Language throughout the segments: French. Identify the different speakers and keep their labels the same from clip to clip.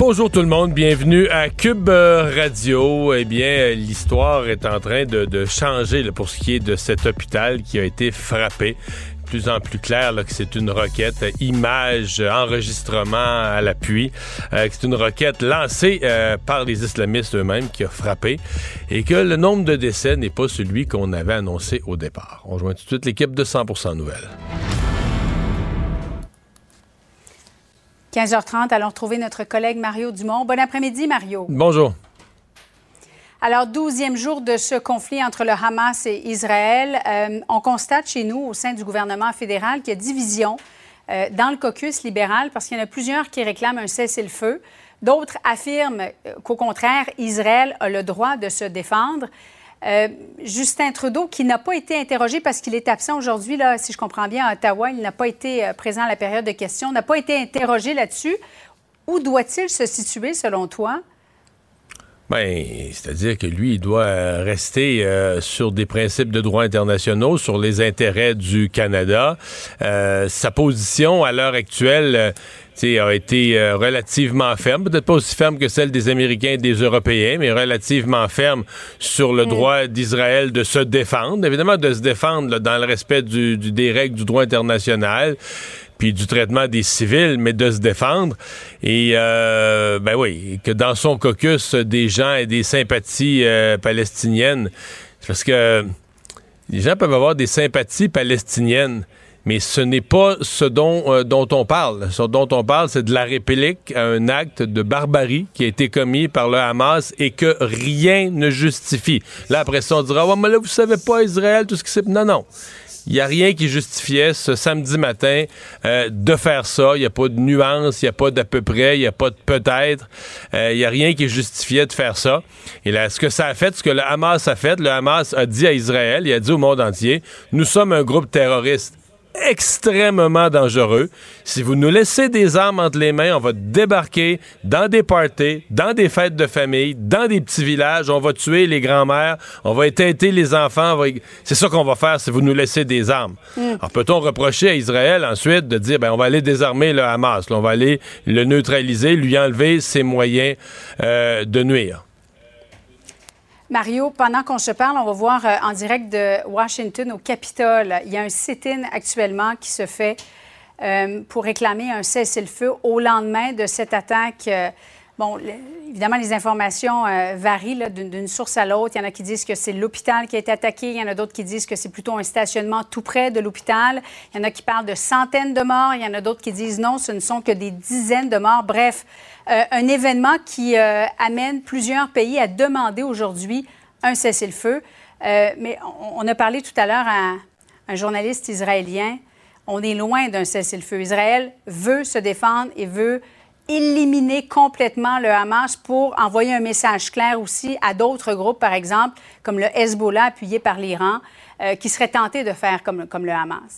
Speaker 1: Bonjour tout le monde, bienvenue à Cube euh, Radio. Eh bien, l'histoire est en train de, changer pour ce qui est de cet hôpital qui a été frappé plus en plus clair que c'est une requête, image, enregistrement à l'appui, euh, que c'est une requête lancée euh, par les islamistes eux-mêmes qui a frappé et que le nombre de décès n'est pas celui qu'on avait annoncé au départ. On rejoint tout de suite l'équipe de 100% Nouvelles.
Speaker 2: 15h30, allons retrouver notre collègue Mario Dumont. Bon après-midi, Mario.
Speaker 1: Bonjour.
Speaker 2: Alors, douzième jour de ce conflit entre le Hamas et Israël, euh, on constate chez nous, au sein du gouvernement fédéral, qu'il y a division euh, dans le caucus libéral parce qu'il y en a plusieurs qui réclament un cessez-le-feu. D'autres affirment euh, qu'au contraire, Israël a le droit de se défendre. Euh, Justin Trudeau, qui n'a pas été interrogé parce qu'il est absent aujourd'hui, si je comprends bien, à Ottawa, il n'a pas été euh, présent à la période de questions, n'a pas été interrogé là-dessus. Où doit-il se situer, selon toi?
Speaker 1: Ben, c'est-à-dire que lui, il doit euh, rester sur des principes de droit internationaux, sur les intérêts du Canada. sa position à l'heure actuelle a été euh, relativement ferme, peut-être pas aussi ferme que celle des Américains et des Européens, mais relativement ferme sur le mm. droit d'Israël de se défendre, évidemment de se défendre dans le respect du, des règles du droit international puis du traitement des civils, mais de se défendre. Et euh, ben oui, que dans son caucus, des gens et des sympathies euh, palestiniennes, parce que les gens peuvent avoir des sympathies palestiniennes, mais ce n'est pas ce dont, euh, dont on parle. Ce dont on parle, c'est de la réplique à un acte de barbarie qui a été commis par le Hamas et que rien ne justifie. Là, après ça, on dira, ouais, mais là, vous savez pas Israël, tout ce qui s'est... Non, non. Il n'y a rien qui justifiait ce samedi matin euh, de faire ça. Il n'y a pas de nuance, il n'y a pas d'à peu près, il n'y a pas de peut-être. Euh, il n'y a rien qui justifiait de faire ça. Et là, ce que ça a fait, ce que le Hamas a fait, le Hamas a dit à Israël, il a dit au monde entier, nous sommes un groupe terroriste extrêmement dangereux. Si vous nous laissez des armes entre les mains, on va débarquer dans des parties, dans des fêtes de famille, dans des petits villages, on va tuer les grands-mères, on va éteinter les enfants. C'est ça qu'on va faire si vous nous laissez des armes. Mm. Alors peut-on reprocher à Israël ensuite de dire, ben on va aller désarmer le Hamas, on va aller le neutraliser, lui enlever ses moyens euh, de nuire?
Speaker 2: Mario, pendant qu'on se parle, on va voir euh, en direct de Washington au Capitole. Il y a un sit-in actuellement qui se fait euh, pour réclamer un cessez-le-feu au lendemain de cette attaque. Euh, bon, évidemment, les informations varient d'une source à l'autre. Il y en a qui disent que c'est l'hôpital qui a été attaqué. Il y en a d'autres qui disent que c'est plutôt un stationnement tout près de l'hôpital. Il y en a qui parlent de centaines de morts. Il y en a d'autres qui disent non, ce ne sont que des dizaines de morts. Bref, euh, un événement qui euh, amène plusieurs pays à demander aujourd'hui un cessez-le-feu. Euh, mais on, a parlé tout à l'heure à un journaliste israélien. On est loin d'un cessez-le-feu. Israël veut se défendre et veut éliminer complètement le Hamas pour envoyer un message clair aussi à d'autres groupes, par exemple, comme le Hezbollah appuyé par l'Iran, qui seraient tentés de faire comme, le Hamas.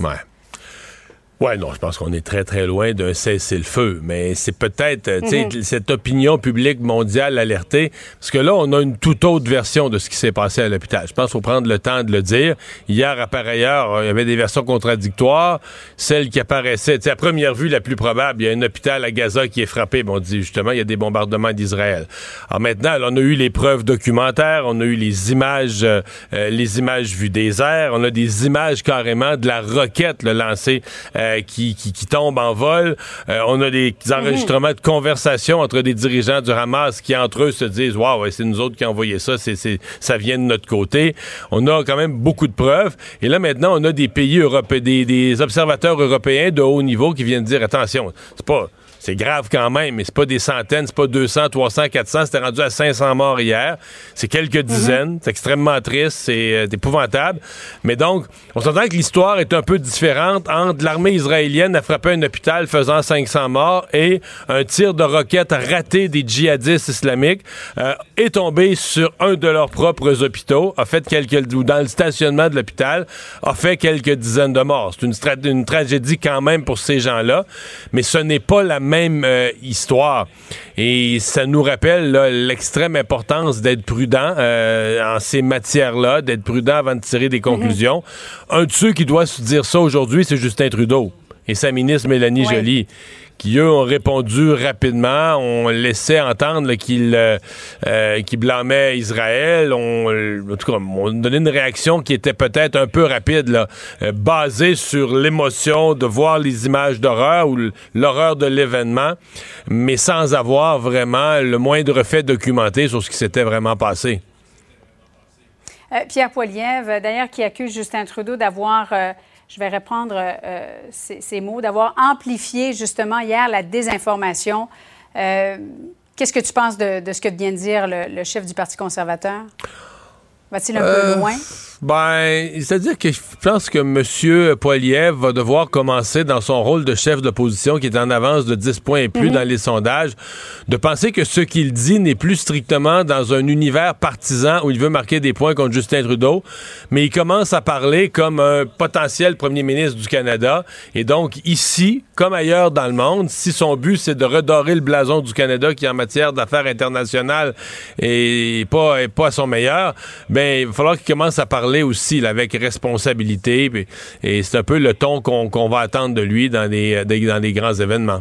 Speaker 1: Oui, non, je pense qu'on est très, très loin d'un cessez-le-feu. Mais c'est peut-être, euh, tu sais, mhm. cette opinion publique mondiale alertée. Parce que là, on a une toute autre version de ce qui s'est passé à l'hôpital. Je pense qu'il faut prendre le temps de le dire. Hier, à par ailleurs, il y avait des versions contradictoires. Celle qui apparaissait, tu sais, à première vue, la plus probable, il y a un hôpital à Gaza qui est frappé. Bon, on dit justement, il y a des bombardements d'Israël. Alors maintenant, on a eu les preuves documentaires, on a eu les images, euh, euh, les images vues des airs, on a des images carrément de la roquette le lancée. Euh, qui, qui, tombe en vol. Euh, on a des enregistrements de conversations entre des dirigeants du Hamas qui, entre eux, se disent Waouh, c'est nous autres qui avons ça, c'est, ça vient de notre côté. On a quand même beaucoup de preuves. Et là, maintenant, on a des pays européens, des, des observateurs européens de haut niveau qui viennent dire Attention, c'est pas c'est grave quand même, mais c'est pas des centaines, c'est pas 200, 300, 400, c'était rendu à 500 morts hier. C'est quelques mhm. dizaines, c'est extrêmement triste, c'est euh, épouvantable. Mais donc, on s'entend que l'histoire est un peu différente entre l'armée israélienne a frappé un hôpital faisant 500 morts et un tir de roquette raté des djihadistes islamiques euh, est tombé sur un de leurs propres hôpitaux, a fait quelques ou dans le stationnement de l'hôpital, a fait quelques dizaines de morts. C'est une, une tragédie quand même pour ces gens-là, mais ce n'est pas la même euh, histoire. Et ça nous rappelle l'extrême importance d'être prudent euh, en ces matières-là, d'être prudent avant de tirer des conclusions. Un de ceux qui doit se dire ça aujourd'hui, c'est Justin Trudeau et sa ministre Mélanie Joly qui, eux, ont répondu rapidement. On laissait entendre euh, euh blâmait Israël. On, en tout cas, on donnait une réaction qui était peut-être un peu rapide, euh, basée sur l'émotion de voir les images d'horreur ou l'horreur de l'événement, mais sans avoir vraiment le moindre fait documenté sur ce qui s'était vraiment passé.
Speaker 2: Pierre Poilievre, d'ailleurs, qui accuse Justin Trudeau d'avoir je vais reprendre euh, ces, mots, d'avoir amplifié justement hier la désinformation. Euh, qu'est-ce que tu penses de, ce que vient de dire le chef du Parti conservateur? Va-t-il un peu euh, loin?
Speaker 1: Ben, c'est-à-dire que je pense que M. Poiliev va devoir commencer dans son rôle de chef d'opposition, qui est en avance de 10 points et plus mhm. dans les sondages, de penser que ce qu'il dit n'est plus strictement dans un univers partisan où il veut marquer des points contre Justin Trudeau, mais il commence à parler comme un potentiel premier ministre du Canada. Et donc, ici, comme ailleurs dans le monde, si son but c'est de redorer le blason du Canada, qui en matière d'affaires internationales est pas, est pas à son meilleur, ben, il va falloir qu'il commence à parler aussi avec responsabilité. Et, c'est un peu le ton qu'on va attendre de lui dans les, grands événements.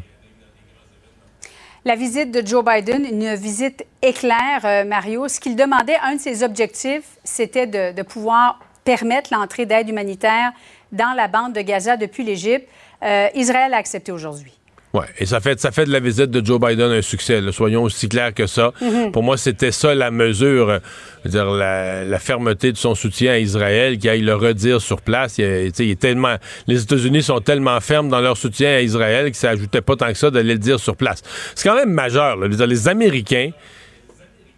Speaker 2: La visite de Joe Biden, une visite éclair, euh, Mario. Ce qu'il demandait, un de ses objectifs, c'était de, pouvoir permettre l'entrée d'aide humanitaire dans la bande de Gaza depuis l'Égypte. Euh, Israël a accepté aujourd'hui.
Speaker 1: Oui, et ça fait, ça fait de la visite de Joe Biden un succès. Soyons aussi clairs que ça. Mhm. Pour moi, c'était ça la mesure, dire la, fermeté de son soutien à Israël, qu'il aille le redire sur place. Il, est tellement, les États-Unis sont tellement fermes dans leur soutien à Israël que ça ajoutait pas tant que ça d'aller le dire sur place. C'est quand même majeur. Là. Les Américains,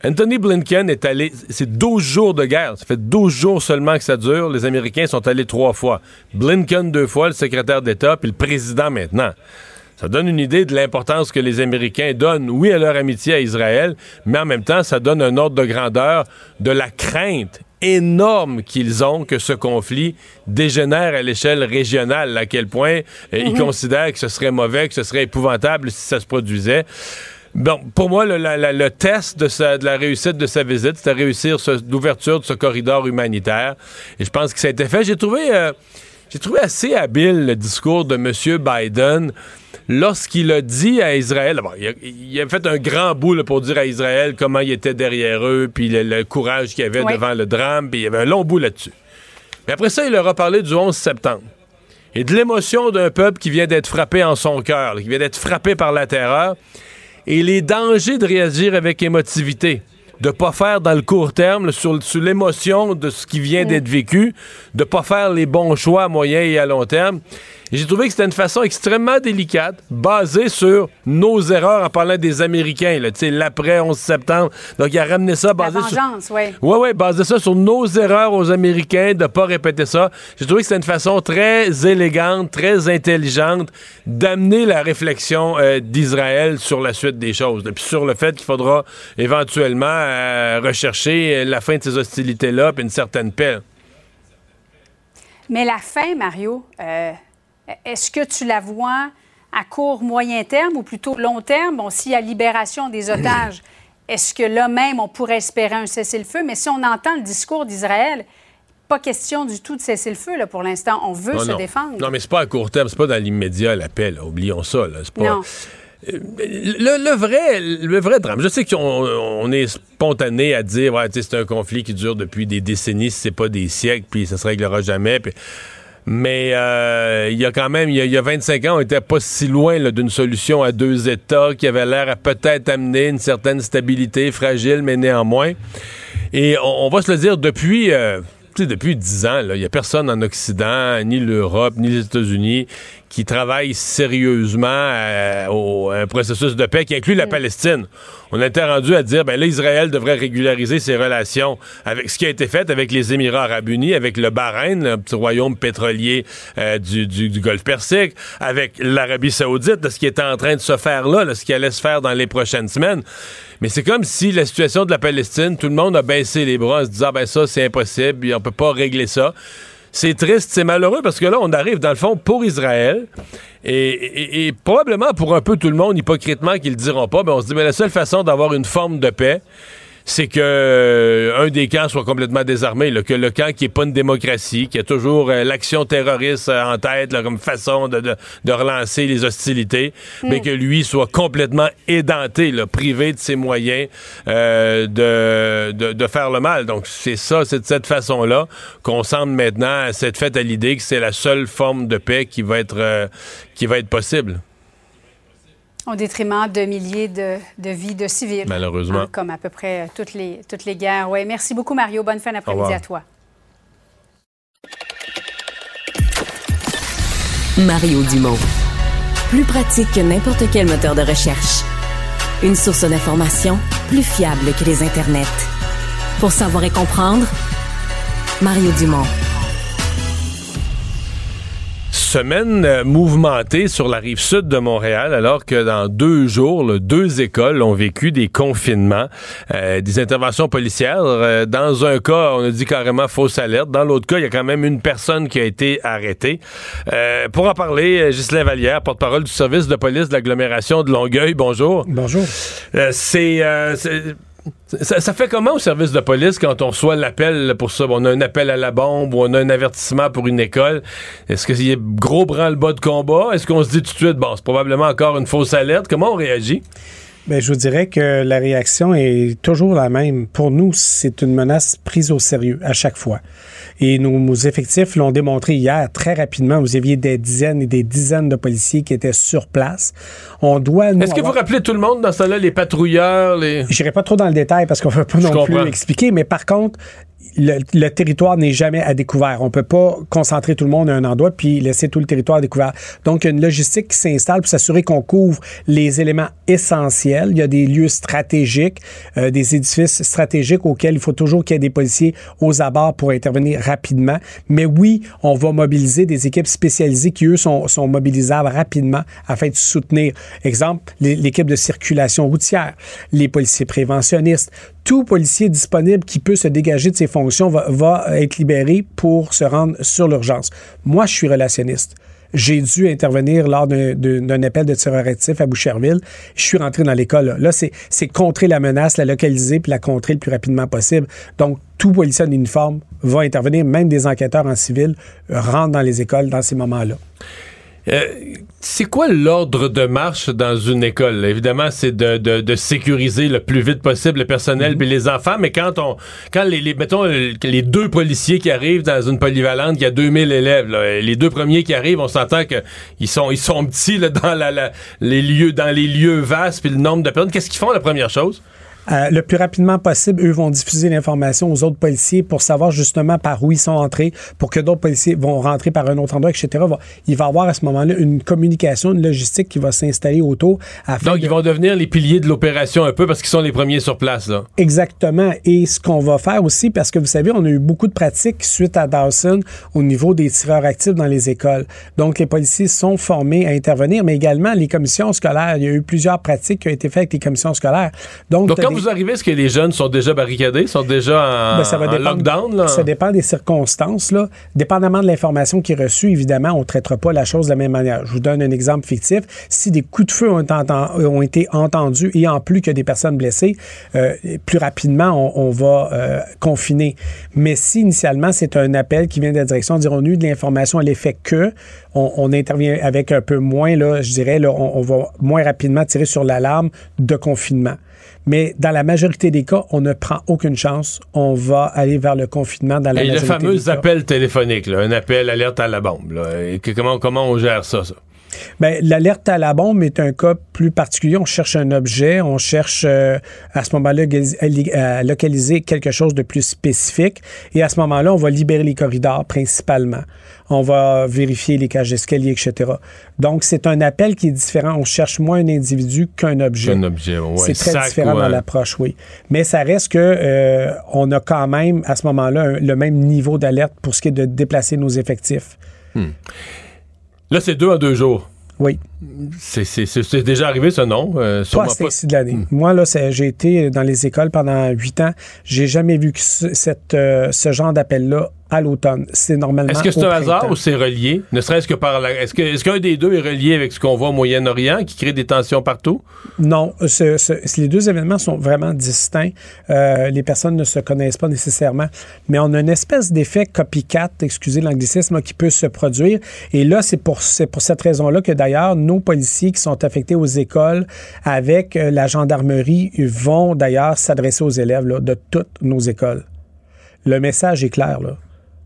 Speaker 1: Anthony Blinken est allé, c'est 12 jours de guerre. Ça fait 12 jours seulement que ça dure. Les Américains sont allés trois fois. Blinken deux fois, le secrétaire d'État, puis le président maintenant. Ça donne une idée de l'importance que les Américains donnent, oui, à leur amitié à Israël, mais en même temps, ça donne un ordre de grandeur de la crainte énorme qu'ils ont que ce conflit dégénère à l'échelle régionale, à quel point euh, ils mhm. considèrent que ce serait mauvais, que ce serait épouvantable si ça se produisait. Bon, pour moi, le, test de, la réussite de sa visite, c'était réussir l'ouverture de ce corridor humanitaire. Et je pense que ça a été fait. J'ai trouvé, euh, j'ai trouvé assez habile le discours de M. Biden lorsqu'il a dit à Israël, il, a, fait un grand bout pour dire à Israël comment il était derrière eux, puis le, courage qu'il avait devant le drame, puis il y avait un long bout là-dessus. Mais après ça, il leur a parlé du 11 septembre. Et de l'émotion d'un peuple qui vient d'être frappé en son cœur, qui vient d'être frappé par la terreur, et les dangers de réagir avec émotivité de pas faire dans le court terme, sur, l'émotion de ce qui vient d'être vécu, de pas faire les bons choix à moyen et à long terme j'ai trouvé que c'était une façon extrêmement délicate, basée sur nos erreurs en parlant des Américains, l'après 11 septembre. Donc, il a ramené ça basé
Speaker 2: La vengeance,
Speaker 1: sur. Oui, oui, ouais, basé ça sur nos erreurs aux Américains, de ne pas répéter ça. J'ai trouvé que c'était une façon très élégante, très intelligente d'amener la réflexion euh, d'Israël sur la suite des choses. Puis sur le fait qu'il faudra éventuellement euh, rechercher la fin de ces hostilités-là, puis une certaine paix.
Speaker 2: Mais la fin, Mario, euh, est-ce que tu la vois à court, moyen terme ou plutôt long terme? Bon, s'il y a libération des otages, est-ce que là même on pourrait espérer un cessez-le-feu? Mais si on entend le discours d'Israël, pas question du tout de cesser le feu là, pour l'instant. On veut se défendre.
Speaker 1: Non, mais c'est pas à court terme, c'est pas dans l'immédiat l'appel. Oublions ça. Là. Pas... Non. Euh, le, vrai, le vrai drame, je sais qu'on est spontané à dire ouais, c'est un conflit qui dure depuis des décennies, si c'est pas des siècles, puis ça se réglera jamais. Puis mais euh, il y a quand même, il y a, 25 ans, on était pas si loin d'une solution à deux États qui avait l'air à peut-être amener une certaine stabilité, fragile, mais néanmoins. Et on, va se le dire, depuis... Euh, depuis dix ans, il n'y a personne en Occident, ni l'Europe, ni les États-Unis, qui travaille sérieusement à, au, un processus de paix qui inclut la mm. Palestine. On était rendu à dire, ben là, Israël devrait régulariser ses relations avec ce qui a été fait avec les Émirats arabes unis, avec le Bahreïn, le petit royaume pétrolier euh, du, du, du, Golfe Persique, avec l'Arabie saoudite, de ce qui était en train de se faire là, de ce qui allait se faire dans les prochaines semaines. Mais c'est comme si la situation de la Palestine, tout le monde a baissé les bras en se disant, ben ça, c'est impossible, on peut pas régler ça. C'est triste, c'est malheureux parce que là, on arrive dans le fond pour Israël et, probablement pour un peu tout le monde, hypocritement, qu'ils le diront pas, mais on se dit, mais la seule façon d'avoir une forme de paix, c'est que euh, un des camps soit complètement désarmé, que le camp qui est pas une démocratie, qui a toujours euh, l'action terroriste euh, en tête comme façon de, relancer les hostilités, hmm. mais que lui soit complètement édenté, privé de ses moyens de, de, faire le mal. Donc c'est ça, c'est de cette façon-là qu'on semble maintenant s'être fait à l'idée que c'est la seule forme de paix qui va être qui va être possible.
Speaker 2: Au détriment de milliers de, vies de civils.
Speaker 1: Malheureusement. Hein,
Speaker 2: comme à peu près toutes les, toutes les guerres. Oui, merci beaucoup, Mario. Bonne fin d'après-midi à toi.
Speaker 3: Mario Dumont. Plus pratique que n'importe quel moteur de recherche. Une source d'information plus fiable que les internets. Pour savoir et comprendre, Mario Dumont
Speaker 1: semaine euh, mouvementée sur la rive sud de Montréal, alors que dans deux jours, deux écoles ont vécu des confinements, euh, des interventions policières. Euh, dans un cas, on a dit carrément fausse alerte. Dans l'autre cas, il y a quand même une personne qui a été arrêtée. pour en parler, Ghislain Vallière, porte-parole du service de police de l'agglomération de Longueuil. Bonjour.
Speaker 4: Bonjour.
Speaker 1: c'est ça, fait comment au service de police quand on reçoit l'appel pour ça? On a un appel à la bombe ou on a un avertissement pour une école. Est-ce qu'il y a gros branle-bas de combat? Est-ce qu'on se dit tout de suite, bon, c'est probablement encore une fausse alerte? Comment on réagit?
Speaker 4: Bien, je vous dirais que la réaction est toujours la même. Pour nous, c'est une menace prise au sérieux à chaque fois. Et nos, effectifs l'ont démontré hier très rapidement. Vous aviez des dizaines et des dizaines de policiers qui étaient sur place. On doit.
Speaker 1: Est-ce que vous rappelez tout le monde dans ça là, les patrouilleurs, les.
Speaker 4: J'irai pas trop dans le détail parce qu'on ne veut pas non plus expliquer, mais par contre, le, territoire n'est jamais à découvert. On peut pas concentrer tout le monde à un endroit puis laisser tout le territoire à découvert. Donc, il y a une logistique qui s'installe pour s'assurer qu'on couvre les éléments essentiels. Il y a des lieux stratégiques, euh, des édifices stratégiques auxquels il faut toujours qu'il y ait des policiers aux abords pour intervenir rapidement. Mais oui, on va mobiliser des équipes spécialisées qui, eux, sont, sont mobilisables rapidement afin de soutenir, exemple, l'équipe de circulation routière, les policiers préventionnistes, tout policier disponible qui peut se dégager de ses fonctions va, être libéré pour se rendre sur l'urgence. Moi, je suis relationniste j'ai dû intervenir lors d'un appel de tireur actif à Boucherville. Je suis rentré dans l'école. Là, c'est contrer la menace, la localiser puis la contrer le plus rapidement possible. Donc, tout policier en uniforme va intervenir, même des enquêteurs en civil rentrent dans les écoles dans ces moments-là.
Speaker 1: Euh, c'est quoi l'ordre de marche dans une école? Évidemment, c'est de, sécuriser le plus vite possible le personnel et mhm. les enfants, mais quand on, quand les, mettons, les deux policiers qui arrivent dans une polyvalente qui a 2000 élèves, les deux premiers qui arrivent, on s'entend qu'ils sont, ils sont petits dans la, les lieux, dans les lieux vastes puis le nombre de personnes. Qu'est-ce qu'ils font la première chose?
Speaker 4: Euh, le plus rapidement possible, eux vont diffuser l'information aux autres policiers pour savoir justement par où ils sont entrés, pour que d'autres policiers vont rentrer par un autre endroit, etc. Il va y avoir à ce moment-là une communication, une logistique qui va s'installer autour.
Speaker 1: Donc, ils vont devenir les piliers de l'opération un peu parce qu'ils sont les premiers sur place. Là.
Speaker 4: Exactement. Et ce qu'on va faire aussi, parce que vous savez, on a eu beaucoup de pratiques suite à Dawson au niveau des tireurs actifs dans les écoles. Donc, les policiers sont formés à intervenir, mais également les commissions scolaires. Il y a eu plusieurs pratiques qui ont été faites avec les commissions scolaires.
Speaker 1: Donc, vous arrivez, est-ce que les jeunes sont déjà barricadés, sont déjà en, ben, ça va lockdown? Là?
Speaker 4: Ça dépend des circonstances. Là. Dépendamment de l'information qui est reçue, évidemment, on ne traitera pas la chose de la même manière. Je vous donne un exemple fictif. Si des coups de feu ont, ont été entendus et en plus qu'il y a des personnes blessées, euh, plus rapidement, on, va euh, confiner. Mais si initialement, c'est un appel qui vient de la direction, diront-nous eu de l'information à l'effet que, on, intervient avec un peu moins, là, je dirais, là, on va moins rapidement tirer sur l'alarme de confinement. Mais dans la majorité des cas, on ne prend aucune chance. On va aller vers le confinement dans la Et majorité
Speaker 1: le fameux appel téléphonique, un appel alerte à la bombe. comment, comment on gère ça, ça?
Speaker 4: Bien, l'alerte à la bombe est un cas plus particulier. On cherche un objet, on cherche euh, à ce moment-là à localiser quelque chose de plus spécifique. Et à ce moment-là, on va libérer les corridors principalement. On va vérifier les cages d'escalier, etc. Donc, c'est un appel qui est différent. On cherche moins un individu qu'un objet.
Speaker 1: Un objet, oui.
Speaker 4: C'est très différent dans l'approche, oui. Mais ça reste que euh, on a quand même, à ce moment-là, le même niveau d'alerte pour ce qui est de déplacer nos effectifs.
Speaker 1: Hmm. Là, c'est deux à deux jours.
Speaker 4: Oui.
Speaker 1: C'est déjà arrivé, ce nom?
Speaker 4: Euh, pas à de l'année. Hmm. Moi, là, j'ai été dans les écoles pendant huit ans. J'ai jamais vu que cette, euh, ce genre d'appel-là à l'automne. C'est normalement.
Speaker 1: Est-ce que c'est un hasard ou c'est relié? Ne serait-ce que par la. Est-ce qu'un est des deux est relié avec ce qu'on voit au Moyen-Orient qui crée des tensions partout?
Speaker 4: Non. les deux événements sont vraiment distincts. Euh, les personnes ne se connaissent pas nécessairement. Mais on a une espèce d'effet copycat, excusez l'anglicisme, qui peut se produire. Et là, c'est pour, pour cette raison-là que d'ailleurs, nos policiers qui sont affectés aux écoles avec euh, la gendarmerie vont d'ailleurs s'adresser aux élèves de toutes nos écoles. Le message est clair. Là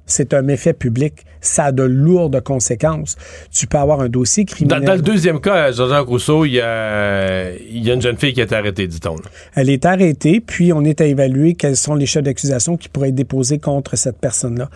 Speaker 4: c'est un méfait public. Ça a de lourdes conséquences. Tu peux avoir un dossier criminel.
Speaker 1: Dans, le deuxième cas, Jean-Jacques Rousseau, il y, a, une jeune fille qui a été arrêtée, dit-on.
Speaker 4: Elle est arrêtée, puis on est à évaluer quels sont les chefs d'accusation qui pourraient être déposés contre cette personne-là.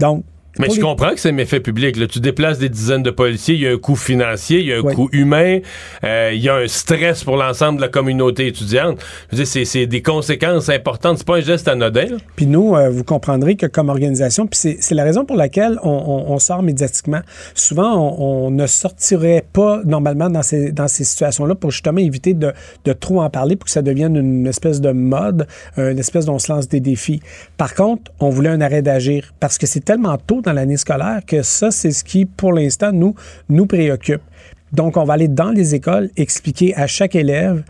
Speaker 4: Donc,
Speaker 1: mais je comprends que c'est un méfait public. Là. Tu déplaces des dizaines de policiers, il y a un coût financier, il y a un coût humain, euh, il y a un stress pour l'ensemble de la communauté étudiante. Je c'est des conséquences importantes. C'est pas un geste anodin.
Speaker 4: Puis nous, euh, vous comprendrez que comme organisation, puis c'est la raison pour laquelle on, sort médiatiquement. Souvent, on, ne sortirait pas normalement dans ces, dans ces situations-là pour justement éviter de, de, trop en parler pour que ça devienne une espèce de mode, une espèce dont on se lance des défis. Par contre, on voulait un arrêt d'agir parce que c'est tellement tôt dans l'année scolaire que ça, c'est ce qui, pour l'instant, nous, nous préoccupe. Donc, on va aller dans les écoles expliquer à chaque élève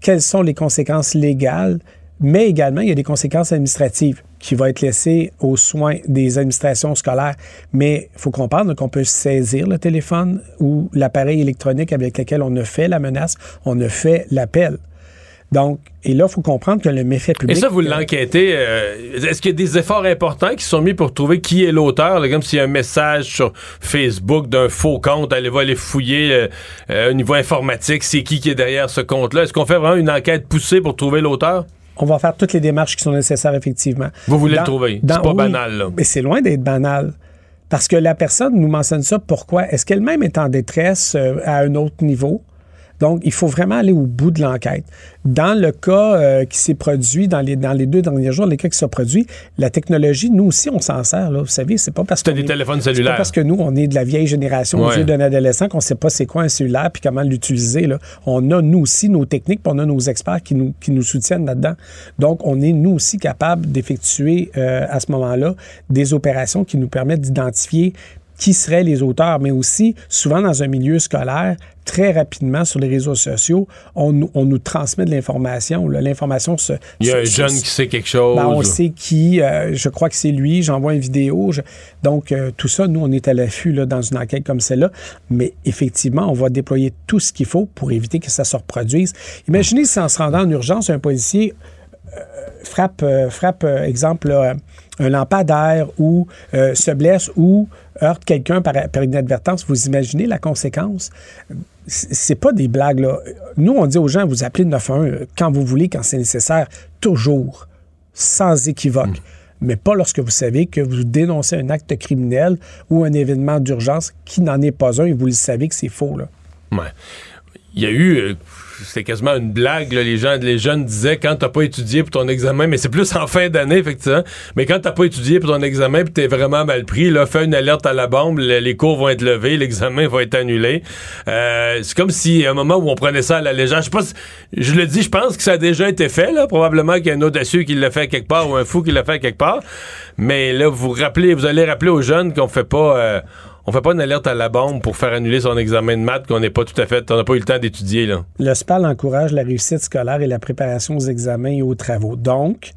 Speaker 4: quelles sont les conséquences légales, mais également, il y a des conséquences administratives qui vont être laissées aux soins des administrations scolaires. Mais il faut comprendre qu'on peut saisir le téléphone ou l'appareil électronique avec lequel on a fait la menace, on a fait l'appel. Donc, et là, il faut comprendre que le méfait public.
Speaker 1: Et ça, vous l'enquêtez. Euh, est-ce qu'il y a des efforts importants qui sont mis pour trouver qui est l'auteur? Comme s'il y a un message sur Facebook d'un faux compte, allez va aller fouiller euh, euh, au niveau informatique, c'est qui qui est derrière ce compte-là. Est-ce qu'on fait vraiment une enquête poussée pour trouver l'auteur?
Speaker 4: On va faire toutes les démarches qui sont nécessaires, effectivement.
Speaker 1: Vous voulez le trouver? C'est pas banal, là.
Speaker 4: Mais c'est loin d'être banal. Parce que la personne nous mentionne ça. Pourquoi? Est-ce qu'elle-même est en détresse à un autre niveau? Donc, il faut vraiment aller au bout de l'enquête. Dans le cas euh, qui s'est produit dans les, dans les deux derniers jours, les cas qui sont produits, la technologie, nous aussi, on s'en sert. Là. Vous savez, c'est pas parce que.
Speaker 1: des téléphones cellulaires.
Speaker 4: Pas parce que nous, on est de la vieille génération, aux yeux d'un adolescent, qu'on sait pas c'est quoi un cellulaire puis comment l'utiliser. Là. On a, nous aussi, nos techniques, puis on a nos experts qui nous, qui nous soutiennent là-dedans. Donc, on est, nous aussi, capables d'effectuer euh, à ce moment-là des opérations qui nous permettent d'identifier qui seraient les auteurs, mais aussi, souvent dans un milieu scolaire, très rapidement sur les réseaux sociaux, on, nous transmet de l'information. L'information se...
Speaker 1: Il y a un jeune qui sait quelque chose.
Speaker 4: Ben, on sait qui, euh, je crois que c'est lui, j'envoie une vidéo. donc, euh, tout ça, nous, on est à l'affût dans une enquête comme celle-là. Mais effectivement, on va déployer tout ce qu'il faut pour éviter que ça se reproduise. Imaginez si en se rendant en urgence, un policier euh, frappe, frappe exemple, un lampadaire ou se blesse ou heurte quelqu'un par, par, inadvertance, vous imaginez la conséquence? C'est pas des blagues, là. Nous, on dit aux gens, vous appelez le 911 quand vous voulez, quand c'est nécessaire, toujours, sans équivoque. Mm. Mais pas lorsque vous savez que vous dénoncez un acte criminel ou un événement d'urgence qui n'en est pas un et vous le savez que c'est faux, là.
Speaker 1: Ouais. Il y a eu... C'était quasiment une blague. Les gens, les jeunes disaient quand t'as pas étudié pour ton examen, mais c'est plus en fin d'année effectivement. Mais quand t'as pas étudié pour ton examen, puis t'es vraiment mal pris, là, fais une alerte à la bombe, les, cours vont être levés, l'examen va être annulé. Euh, c'est comme si à un moment où on prenait ça à la légère. Je sais je le dis, je pense que ça a déjà été fait là. Probablement qu'il y a un audacieux qui l'a fait quelque part ou un fou qui l'a fait quelque part. Mais là, vous rappelez, vous allez rappeler aux jeunes qu'on fait pas. Euh, on fait pas une alerte à la bombe pour faire annuler son examen de maths qu'on n'est pas tout à fait, on n'a pas eu le temps d'étudier. Là.
Speaker 4: Le SPAL encourage la réussite scolaire et la préparation aux examens et aux travaux. Donc,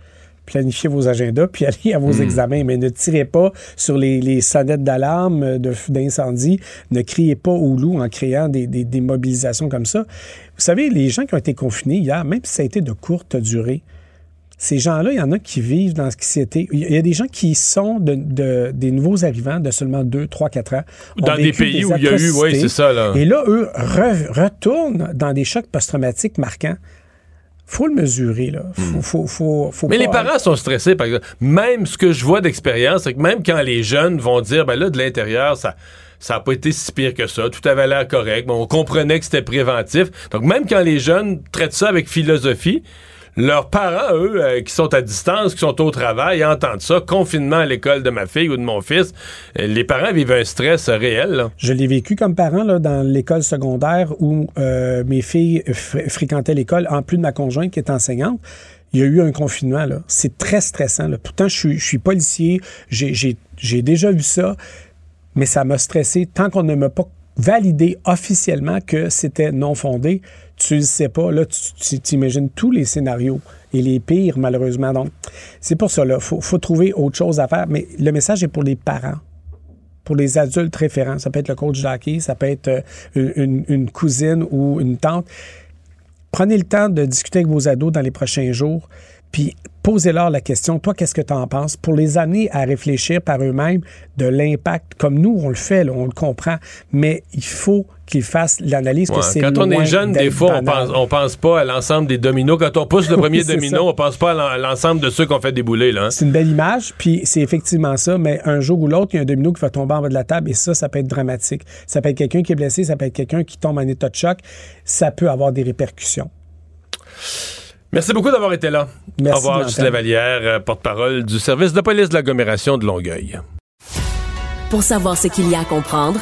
Speaker 4: planifiez vos agendas puis allez à vos hmm. examens, mais ne tirez pas sur les, sonnettes d'alarme d'incendie, ne criez pas au loup en créant des, des, mobilisations comme ça. Vous savez, les gens qui ont été confinés hier, même si ça a été de courte durée, ces gens-là, il y en a qui vivent dans ce qui s'était. Il y a des gens qui sont de, des nouveaux arrivants de seulement 2, 3, 4 ans.
Speaker 1: Dans des pays où il y a eu, oui, c'est ça. Là.
Speaker 4: Et là, eux retournent dans des chocs post-traumatiques marquants faut le mesurer. Là. Faut, faut,
Speaker 1: Mais les parents sont stressés, par exemple. Même ce que je vois d'expérience, c'est que même quand les jeunes vont dire, ben là, de l'intérieur, ça ça n'a pas été si pire que ça. Tout avait l'air correct. Bon, on comprenait que c'était préventif. Donc, même quand les jeunes traitent ça avec philosophie, leurs parents, eux, euh, qui sont à distance, qui sont au travail, entendent ça, confinement à l'école de ma fille ou de mon fils, euh, les parents vivent un stress réel.
Speaker 4: Je l'ai vécu comme parent là, dans l'école secondaire où euh, mes filles fréquentaient l'école, en plus de ma conjointe qui est enseignante. Il y a eu un confinement. Là. C'est très stressant. Pourtant, je suis, je suis policier, j'ai déjà vu ça, mais ça m'a stressé tant qu'on ne m'a pas validé officiellement que c'était non fondé tu ne sais pas. Là, tu t'imagines tous les scénarios et les pires, malheureusement. Donc, c'est pour ça, là. Il faut, trouver autre chose à faire. Mais le message est pour les parents, pour les adultes référents. Ça peut être le coach d'hockey, ça peut être euh, une, cousine ou une tante. Prenez le temps de discuter avec vos ados dans les prochains jours. Puis posez-leur la question, toi, qu'est-ce que tu en penses, pour les amener à réfléchir par eux-mêmes de l'impact, comme nous, on le fait, on le comprend, mais il faut qu'ils fassent l'analyse que c'est
Speaker 1: Quand on est jeune, des fois, on pense, pense pas à l'ensemble des dominos. Quand on pousse le premier domino, on pense pas à l'ensemble de ceux qu'on fait débouler. Hein.
Speaker 4: C'est une belle image, puis c'est effectivement ça, mais un jour ou l'autre, il y a un domino qui va tomber en bas de la table, et ça, ça peut être dramatique. Ça peut être quelqu'un qui est blessé, ça peut être quelqu'un qui tombe en état de choc. Ça peut avoir des répercussions.
Speaker 1: Merci beaucoup d'avoir été là.
Speaker 4: Merci.
Speaker 1: Au revoir, Juste Lavalière, euh, porte-parole du service de police de l'agglomération de Longueuil.
Speaker 3: Pour savoir ce qu'il y a à comprendre,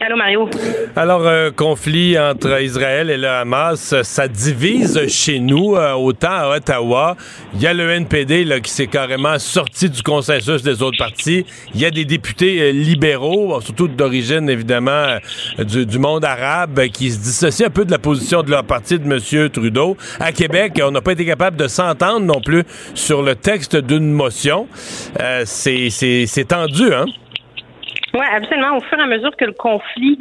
Speaker 5: Allô, Mario.
Speaker 1: Alors, un conflit entre Israël et le Hamas, ça divise chez nous, euh, autant à Ottawa. Il y a le NPD qui s'est carrément sorti du consensus des autres partis. Il y a des députés euh, libéraux, surtout d'origine, évidemment, euh, du, monde arabe, qui se dissocient un peu de la position de leur parti, de M. Trudeau. À Québec, on n'a pas été capable de s'entendre non plus sur le texte d'une motion. C'est tendu, hein?
Speaker 5: Oui, absolument. Au fur et à mesure que le conflit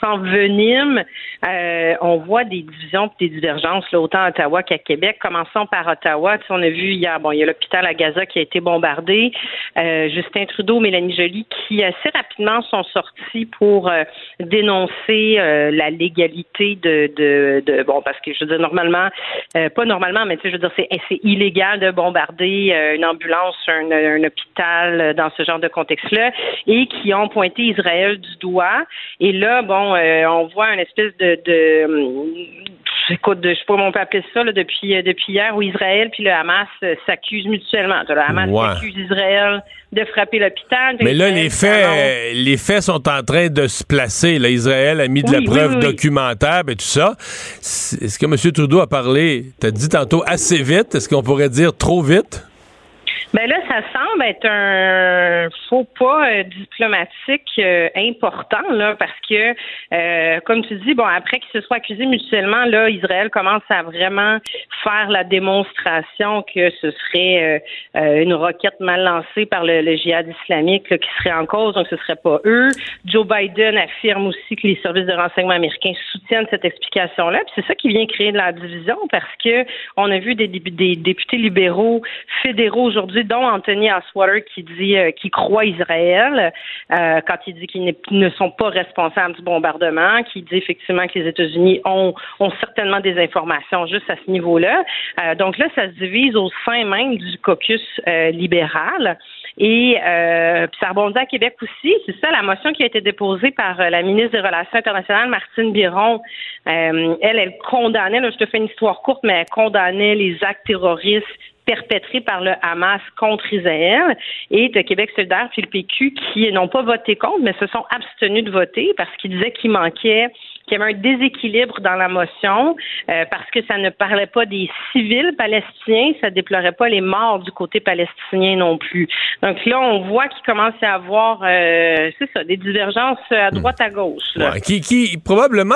Speaker 5: s'envenime, euh, on voit des divisions et des divergences, là, autant à Ottawa qu'à Québec. Commençons par Ottawa. on a vu hier, bon, il y a l'hôpital à Gaza qui a été bombardé. Euh, Justin Trudeau, Mélanie Joly, qui assez rapidement sont sortis pour euh, dénoncer euh, la légalité de, de, de, bon, parce que je veux dire normalement, pas normalement, mais je veux dire, c'est, c'est illégal de bombarder une ambulance, un, un hôpital dans ce genre de contexte-là, et qui ont pointé Israël du doigt. Et là, bon, on voit une espèce de de, écoute, je sais pas comment on peut appeler ça depuis euh, depuis hier où Israël puis le Hamas euh, s'accusent mutuellement. Le Hamas accuse Israël de frapper l'hôpital.
Speaker 1: Mais là, les faits, les faits sont en train de se placer. Là, Israël a mis de la preuve documentaire et tout ça. Est-ce que M. Trudeau a parlé, tu as dit tantôt assez vite, est-ce qu'on pourrait dire trop vite?
Speaker 5: Ben là, ça semble être un faux pas euh, diplomatique euh, important là, parce que, euh, comme tu dis, bon, après qu'ils se soient accusés mutuellement, là, Israël commence à vraiment faire la démonstration que ce serait une roquette mal lancée par le, le djihad islamique qui serait en cause, donc ce serait pas eux. Joe Biden affirme aussi que les services de renseignement américains soutiennent cette explication-là. Puis c'est ça qui vient créer de la division parce que on a vu des, des députés libéraux fédéraux aujourd'hui dont Anthony Aswater qui dit euh, qu'il croit Israël euh, quand il dit qu'ils ne sont pas responsables du bombardement, qui dit effectivement que les États-Unis ont, certainement des informations juste à ce niveau-là. Euh, donc là, ça se divise au sein même du caucus libéral. Et euh, ça rebondit à Québec aussi. C'est ça, la motion qui a été déposée par la ministre des Relations internationales, Martine Biron. elle, elle condamnait, là, je te fais une histoire courte, mais elle condamnait les actes terroristes perpétrés par le Hamas contre Israël et de Québec solidaire puis le PQ qui n'ont pas voté contre, mais se sont abstenus de voter parce qu'ils disaient qu'il manquait qu'il y avait un déséquilibre dans la motion euh, parce que ça ne parlait pas des civils palestiniens, ça déplorait pas les morts du côté palestinien non plus. Donc là, on voit qu'il commence à avoir, euh, c'est ça, des divergences à droite à gauche.
Speaker 1: qui, qui probablement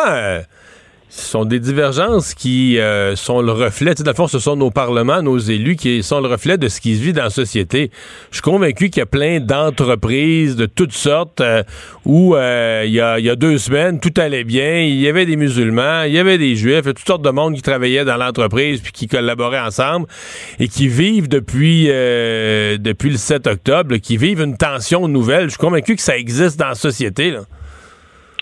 Speaker 1: ce sont des divergences qui euh, sont le reflet, tu sais, fond, ce sont nos parlements, nos élus qui sont le reflet de ce qui se vit dans la société. Je suis convaincu qu'il y a plein d'entreprises de toutes sortes euh, où euh, il, y a, il y a deux semaines, tout allait bien, il y avait des musulmans, il y avait des juifs, toutes sortes de monde qui travaillaient dans l'entreprise puis qui collaboraient ensemble et qui vivent depuis, depuis le 7 octobre, qui vivent une tension nouvelle. Je suis convaincu que ça existe dans la société. Là.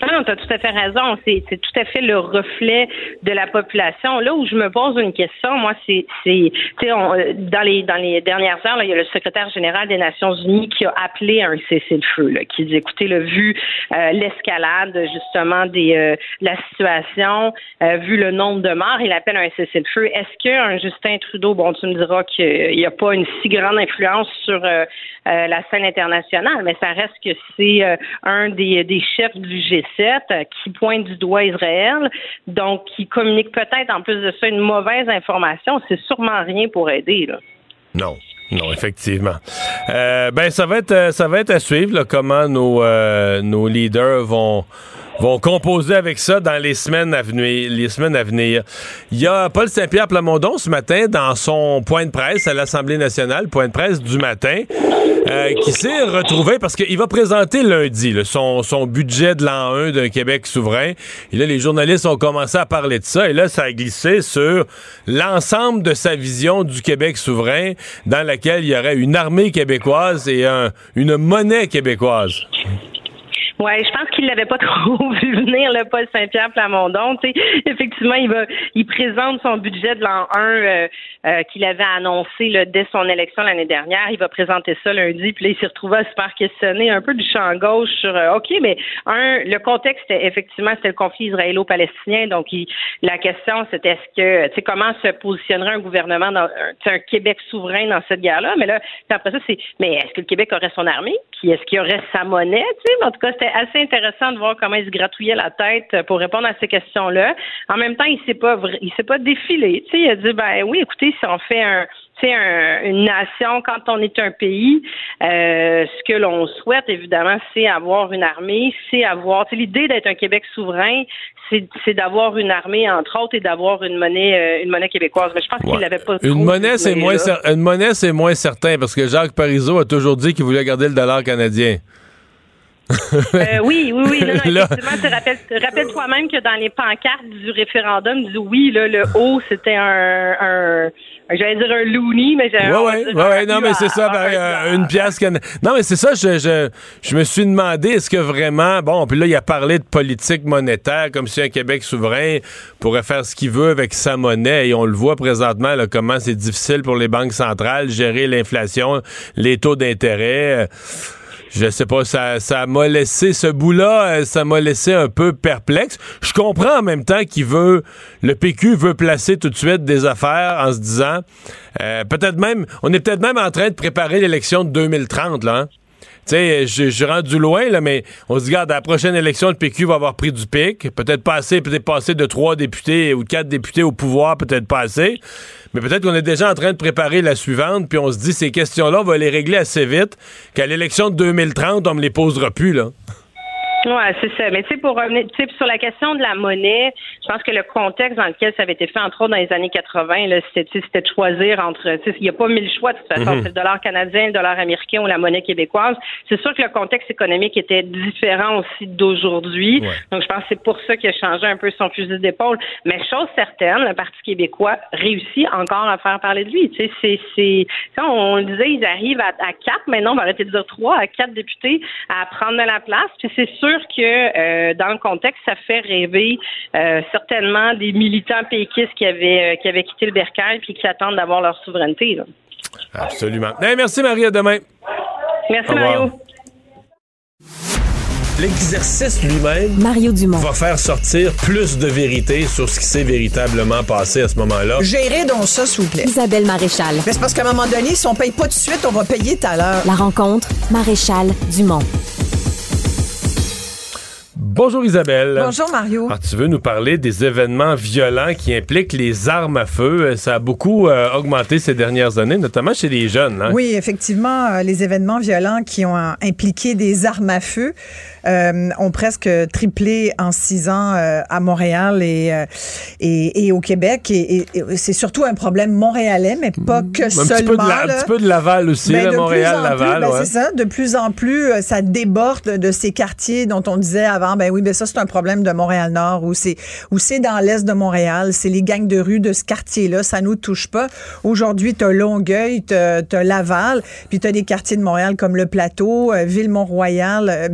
Speaker 5: Non, tu as tout à fait raison. C'est, tout à fait le reflet de la population. Là où je me pose une question, moi, c'est, c'est dans les dans les dernières heures, il y a le secrétaire général des Nations Unies qui a appelé un cessez-le-feu, là, qui dit écoutez, le vu euh, l'escalade justement des euh, la situation, euh, vu le nombre de morts, il appelle un cessez-le-feu. Est-ce qu'un Justin Trudeau, bon, tu me diras qu'il n'y a pas une si grande influence sur la scène internationale, mais ça reste que c'est un des, des chefs du G7 euh, qui pointe du doigt Israël, donc qui communique peut-être en plus de ça une mauvaise information, c'est sûrement rien pour aider. Là.
Speaker 1: Non. Non, effectivement. Euh, ben ça va être euh, ça va être à suivre comment nos nos leaders vont vont composer avec ça dans les semaines à venir. Les semaines à venir. Il y a Paul Saint-Pierre Plamondon ce matin dans son point de presse à l'Assemblée nationale, point de presse du matin. Euh, qui s'est retrouvé parce qu'il va présenter lundi son, son budget de l'an 1 d'un Québec souverain. Et là, les journalistes ont commencé à parler de ça. Et là, ça a glissé sur l'ensemble de sa vision du Québec souverain, dans laquelle il y aurait une armée québécoise et une monnaie québécoise.
Speaker 5: Oui, je pense qu'il l'avait pas trop vu venir, le Paul Saint-Pierre Plamondon. effectivement, il va, il présente son budget de l'an 1 euh, euh, qu'il avait annoncé là, dès son élection l'année dernière. Il va présenter ça lundi, puis là, il s'est retrouvé à se faire questionner un peu du champ gauche sur euh, OK, mais un, le contexte, effectivement, c'était le conflit israélo-palestinien. Donc, la question, c'était est-ce que, tu sais, comment se positionnerait un gouvernement dans un, Québec souverain dans cette guerre-là? Mais là, après ça, c'est mais est-ce que le Québec aurait son armée? Puis est-ce qu'il aurait sa monnaie? En tout cas, c'était assez intéressant de voir comment il se gratouillait la tête pour répondre à ces questions-là. En même temps, il s'est pas il s'est pas défilé. Tu sais, il a dit ben oui, écoutez, si on fait un un, une nation, quand on est un pays, euh, ce que l'on souhaite, évidemment, c'est avoir une armée, c'est avoir, l'idée d'être un Québec souverain, c'est d'avoir une armée, entre autres, et d'avoir une monnaie, euh, une monnaie québécoise. Mais je pense qu'il n'avait pas
Speaker 1: une monnaie, c'est moins, une monnaie, c'est moins certain, parce que Jacques Parizeau a toujours dit qu'il voulait garder le dollar canadien.
Speaker 5: Euh, oui, oui, oui. Non, non, effectivement, rappelle, toi-même que dans les pancartes du référendum du oui, là, le haut, c'était un, un j'allais dire un loony, mais j'ai
Speaker 1: ouais, ouais, ouais, non, mais c'est ça, ben, euh, une pièce. Non, mais c'est ça, je, je, je, me suis demandé, est-ce que vraiment, bon, puis là, il a parlé de politique monétaire, comme si un Québec souverain pourrait faire ce qu'il veut avec sa monnaie, et on le voit présentement, là, comment c'est difficile pour les banques centrales gérer l'inflation, les taux d'intérêt je sais pas, ça, ça m'a laissé ce bout-là, euh, ça m'a laissé un peu perplexe. Je comprends en même temps qu'il veut, le PQ veut placer tout de suite des affaires en se disant, euh, peut-être même, on est peut-être même en train de préparer l'élection de 2030 là. Hein? Tu sais, je suis rendu loin, là, mais on se dit, regarde, à la prochaine élection, le PQ va avoir pris du pic. Peut-être pas assez, peut-être passer de trois députés ou quatre députés au pouvoir, peut-être pas assez. Mais peut-être qu'on est déjà en train de préparer la suivante, puis on se dit, ces questions-là, on va les régler assez vite, qu'à l'élection de 2030, on me les posera plus, là.
Speaker 5: Oui, c'est ça. Mais tu sais, pour revenir sur la question de la monnaie, je pense que le contexte dans lequel ça avait été fait, entre autres dans les années 80, c'était de choisir entre. Il n'y a pas mille choix de toute façon. Mhm. C'est le dollar canadien, le dollar américain ou la monnaie québécoise. C'est sûr que le contexte économique était différent aussi d'aujourd'hui. Donc, je pense que c'est pour ça qu'il a changé un peu son fusil d'épaule. Mais chose certaine, le Parti québécois réussit encore à faire parler de lui. Tu sais, c'est. On le disait, ils arrivent à, à quatre, maintenant on va arrêter de dire trois, à quatre députés à prendre de la place. Puis c'est sûr que euh, dans le contexte, ça fait rêver euh, certainement des militants péquistes qui avaient, euh, qui avaient quitté le bercail puis qui attendent d'avoir leur souveraineté.
Speaker 1: Absolument. merci Marie, à demain.
Speaker 5: Merci Mario.
Speaker 1: L'exercice lui-même
Speaker 3: Mario Dumont.
Speaker 1: va faire sortir plus de vérité sur ce qui s'est véritablement passé à ce moment-là.
Speaker 6: Gérez donc ça, s'il vous plaît.
Speaker 3: Isabelle Maréchal.
Speaker 6: Mais c'est parce qu'à un moment donné, si on paye pas tout de suite, on va payer tout à l'heure.
Speaker 3: La rencontre, Maréchal Dumont.
Speaker 1: Bonjour Isabelle.
Speaker 6: Bonjour Mario.
Speaker 1: Alors, tu veux nous parler des événements violents qui impliquent les armes à feu? Ça a beaucoup euh, augmenté ces dernières années, notamment chez les jeunes. Hein?
Speaker 6: Oui, effectivement, euh, les événements violents qui ont impliqué des armes à feu euh, ont presque triplé en six ans à Montréal et, et, au Québec. Et, c'est surtout un problème montréalais, mais pas que
Speaker 1: un
Speaker 6: seulement.
Speaker 1: Petit peu de un petit peu de Laval aussi, ben, Montréal-Laval.
Speaker 6: Ben, c'est ça. De plus en plus, ça déborde de ces quartiers dont on disait avant, ben oui, ben ça, c'est un problème de Montréal-Nord ou c'est, ou c'est dans l'est de Montréal. C'est les gangs de rue de ce quartier-là. Ça nous touche pas. Aujourd'hui, t'as Longueuil, t'as, as Laval, puis t'as des quartiers de Montréal comme le Plateau, euh, Ville-Mont-Royal, euh,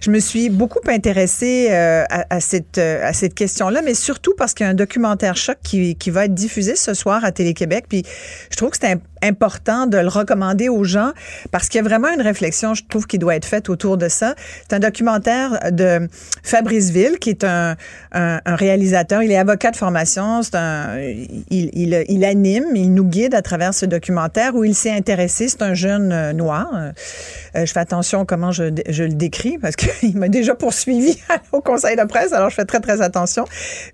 Speaker 6: Je me suis beaucoup intéressée euh, à, cette, à cette question-là, mais surtout parce qu'il y a un documentaire choc qui, qui va être diffusé ce soir à Télé-Québec. Puis je trouve que c'est important de le recommander aux gens parce qu'il y a vraiment une réflexion, je trouve, qui doit être faite autour de ça. C'est un documentaire de Fabrice Ville, qui est un, réalisateur. Il est avocat de formation. Il, anime, il nous guide à travers ce documentaire où il s'est intéressé. C'est un jeune euh, noir. Euh, je fais attention comment je, je le décris parce qu'il m'a déjà poursuivi au conseil de presse, alors je fais très, très attention.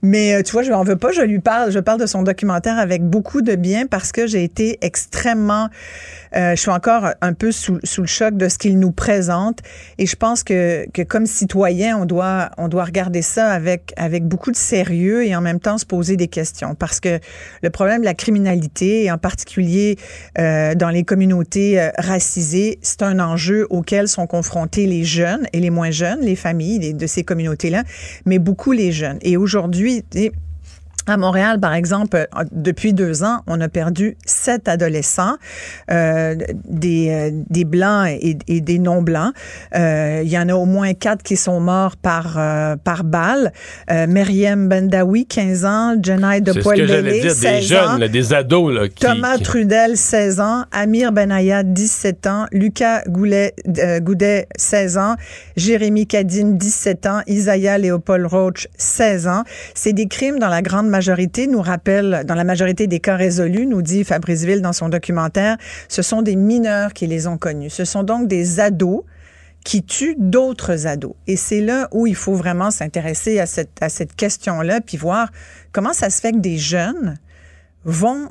Speaker 6: Mais euh, tu vois, je n'en veux pas. Je lui parle, je parle de son documentaire avec beaucoup de bien parce que j'ai été extrêmement extrêmement... Euh, je suis encore un peu sous, le choc de ce qu'il nous présente et je pense que, que comme citoyen, on doit, on doit regarder ça avec, avec beaucoup de sérieux et en même temps se poser des questions parce que le problème de la criminalité, et en particulier euh, dans les communautés euh, racisées, c'est un enjeu auquel sont confrontés les jeunes et les moins jeunes, les familles de ces communautés-là, mais beaucoup les jeunes. Et aujourd'hui, à Montréal, par exemple, euh, depuis deux ans, on a perdu sept adolescents, euh, des, euh, des blancs et, et des non blancs. Euh, il y en a au moins quatre qui sont morts par par balle. Euh, Myriam Bendawi, 15 ans, Jenai de 16
Speaker 1: des jeunes,
Speaker 6: ans.
Speaker 1: des ados là,
Speaker 6: qui, Thomas Trudel, 16 ans, Amir Benaya, 17 ans, Lucas Goulet, Goudet, 16 ans, Jérémy Cadine, 17 ans, Isaiah Léopold Roach, 16 ans. C'est des crimes dans la grande majorité nous rappelle, dans la majorité des cas résolus, nous dit Fabrice Ville dans son documentaire, ce sont des mineurs qui les ont connus. Ce sont donc des ados qui tuent d'autres ados. Et c'est là où il faut vraiment s'intéresser à cette, à cette question-là, puis voir comment ça se fait que des jeunes vont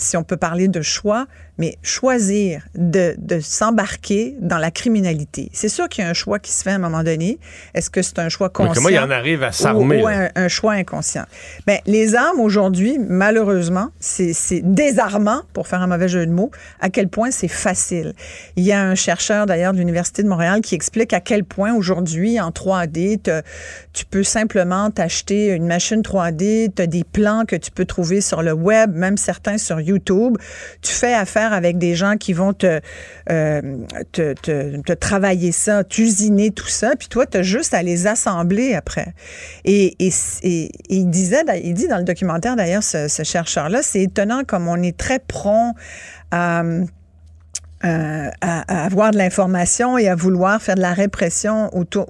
Speaker 6: si on peut parler de choix, mais choisir de, de s'embarquer dans la criminalité. C'est sûr qu'il y a un choix qui se fait à un moment donné. Est-ce que c'est un choix conscient?
Speaker 1: comment il en arrive à s'armer?
Speaker 6: Ou, un, choix inconscient? Ben, les armes aujourd'hui, malheureusement, c'est désarmant, pour faire un mauvais jeu de mots, à quel point c'est facile. Il y a un chercheur d'ailleurs de l'Université de Montréal qui explique à quel point aujourd'hui, en 3D, tu peux simplement t'acheter une machine 3D, tu as des plans que tu peux trouver sur le web, même certains sur YouTube. Tu fais affaire avec des gens qui vont te, euh, te, te, travailler ça, t'usiner tout ça, puis toi, tu as juste à les assembler après. Et, il disait, il dit dans le documentaire d'ailleurs, ce, chercheur-là, c'est étonnant comme on est très prompt à... Euh, à, avoir de l'information et à vouloir faire de la répression autour,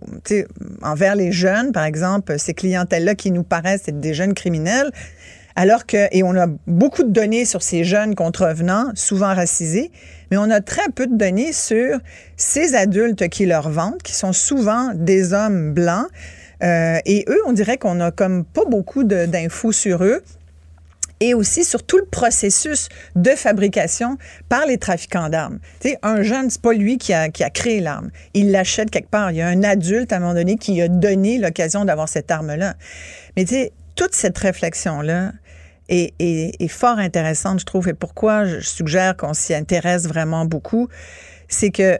Speaker 6: envers les jeunes, par exemple, ces clientèles-là qui nous paraissent être des jeunes criminels, alors que, et on a beaucoup de données sur ces jeunes contrevenants, souvent racisés, mais on a très peu de données sur ces adultes qui leur vendent, qui sont souvent des hommes blancs. Euh, et eux, on dirait qu'on a comme pas beaucoup d'infos sur eux et aussi sur tout le processus de fabrication par les trafiquants d'armes. Tu sais, un jeune, c'est pas lui qui a, qui a créé l'arme. Il l'achète quelque part. Il y a un adulte, à un moment donné, qui a donné l'occasion d'avoir cette arme-là. Mais tu sais, toute cette réflexion-là, est, fort intéressante, je trouve, et pourquoi je suggère qu'on s'y intéresse vraiment beaucoup, c'est que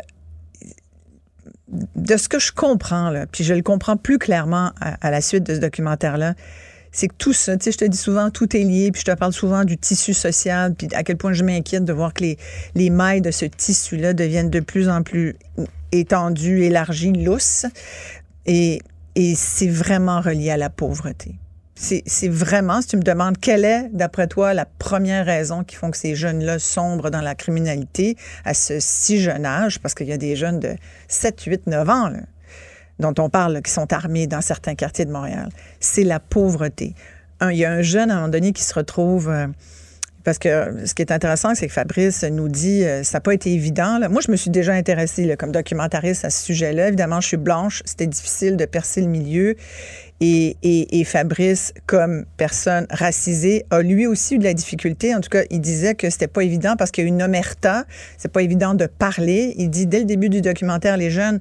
Speaker 6: de ce que je comprends, là, puis je le comprends plus clairement à, la suite de ce documentaire-là, c'est que tout ça, tu sais, je te dis souvent, tout est lié, puis je te parle souvent du tissu social, puis à quel point je m'inquiète de voir que les, les mailles de ce tissu-là deviennent de plus en plus étendues, élargies, lousses. Et c'est vraiment relié à la pauvreté c'est vraiment, si tu me demandes, quelle est, d'après toi, la première raison qui font que ces jeunes-là sombrent dans la criminalité à ce si jeune âge, parce qu'il y a des jeunes de 7, 8, 9 ans, dont on parle, qui sont armés dans certains quartiers de Montréal, c'est la pauvreté. il y a un jeune, à un moment donné, qui se retrouve... Euh, Parce que ce qui est intéressant, c'est que Fabrice nous dit, euh, ça n'a pas été évident. Moi, je me suis déjà intéressée comme documentariste à ce sujet-là. Évidemment, je suis blanche, c'était difficile de percer le milieu. Et, et, et, Fabrice, comme personne racisée, a lui aussi eu de la difficulté. En tout cas, il disait que c'était pas évident parce qu'il y a une omerta. C'est pas évident de parler. Il dit dès le début du documentaire, les jeunes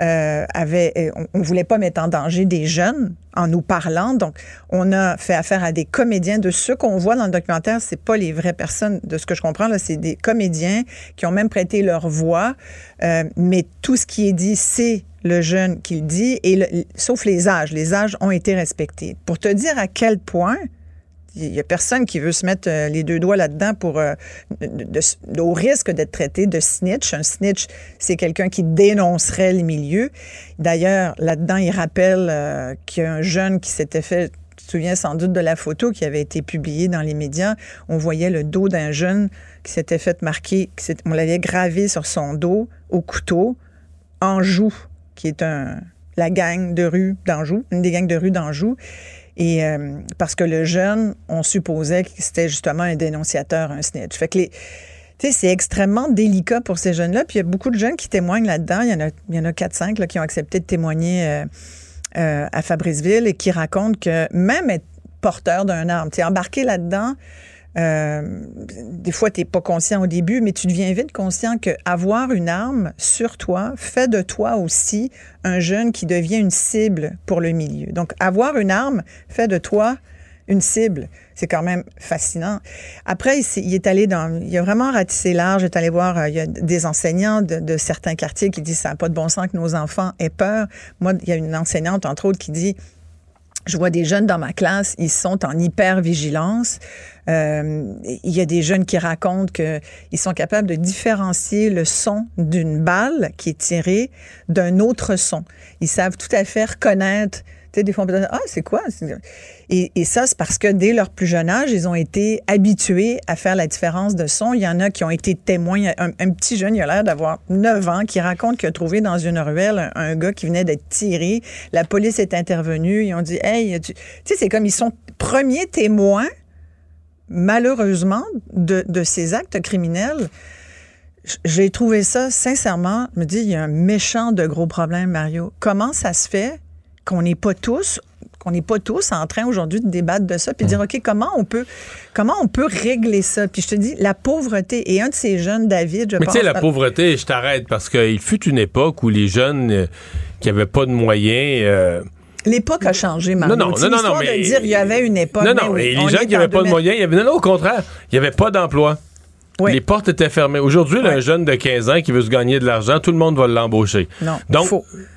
Speaker 6: euh, avaient, euh, on, on, voulait pas mettre en danger des jeunes en nous parlant. Donc, on a fait affaire à des comédiens. De ceux qu'on voit dans le documentaire, c'est pas les vraies personnes. De ce que je comprends là, c'est des comédiens qui ont même prêté leur voix. Euh, mais tout ce qui est dit, c'est le jeune qui le dit, et sauf les âges. Les âges ont été respectés. Pour te dire à quel point il n'y a personne qui veut se mettre euh, les deux doigts là-dedans pour euh, au risque d'être traité de snitch. Un snitch, c'est quelqu'un qui dénoncerait le milieu. D'ailleurs, là-dedans, il rappelle euh, qu'il y a un jeune qui s'était fait tu te souviens sans doute de la photo qui avait été publiée dans les médias. On voyait le dos d'un jeune qui s'était fait marquer, on l'avait gravé sur son dos au couteau, Anjou, qui est la gang de rue d'Anjou, une des gangs de rue d'Anjou. Et euh, parce que le jeune, on supposait que c'était justement un dénonciateur, un snitch. Fait que c'est extrêmement délicat pour ces jeunes-là. Puis il y a beaucoup de jeunes qui témoignent là-dedans. Il y en a, il y en a 4-5 qui ont accepté de témoigner euh, euh, à Fabriceville et qui racontent que même être porteur d'un arme, embarqué là-dedans, euh, des fois, tu n'es pas conscient au début, mais tu deviens vite conscient que avoir une arme sur toi fait de toi aussi un jeune qui devient une cible pour le milieu. Donc, avoir une arme fait de toi une cible. C'est quand même fascinant. Après, il, est allé dans, il a vraiment ratissé large. Il est allé voir, euh, il y a des enseignants de, de certains quartiers qui disent ça n'a pas de bon sens que nos enfants aient peur. Moi, il y a une enseignante, entre autres, qui dit je vois des jeunes dans ma classe, ils sont en hyper-vigilance. Euh, il y a des jeunes qui racontent qu'ils sont capables de différencier le son d'une balle qui est tirée d'un autre son. Ils savent tout à fait reconnaître des fois, on peut dire, ah, c'est quoi? Et, ça, c'est parce que dès leur plus jeune âge, ils ont été habitués à faire la différence de son. Il y en a qui ont été témoins. Un, petit jeune, il a l'air d'avoir 9 ans, qui raconte qu'il a trouvé dans une ruelle un, gars qui venait d'être tiré. La police est intervenue. Ils ont dit, hey, tu sais, c'est comme ils sont premiers témoins, malheureusement, de, de ces actes criminels. J'ai trouvé ça, sincèrement, je me dis, il y a un méchant de gros problème, Mario. Comment ça se fait qu'on n'est pas tous qu'on n'est pas tous en train aujourd'hui de débattre de ça, puis dire, OK, comment on peut comment on peut régler ça? Puis je te dis, la pauvreté, et un de ces jeunes, David, je
Speaker 1: Mais tu sais, la pauvreté, je t'arrête, parce qu'il fut une époque où les jeunes euh, qui n'avaient pas de moyens... Euh,
Speaker 6: L'époque a changé, Mario. Non, non, non, non, mais... de dire il y avait une époque.
Speaker 1: Non, non, mais les gens qui n'avaient pas de moyens, il y avait, non, non, au contraire, il n'y avait pas d'emploi. Les portes étaient fermées. Aujourd'hui, un jeune de 15 ans qui veut se gagner de l'argent, tout le monde va l'embaucher.
Speaker 6: Non. Donc,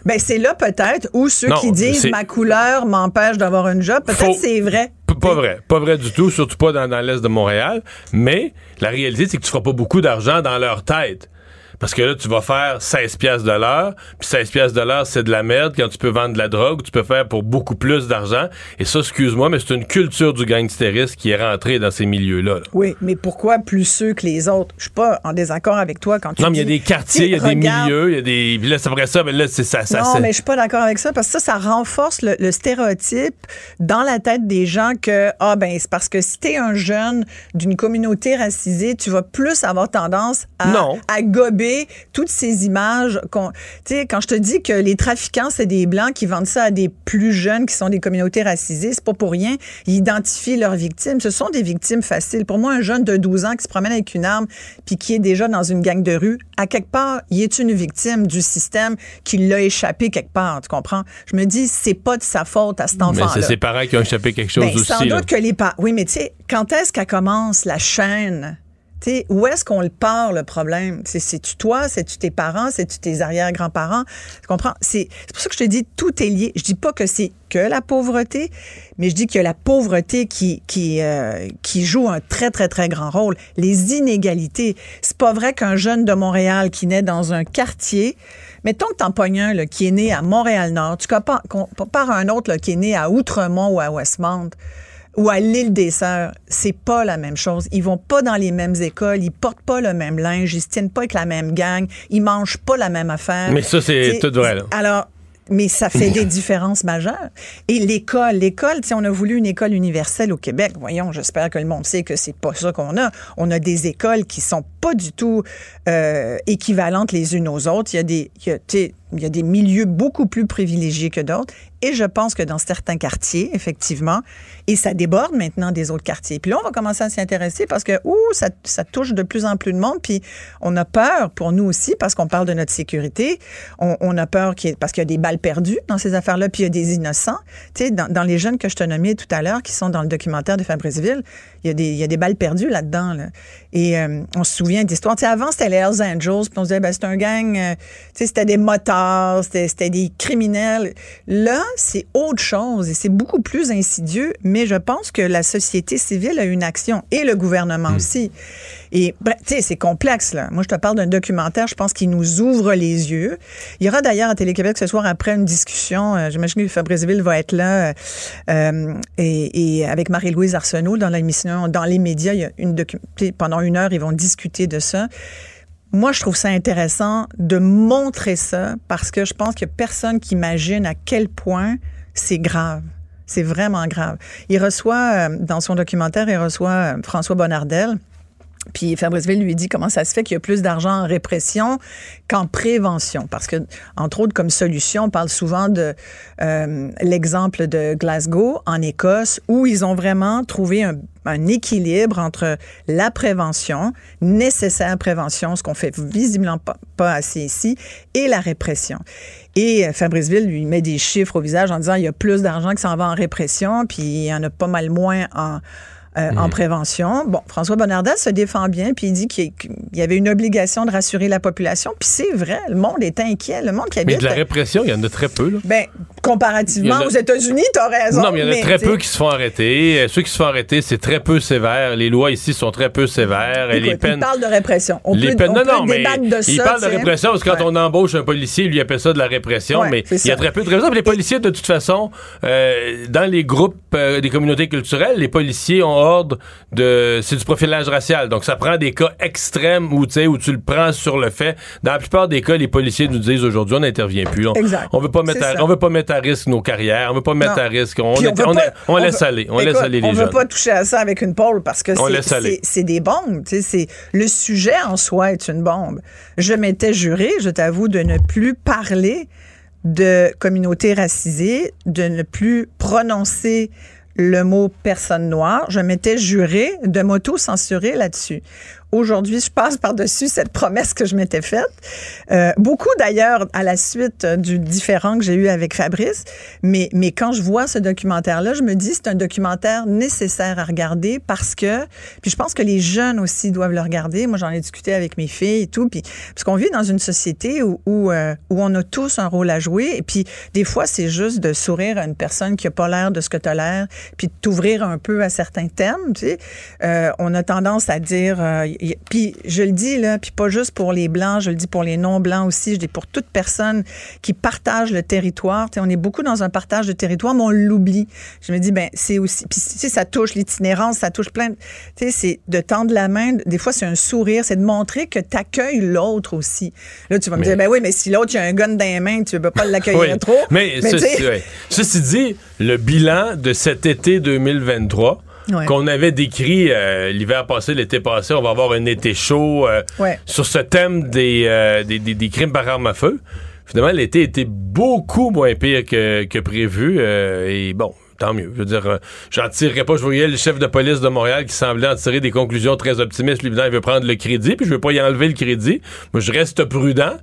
Speaker 6: Ben, c'est là peut-être où ceux qui disent ma couleur m'empêche d'avoir un job, peut-être c'est vrai.
Speaker 1: pas vrai. Pas vrai du tout, surtout pas dans, dans l'Est de Montréal. Mais la réalité, c'est que tu feras pas beaucoup d'argent dans leur tête. Parce que là, tu vas faire 16 pièces de l'heure, puis 16 pièces de l'heure, c'est de la merde quand tu peux vendre de la drogue, tu peux faire pour beaucoup plus d'argent. Et ça, excuse-moi, mais c'est une culture du gangsterisme qui est rentrée dans ces milieux-là.
Speaker 6: Oui, mais pourquoi plus ceux que les autres? Je suis pas en désaccord avec toi quand tu
Speaker 1: Non, mais il y a des quartiers, il y a des milieux, il y a des... Là, après ça, mais là, c'est ça. ça
Speaker 6: non, mais je suis pas d'accord avec ça, parce que ça, ça renforce le, stéréotype dans la tête des gens que, ah ben, c'est parce que si t'es un jeune d'une communauté racisée, tu vas plus avoir tendance à, à gober toutes ces images. Quand, quand je te dis que les trafiquants, c'est des Blancs qui vendent ça à des plus jeunes qui sont des communautés racisées, c'est pas pour rien. Ils identifient leurs victimes. Ce sont des victimes faciles. Pour moi, un jeune de 12 ans qui se promène avec une arme puis qui est déjà dans une gang de rue, à quelque part, il est une victime du système qui l'a échappé quelque part. Tu comprends? Je me dis, c'est pas de sa faute à cet enfant-là.
Speaker 1: Mais c'est ses parents qui ont échappé quelque chose ben, aussi.
Speaker 6: Sans doute que les parents. Oui, mais tu sais, quand est-ce qu'elle commence la chaîne? Où est-ce qu'on le part, le problème? C'est-tu toi? C'est-tu tes parents? C'est-tu tes arrière-grands-parents? Tu comprends? C'est pour ça que je te dis, tout est lié. Je dis pas que c'est que la pauvreté, mais je dis a la pauvreté qui, qui, euh, qui joue un très, très, très grand rôle. Les inégalités. C'est pas vrai qu'un jeune de Montréal qui naît dans un quartier, mettons que t'en pognes un qui est né à Montréal-Nord, tu compares un autre qui est né à Outremont ou à Westmount, ou à l'île des Sœurs, c'est pas la même chose. Ils vont pas dans les mêmes écoles, ils portent pas le même linge, ils se tiennent pas avec la même gang, ils mangent pas la même affaire.
Speaker 1: Mais ça, c'est tout vrai. Là.
Speaker 6: Alors, mais ça fait des différences majeures. Et l'école, l'école, si on a voulu une école universelle au Québec, voyons, j'espère que le monde sait que c'est pas ça qu'on a. On a des écoles qui sont pas du tout euh, équivalentes les unes aux autres. Il y a des, il y a, il y a des milieux beaucoup plus privilégiés que d'autres. Et je pense que dans certains quartiers, effectivement, et ça déborde maintenant des autres quartiers. Puis là, on va commencer à s'y intéresser parce que, ouh, ça, ça, touche de plus en plus de monde. Puis on a peur pour nous aussi parce qu'on parle de notre sécurité. On, a peur qu'il parce qu'il y a des balles perdues dans ces affaires-là, puis il y a des innocents. Tu sais, dans, les jeunes que je te nommais tout à l'heure, qui sont dans le documentaire de Fabriceville, il y a des, il y a des balles perdues là-dedans. Là. Et euh, on se souvient d'histoires. Tu sais, avant, c'était les Hells Angels, puis on disait, ben, c'est un gang, euh, tu sais, c'était des motards, c'était des criminels. Là, c'est autre chose et c'est beaucoup plus insidieux, mais je pense que la société civile a une action et le gouvernement hmm. aussi. Et, tu sais, c'est complexe, là. Moi, je te parle d'un documentaire, je pense qu'il nous ouvre les yeux. Il y aura d'ailleurs à Télé-Québec ce soir, après une discussion, euh, j'imagine que Fabriceville va être là, euh, et, et, avec Marie-Louise Arsenault dans l'émission, dans les médias, il y a une pendant une heure, ils vont discuter de ça. Moi, je trouve ça intéressant de montrer ça parce que je pense a personne qui imagine à quel point c'est grave. C'est vraiment grave. Il reçoit, euh, dans son documentaire, il reçoit François Bonnardel, puis Fabriceville lui dit comment ça se fait qu'il y a plus d'argent en répression qu'en prévention. Parce que, entre autres, comme solution, on parle souvent de euh, l'exemple de Glasgow, en Écosse, où ils ont vraiment trouvé un, équilibre entre la prévention, nécessaire prévention, ce qu'on fait visiblement pas, assez ici, et la répression. Et euh, Fabriceville lui met des chiffres au visage en disant il y a plus d'argent qui s'en va en répression, puis il y en a pas mal moins en euh, en mhm. prévention. Bon, François Bonnardel se défend bien, puis il dit qu'il y avait une obligation de rassurer la population. Puis c'est vrai, le monde est inquiet. Le monde qui habite...
Speaker 1: Mais de la répression, il y en a très peu. Là.
Speaker 6: Ben, comparativement aux États-Unis, tu as raison.
Speaker 1: Non, mais il y en a très peu qui se font arrêter. Euh, ceux qui se font arrêter, c'est très peu sévère. Les lois ici sont très peu sévères. et les peines...
Speaker 6: Il parle de répression. On
Speaker 1: les
Speaker 6: peut,
Speaker 1: peines... non, non,
Speaker 6: mais
Speaker 1: de il parle de répression parce que quand on embauche un policier, il lui appelle ça de la répression. mais il y a très peu de répression. Les policiers, de toute façon, euh, dans les groupes des communautés culturelles, les policiers ont ordre de c'est du profilage racial. Donc, ça prend des cas extrêmes où, où tu le prends sur le fait. Dans la plupart des cas, les policiers nous disent aujourd'hui, on n'intervient plus. On, on veut pas mettre à, on veut pas mettre à risque nos carrières. On veut pas mettre à risque. On, on, laisse aller. On laisse aller les
Speaker 6: on
Speaker 1: jeunes.
Speaker 6: On veut pas toucher à ça avec une pôle parce que c'est des bombes. C'est le sujet en soi est une bombe. Je m'étais juré, je t'avoue, de ne plus parler de communauté racisée, de ne plus prononcer le mot personne noire. Je m'étais juré de m'auto-censurer là-dessus. Aujourd'hui, je passe par-dessus cette promesse que je m'étais faite. Euh, beaucoup d'ailleurs à la suite du différent que j'ai eu avec Fabrice. Mais, mais quand je vois ce documentaire-là, je me dis c'est un documentaire nécessaire à regarder parce que, puis je pense que les jeunes aussi doivent le regarder. Moi, j'en ai discuté avec mes filles et tout. Puis, parce qu'on vit dans une société où, où, euh, où, on a tous un rôle à jouer. Et puis, des fois, c'est juste de sourire à une personne qui a pas l'air de ce que tu as l'air, puis de t'ouvrir un peu à certains termes. Tu sais. Euh, on a tendance à dire puis je le dis là, puis pas juste pour les blancs, je le dis pour les non blancs aussi, je dis pour toute personne qui partage le territoire. on est beaucoup dans un partage de territoire, mais on l'oublie. Je me dis ben c'est aussi, puis ça touche l'itinérance, ça touche plein. Tu sais, c'est de tendre la main. Des fois c'est un sourire, c'est de montrer que tu accueilles l'autre aussi. Là tu vas me dire ben oui, mais si l'autre il a un gun dans les mains, tu peux pas l'accueillir trop.
Speaker 1: Mais, mais ceci, ceci dit, le bilan de cet été 2023 qu'on avait décrit euh, l'hiver passé, l'été passé. On va avoir un été chaud euh, sur ce thème euh, des, des, crimes par arme à feu. Finalement, l'été était beaucoup moins pire que, que prévu. et bon, tant mieux. Je veux dire, j'en tirerai pas. Je voyais le chef de police de Montréal qui semblait en tirer des conclusions très optimistes. Lui, il veut prendre le crédit, puis je veux pas y enlever le crédit. Moi, je reste prudent.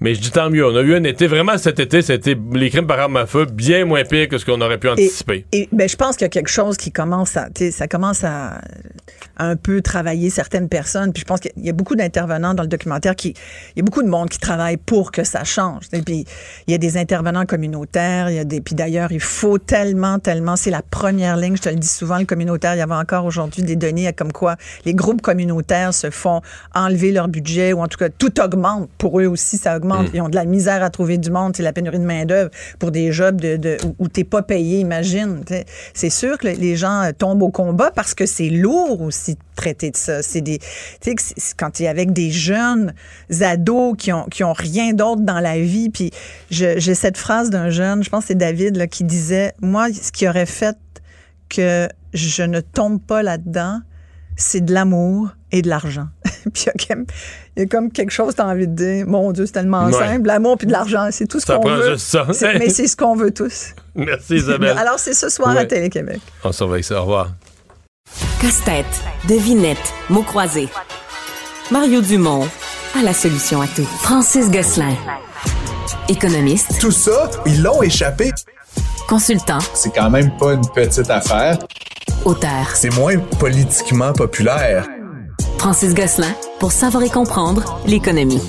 Speaker 1: Mais je dis tant mieux. On a eu un été, vraiment cet été, c'était les crimes par arme à feu bien moins pire que ce qu'on aurait pu anticiper.
Speaker 6: Et, ben, je pense qu'il y a quelque chose qui commence à, ça commence à, un peu travailler certaines personnes. Puis je pense qu'il y a beaucoup d'intervenants dans le documentaire qui, il y a beaucoup de monde qui travaille pour que ça change. Et puis il y a des intervenants communautaires, il y a des, puis d'ailleurs il faut tellement, tellement, c'est la première ligne. Je te le dis souvent, le communautaire. Il y avait encore aujourd'hui des données comme quoi les groupes communautaires se font enlever leur budget ou en tout cas tout augmente pour eux aussi, ça augmente augmente. Mm. Ils ont de la misère à trouver du monde. C'est la pénurie de main-d'œuvre pour des jobs de, où tu n'es pas payé, imagine. C'est sûr que les gens tombent au combat parce que c'est lourd aussi de traiter de ça. C'est des, quand il est avec des jeunes ados qui ont, qui ont rien d'autre dans la vie. Puis j'ai cette phrase d'un jeune, je pense que c'est David, là, qui disait Moi, ce qui aurait fait que je ne tombe pas là-dedans, c'est de l'amour et de l'argent. puis il y, a comme quelque chose, tu as envie de dire, mon Dieu, c'est tellement simple, l'amour puis de l'argent, c'est tout ce qu'on veut. Juste ça. mais c'est ce qu'on veut tous.
Speaker 1: Merci Isabelle.
Speaker 6: Alors c'est ce soir à Télé-Québec.
Speaker 1: On surveille ça, au revoir.
Speaker 3: Casse-tête, devinette, mots croisés. Mario Dumont a la solution à tout. Francis Gosselin, économiste.
Speaker 7: Tout ça, ils l'ont échappé.
Speaker 3: Consultant.
Speaker 7: C'est quand même pas une petite affaire.
Speaker 3: Auteur.
Speaker 7: C'est moins politiquement populaire.
Speaker 3: Francis Gosselin, pour savoir et comprendre l'économie.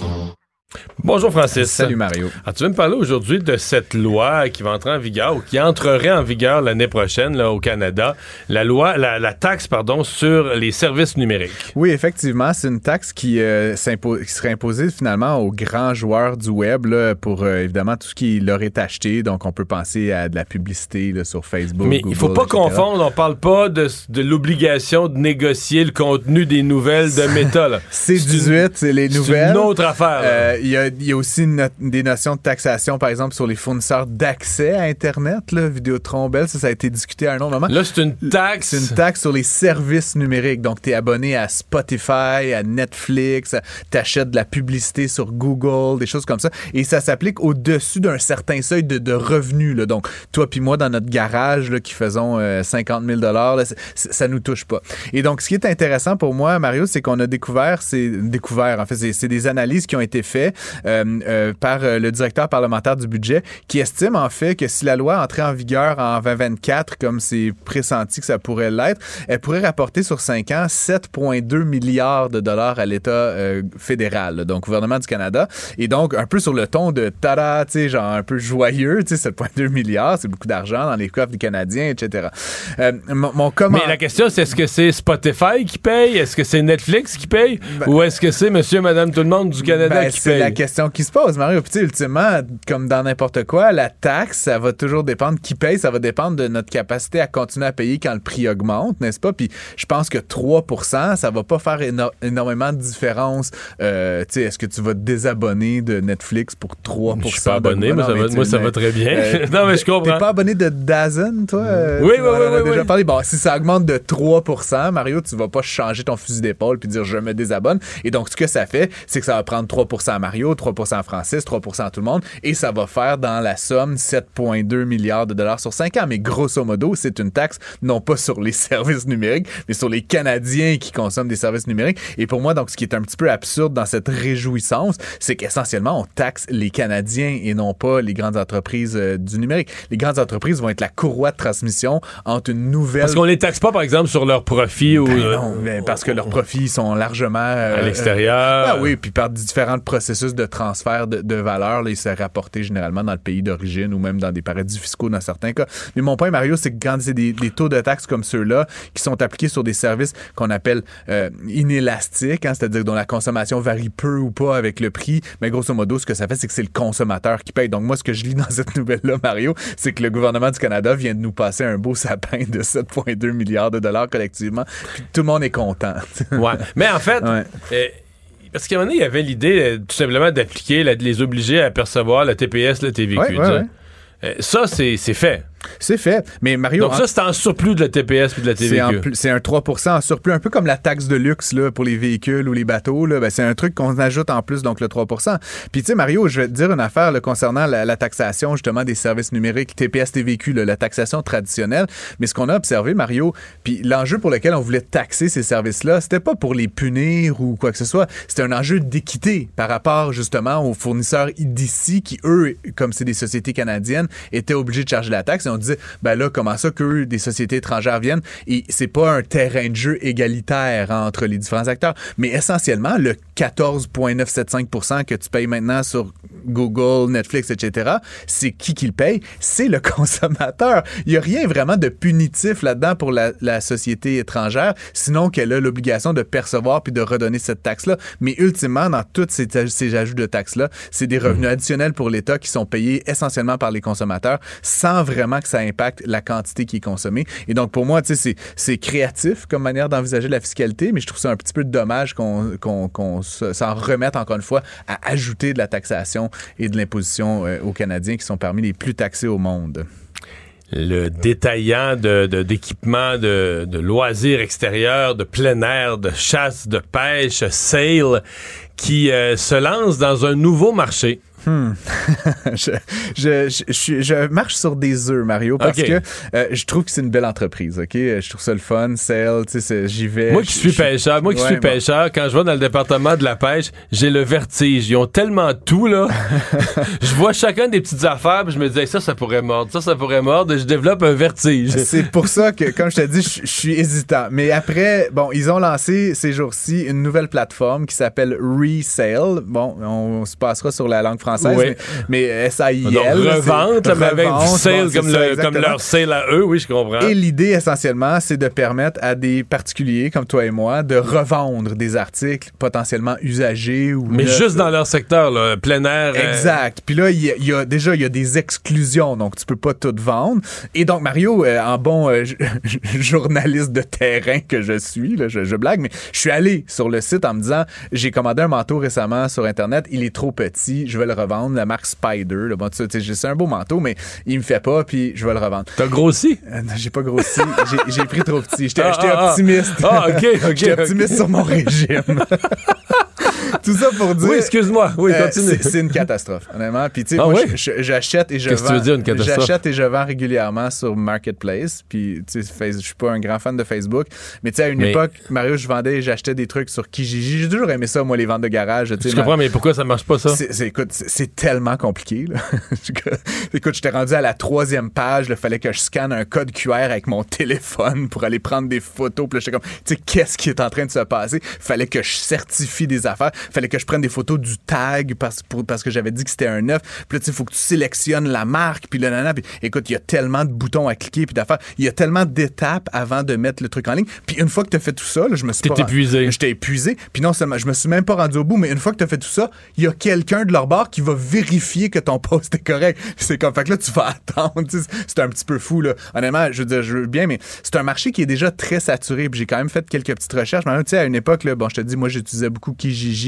Speaker 1: Bonjour Francis.
Speaker 8: Salut Mario.
Speaker 1: Alors, tu veux me parler aujourd'hui de cette loi qui va entrer en vigueur ou qui entrerait en vigueur l'année prochaine là, au Canada, la loi, la, taxe pardon sur les services numériques.
Speaker 8: Oui, effectivement, c'est une taxe qui, euh, qui, serait imposée finalement aux grands joueurs du web là, pour euh, évidemment tout ce qui leur est acheté. Donc on peut penser à de la publicité là, sur Facebook.
Speaker 1: Mais il faut pas confondre. On parle pas de, de l'obligation de négocier le contenu des nouvelles de Meta.
Speaker 8: c'est 18, c'est les nouvelles.
Speaker 1: C'est une autre affaire.
Speaker 8: Euh, il y a il y a aussi des notions de taxation, par exemple, sur les fournisseurs d'accès à Internet, là, Vidéotron, Bell, ça, ça a été discuté à un autre moment.
Speaker 1: Là, c'est une taxe.
Speaker 8: C'est une taxe sur les services numériques. Donc, tu es abonné à Spotify, à Netflix, t'achètes de la publicité sur Google, des choses comme ça. Et ça s'applique au-dessus d'un certain seuil de, revenus. Là. Donc, toi puis moi, dans notre garage, là, qui faisons 50 000 là, ça nous touche pas. Et donc, ce qui est intéressant pour moi, Mario, c'est qu'on a découvert, c'est découvert, en fait, c'est des analyses qui ont été faites euh, euh, par euh, le directeur parlementaire du budget, qui estime en fait que si la loi entrait en vigueur en 2024, comme c'est pressenti que ça pourrait l'être, elle pourrait rapporter sur 5 ans 7,2 milliards de dollars à l'État fédéral, donc gouvernement du Canada. Et donc, un peu sur le ton de tada, tu sais, genre un peu joyeux, tu sais, 7,2 milliards, c'est beaucoup d'argent dans les coffres des Canadiens, etc.
Speaker 1: mon, comment... Mais la question, c'est est-ce que c'est Spotify qui paye? Est-ce que c'est Netflix qui paye? Ben ou est-ce que c'est monsieur, madame, tout le monde du Canada ben, qui paye?
Speaker 8: Question qui se pose, Mario. Puis, ultimement, comme dans n'importe quoi, la taxe, ça va toujours dépendre qui paye. Ça va dépendre de notre capacité à continuer à payer quand le prix augmente, n'est-ce pas? Puis, je pense que 3% ça va pas faire énormément de différence. Euh, tu sais, est-ce que tu vas te désabonner de Netflix pour 3
Speaker 1: Je suis pas abonné, moi, ça, va, moi ça va, très bien. Euh, non, mais je comprends.
Speaker 8: T'es pas abonné de Dazen, toi?
Speaker 1: oui, oui, oui, oui,
Speaker 8: déjà parlé. Bon, si ça augmente de 3% Mario, tu vas pas changer ton fusil d'épaule puis dire je me désabonne. Et donc, ce que ça fait, c'est que ça va prendre 3 à Mario, 3 à Francis, 3 à tout le monde, et ça va faire dans la somme 7,2 milliards de dollars sur 5 ans. Mais grosso modo, c'est une taxe non pas sur les services numériques, mais sur les Canadiens qui consomment des services numériques. Et pour moi, donc, ce qui est un petit peu absurde dans cette réjouissance, c'est qu'essentiellement, on taxe les Canadiens et non pas les grandes entreprises euh, du numérique. Les grandes entreprises vont être la courroie de transmission entre une nouvelle...
Speaker 1: Parce qu'on les taxe pas, par exemple, sur leurs profits ou...
Speaker 8: Ben non, ben parce que leurs profits sont largement...
Speaker 1: Euh, à l'extérieur.
Speaker 8: ah oui, puis par différents processus de transfert de, valeur, là, il s'est rapporté généralement dans le pays d'origine ou même dans des paradis fiscaux dans certains cas. Mais mon point, Mario, c'est que quand c'est des, taux de taxes comme ceux-là qui sont appliqués sur des services qu'on appelle euh, inélastiques, hein, c'est-à-dire dont la consommation varie peu ou pas avec le prix, mais grosso modo, ce que ça fait, c'est que c'est le consommateur qui paye. Donc moi, ce que je lis dans cette nouvelle-là, Mario, c'est que le gouvernement du Canada vient de nous passer un beau sapin de 7,2 milliards de dollars collectivement. Puis tout le monde est content.
Speaker 1: ouais. Mais en fait, euh, parce qu'à un moment donné, il y avait l'idée euh, tout simplement d'appliquer, de les obliger à percevoir la TPS, la TVQ. Ça, c'est fait.
Speaker 8: C'est fait. Mais Mario.
Speaker 1: Donc, ça, c'est en surplus de la TPS puis de la TVQ.
Speaker 8: C'est un 3% en surplus, un peu comme la taxe de luxe là, pour les véhicules ou les bateaux. Ben, c'est un truc qu'on ajoute en plus, donc le 3% Puis, tu sais, Mario, je vais te dire une affaire concernant la, taxation, justement, des services numériques, TPS, TVQ, la taxation traditionnelle. Mais ce qu'on a observé, Mario, puis l'enjeu pour lequel on voulait taxer ces services-là, c'était pas pour les punir ou quoi que ce soit. C'était un enjeu d'équité par rapport, justement, aux fournisseurs d'ici qui, eux, comme c'est des sociétés canadiennes, étaient obligés de charger la taxe si on disait, ben là, comment ça que des sociétés étrangères viennent? Et c'est pas un terrain de jeu égalitaire entre les différents acteurs. Mais essentiellement, le 14,975 que tu payes maintenant sur Google, Netflix, etc., c'est qui qui le paye? C'est le consommateur. Il n'y a rien vraiment de punitif là-dedans pour la, société étrangère, sinon qu'elle a l'obligation de percevoir puis de redonner cette taxe-là. Mais ultimement, dans tous ces, ces ajouts de taxes-là, c'est des revenus mmh. additionnels pour l'État qui sont payés essentiellement par les consommateurs sans vraiment que ça impacte la quantité qui est consommée. Et donc, pour moi, c'est créatif comme manière d'envisager la fiscalité, mais je trouve ça un petit peu dommage qu'on s'en remette encore une fois à ajouter de la taxation et de l'imposition euh, aux Canadiens qui sont parmi les plus taxés au monde
Speaker 1: le détaillant d'équipements de, loisirs extérieurs, de plein air, de chasse, de pêche, Sale, qui euh, se lance dans un nouveau marché.
Speaker 8: Hmm. je, je, je, je, marche sur des œufs, Mario, parce que euh, je trouve que c'est une belle entreprise. Ok, je trouve ça le fun, sais, j'y vais.
Speaker 1: Moi qui suis pêcheur, moi qui suis pêcheur, quand je vais dans le département de la pêche, j'ai le vertige. Ils ont tellement tout là. je vois chacun des petites affaires, puis je me dis ça, ça pourrait mordre, ça, ça pourrait mordre, et je développe un vertige.
Speaker 8: C'est pour ça que, comme je te dis, je suis hésitant. Mais après, bon, ils ont lancé ces jours-ci une nouvelle plateforme qui s'appelle Resale. Bon, on se passera sur la langue française française, mais, S-A-I-L.
Speaker 1: Revente, mais avec du sale comme, comme, leur sale à eux, oui, je comprends.
Speaker 8: Et l'idée, essentiellement, c'est de permettre à des particuliers comme toi et moi de revendre des articles potentiellement usagés. Ou
Speaker 1: mais juste dans leur secteur, là, plein air.
Speaker 8: Euh, exact. Puis là, il y, a déjà il y a des exclusions, donc tu peux pas tout vendre. Et donc, Mario, euh, en bon euh, journaliste de terrain que je suis, là, je, je blague, mais je suis allé sur le site en me disant, j'ai commandé un manteau récemment sur Internet, il est trop petit, je vais le revendre, la marque Spider. Bon, c'est un beau manteau, mais il me fait pas, puis je vais le revendre.
Speaker 1: T'as grossi?
Speaker 8: Euh, j'ai pas grossi. j'ai pris trop petit. J'étais ah, ah, ah. optimiste.
Speaker 1: Ah, OK, OK.
Speaker 8: J'étais optimiste sur mon régime. Tout ça pour dire.
Speaker 1: Oui, excuse-moi. Oui, euh, continue.
Speaker 8: c'est une catastrophe, honnêtement. Puis, tu sais, moi, j'achète et je
Speaker 1: Qu'est-ce vends. Que tu veux dire, une catastrophe?
Speaker 8: J'achète et je vends régulièrement sur Marketplace. Puis, tu sais, je suis pas un grand fan de Facebook. Mais, tu sais, à une époque, Mario, je vendais et j'achetais des trucs sur Kijiji. J'ai toujours aimé ça, moi, les ventes de garage.
Speaker 1: Je comprends, mais pourquoi ça marche pas, ça?
Speaker 8: écoute, c'est tellement compliqué. Là. écoute, j'étais rendu à la troisième page. Il fallait que je scanne un code QR avec mon téléphone pour aller prendre des photos. Puis là, j'étais comme, tu sais, qu'est-ce qui est en train de se passer? Fallait que je certifie des affaires. Fallait que je prenne des photos du tag parce, parce que j'avais dit que c'était un neuf. Puis là, tu sais, il faut que tu sélectionnes la marque. Puis le nana. Puis écoute, il y a tellement de boutons à cliquer puis d'affaires. Il y a tellement d'étapes avant de mettre le truc en ligne. Puis une fois que tu as fait tout ça, là, je me suis.
Speaker 1: T'es épuisé.
Speaker 8: J'étais épuisé. Puis non seulement, je me suis même pas rendu au bout, mais une fois que tu as fait tout ça, il y a quelqu'un de leur bord qui va vérifier que ton post est correct. C'est comme, fait que là, tu vas attendre. C'est un petit peu fou, là. Honnêtement, je veux dire, je veux bien, mais c'est un marché qui est déjà très saturé. Puis j'ai quand même fait quelques petites recherches. Mais tu sais, à une époque, là, bon, je te dis, moi, j'utilisais beaucoup Kijiji.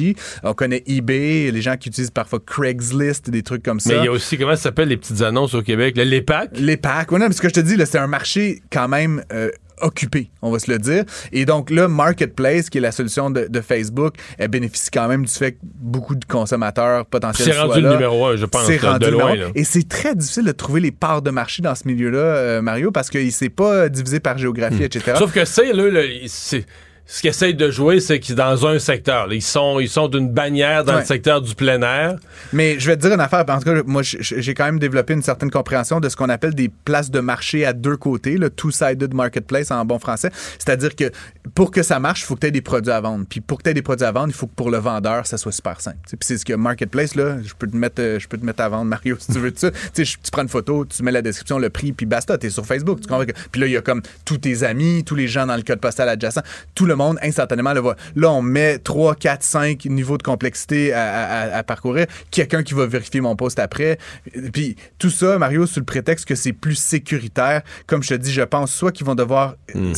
Speaker 8: On connaît eBay, les gens qui utilisent parfois Craigslist, des trucs comme ça.
Speaker 1: Mais il y a aussi, comment ça s'appelle, les petites annonces au Québec? Les packs?
Speaker 8: Les packs. Oui, non, mais ce que je te dis, c'est un marché quand même euh, occupé, on va se le dire. Et donc là, Marketplace, qui est la solution de, Facebook, elle bénéficie quand même du fait que beaucoup de consommateurs potentiels
Speaker 1: C'est rendu le numéro un, je pense, c'est rendu de loin.
Speaker 8: Et c'est très difficile de trouver les parts de marché dans ce milieu-là, euh, Mario, parce qu'il s'est pas divisé par géographie, hmm. etc.
Speaker 1: Sauf que c'est, là, c'est ce qu'ils essayent de jouer, c'est qu'ils dans un secteur. ils sont, ils sont d'une bannière dans le secteur du plein air.
Speaker 8: Mais je vais te dire une affaire. En tout cas, moi, j'ai quand même développé une certaine compréhension de ce qu'on appelle des places de marché à deux côtés, le two-sided marketplace en bon français. C'est-à-dire que pour que ça marche, il faut que tu aies des produits à vendre. Puis pour que tu aies des produits à vendre, il faut que pour le vendeur, ça soit super simple. Puis c'est ce que marketplace là, je peux te mettre, euh, je peux te mettre à vendre Mario si tu veux ça. tu prends une photo, tu mets la description, le prix, puis basta, es sur Facebook. Tu Puis là, il y a comme tous tes amis, tous les gens dans le code postal adjacent, tout le monde instantanément le voit. Là, on met 3, 4, 5 niveaux de complexité à, parcourir. Quelqu'un qui va vérifier mon poste après. Puis tout ça, Mario, sous le prétexte que c'est plus sécuritaire. Comme je te dis, je pense soit qu'ils vont devoir hmm.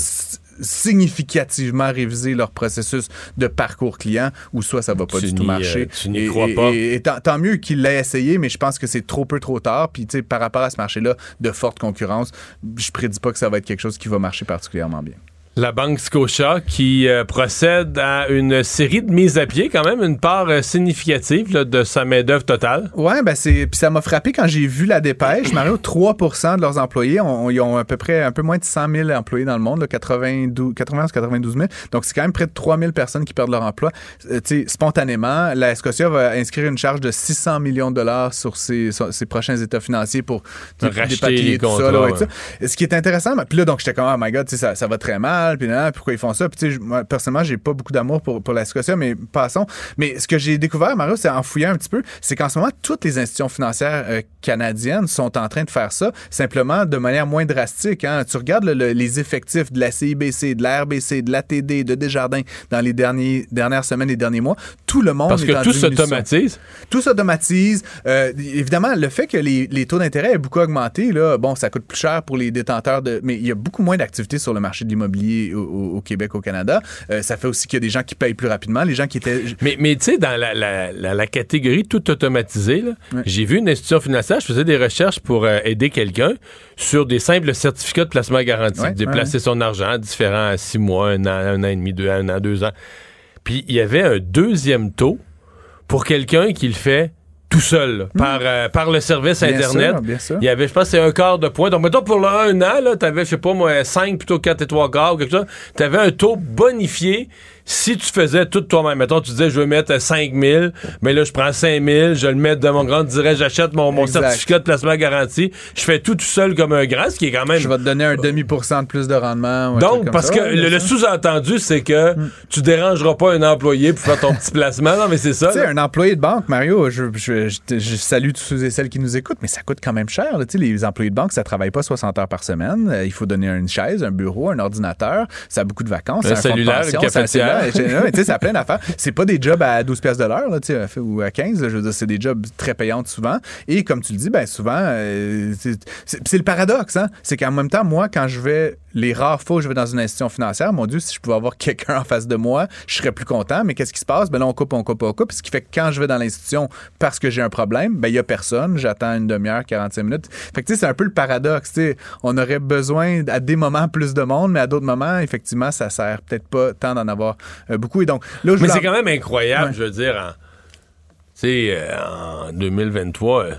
Speaker 8: significativement réviser leur processus de parcours client ou soit ça va pas du tout marcher.
Speaker 1: Euh, tu n'y crois pas.
Speaker 8: Et, tant, mieux qu'il l'ait essayé, mais je pense que c'est trop peu trop tard. Puis tu sais, par rapport à ce marché-là de forte concurrence, je prédis pas que ça va être quelque chose qui va marcher particulièrement bien.
Speaker 1: La Banque Scotia qui euh, procède à une série de mises à pied, quand même, une part euh, significative de sa main-d'œuvre totale.
Speaker 8: Oui, ben c'est, puis ça m'a frappé quand j'ai vu la dépêche. Mario, 3 de leurs employés, ont, ils ont à peu près un peu moins de 100 000 employés dans le monde, 92, 91 92 000. Donc, c'est quand même près de 3 000 personnes qui perdent leur emploi. Euh, spontanément, la Scotia va inscrire une charge de 600 millions de dollars sur ses, ses prochains états financiers pour
Speaker 1: racheter tout ça,
Speaker 8: Ce qui est intéressant, puis là, donc, j'étais comme, oh my God, ça, ça va très mal puis pourquoi ils font ça? Puis, moi, personnellement, j'ai pas beaucoup d'amour pour, pour la Scotia, mais passons. Mais ce que j'ai découvert, Mario, c'est en fouillant un petit peu, c'est qu'en ce moment, toutes les institutions financières euh, canadiennes sont en train de faire ça, simplement de manière moins drastique. Hein. Tu regardes les effectifs de la CIBC, de la RBC, de l'ATD, de Desjardins dans les derniers, dernières semaines et derniers mois, tout le monde
Speaker 1: Parce que tout s'automatise.
Speaker 8: Tout s'automatise. Euh, évidemment, le fait que les, les taux d'intérêt aient beaucoup augmenté, là, bon, ça coûte plus cher pour les détenteurs de. Mais il y a beaucoup moins d'activité sur le marché de l'immobilier au, Québec, au Canada. Euh, ça fait aussi qu'il y a des gens qui payent plus rapidement, les gens qui étaient...
Speaker 1: Mais, mais tu sais, dans la, la, catégorie tout automatisé, j'ai vu une institution financière, je faisais des recherches pour euh, aider quelqu'un sur des simples certificats de placement garanti, déplacer son argent différent à six mois, un an, un an et demi, deux, un an, deux ans. Puis il y avait un deuxième taux pour quelqu'un qui le fait tout seul, par, hmm. euh, par le service Internet. Il y avait, je pense, c'est un quart de point. Donc, mettons, pour le un an, là, t'avais, je sais pas moi, 5 plutôt 4 et 3 quarts ou quelque chose. T'avais un taux bonifié si tu faisais tout toi-même, mettons, tu disais, je veux mettre 5 000, mais là, je prends 5 000, je le mets dans mon grand, dirais, j'achète mon, mon certificat de placement garanti, je fais tout tout seul comme un grand, ce qui est quand même...
Speaker 8: Je vais te donner un demi-pourcent de plus de rendement.
Speaker 1: Donc, parce que le, sous-entendu, c'est que hmm. tu dérangeras pas un employé pour faire ton petit placement. Non, mais c'est ça.
Speaker 8: Tu sais, un employé de banque, Mario, je, je, je, salue tous ceux et celles qui nous écoutent, mais ça coûte quand même cher. Tu sais, les employés de banque, ça travaille pas 60 heures par semaine. Euh, il faut donner une chaise, un bureau, un ordinateur. Ça a beaucoup de vacances.
Speaker 1: Un, cellulaire, une cafetière.
Speaker 8: À plein d'affaires. C'est pas des jobs à 12 pièces de l'heure ou à 15. je veux dire, c'est des jobs très payants souvent. Et comme tu le dis, ben souvent, euh, c'est le paradoxe. Hein? C'est qu'en même temps, moi, quand je vais les rares fois où je vais dans une institution financière, mon Dieu, si je pouvais avoir quelqu'un en face de moi, je serais plus content. Mais qu'est-ce qui se passe? Ben là, on coupe, on coupe, on coupe. Ce qui fait que quand je vais dans l'institution parce que j'ai un problème, ben il y a personne. J'attends une demi-heure, 45 minutes. Fait que tu sais, c'est un peu le paradoxe. On aurait besoin à des moments plus de monde, mais à d'autres moments, effectivement, ça sert peut-être pas tant d'en avoir euh, beaucoup. Et donc,
Speaker 1: là, Mais c'est quand même incroyable, je veux dire, en, euh, en 2023. Euh,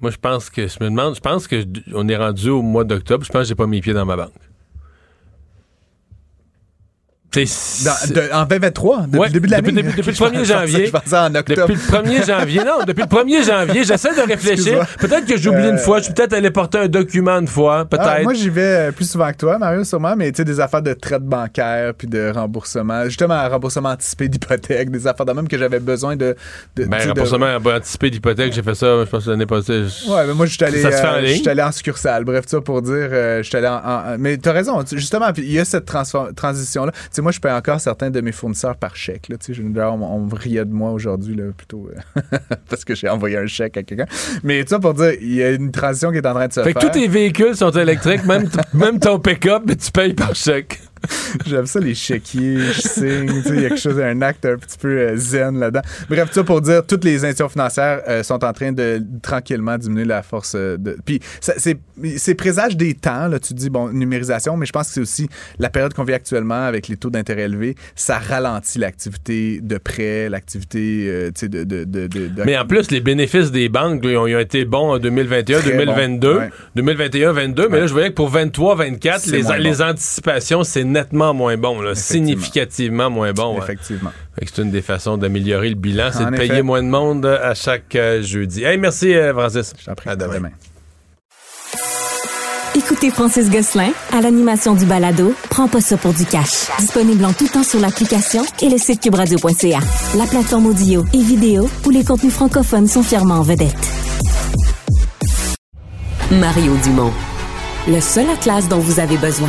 Speaker 1: moi, je pense que je me demande, je pense qu'on est rendu au mois d'octobre. Je pense que j'ai pas mis pieds dans ma banque
Speaker 8: en 2023, depuis le début de l'année.
Speaker 1: Depuis, le 1er janvier. Depuis le 1er janvier, non, depuis le 1er janvier, j'essaie de réfléchir. Peut-être que j'oublie une fois, je suis peut-être allé porter un document une fois, peut-être. Ah,
Speaker 8: moi, j'y vais euh, plus souvent que toi, Mario, sûrement, mais tu sais, des affaires de traite bancaire puis de remboursement. Justement, un remboursement anticipé d'hypothèque, des affaires de même que j'avais besoin de.
Speaker 1: de ben, remboursement anticipé d'hypothèque, j'ai fait ça, je pense, l'année passée.
Speaker 8: Ouais, mais moi, je suis allé, euh, allé en succursale. Bref, ça pour dire, euh, je suis allé en, en. Mais t'as raison, justement, il y a cette transition-là. Tu moi, je paye encore certains de mes fournisseurs par chèque. Là, on, on riait de moi aujourd'hui, plutôt euh, parce que j'ai envoyé un chèque à quelqu'un. Mais ça pour dire, il y a une transition qui est en train de se
Speaker 1: faire.
Speaker 8: Fait
Speaker 1: que tous tes véhicules sont électriques, même, même ton pick-up, mais tu payes par chèque.
Speaker 8: J'aime ça, les chéquiers, je signe. Il y a quelque chose, un acte un petit peu euh, zen là-dedans. Bref, ça pour dire, toutes les institutions financières euh, sont en train de tranquillement diminuer la force euh, de. Puis, c'est présage des temps, là. Tu dis, bon, numérisation, mais je pense que c'est aussi la période qu'on vit actuellement avec les taux d'intérêt élevés. Ça ralentit l'activité de prêt, l'activité, tu sais, de, de, de,
Speaker 1: Mais en plus, les bénéfices des banques, ils, ont, été bons en 2021, 2022. 2021, 2022. Mais là, je voyais que pour 23, 24, les, les anticipations, c'est nettement moins bon, significativement moins bon.
Speaker 8: Effectivement.
Speaker 1: C'est une des façons d'améliorer le bilan, c'est de payer moins de monde à chaque euh, jeudi. Hey, merci euh, Francis.
Speaker 8: À demain.
Speaker 3: Écoutez Francis Gosselin à l'animation du balado Prends pas ça pour du cash. Disponible en tout temps sur l'application et le site cubradio.ca. La plateforme audio et vidéo où les contenus francophones sont fièrement en vedette. Mario Dumont. Le seul atlas dont vous avez besoin.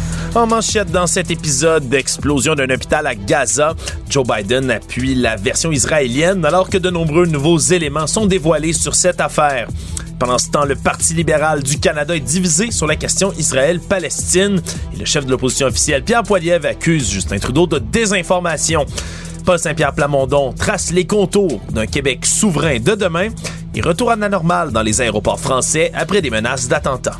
Speaker 9: En manchette dans cet épisode d'explosion d'un hôpital à Gaza, Joe Biden appuie la version israélienne alors que de nombreux nouveaux éléments sont dévoilés sur cette affaire. Pendant ce temps, le Parti libéral du Canada est divisé sur la question Israël-Palestine et le chef de l'opposition officielle, Pierre Poilievre, accuse Justin Trudeau de désinformation. Paul Saint-Pierre Plamondon trace les contours d'un Québec souverain de demain et retour à la normale dans les aéroports français après des menaces d'attentats.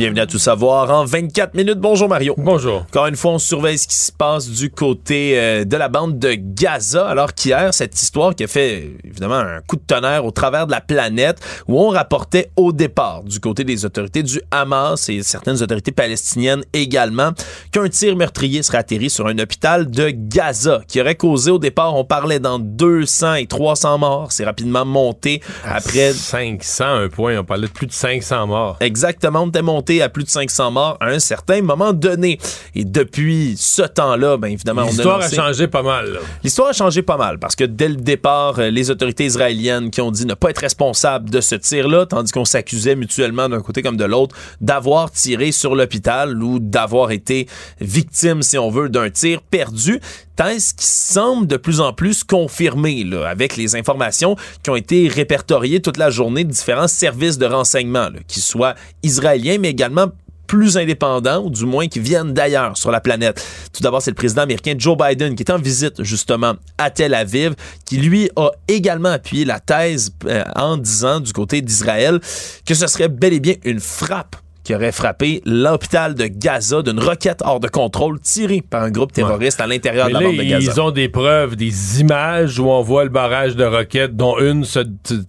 Speaker 9: Bienvenue à Tout savoir en 24 minutes. Bonjour Mario.
Speaker 1: Bonjour.
Speaker 9: Encore une fois, on surveille ce qui se passe du côté euh, de la bande de Gaza, alors qu'hier, cette histoire qui a fait évidemment un coup de tonnerre au travers de la planète, où on rapportait au départ du côté des autorités du Hamas et certaines autorités palestiniennes également, qu'un tir meurtrier serait atterri sur un hôpital de Gaza, qui aurait causé au départ, on parlait dans 200 et 300 morts. C'est rapidement monté après...
Speaker 1: 500, un point, on parlait de plus de 500 morts.
Speaker 9: Exactement, on était monté à plus de 500 morts à un certain moment donné. Et depuis ce temps-là, bien évidemment,
Speaker 1: L'histoire a, changé pas mal.
Speaker 9: L'histoire a changé pas mal parce que dès le départ, euh, les autorités israéliennes qui ont dit ne pas être responsables de ce tir-là, tandis qu'on s'accusait mutuellement d'un côté comme de l'autre d'avoir tiré sur l'hôpital ou d'avoir été victime, si on veut, d'un tir perdu qui semble de plus en plus confirmé là, avec les informations qui ont été répertoriées toute la journée de différents services de renseignement, là, qui soient israéliens, mais également plus indépendants, ou du moins qui viennent d'ailleurs sur la planète. Tout d'abord, c'est le président américain Joe Biden qui est en visite justement à Tel Aviv, qui lui a également appuyé la thèse euh, en disant du côté d'Israël que ce serait bel et bien une frappe qui aurait frappé l'hôpital de Gaza d'une roquette hors de contrôle tirée par un groupe terroriste à l'intérieur de la bande de Gaza.
Speaker 1: Ils ont des preuves, des images où on voit le barrage de roquettes dont une, se,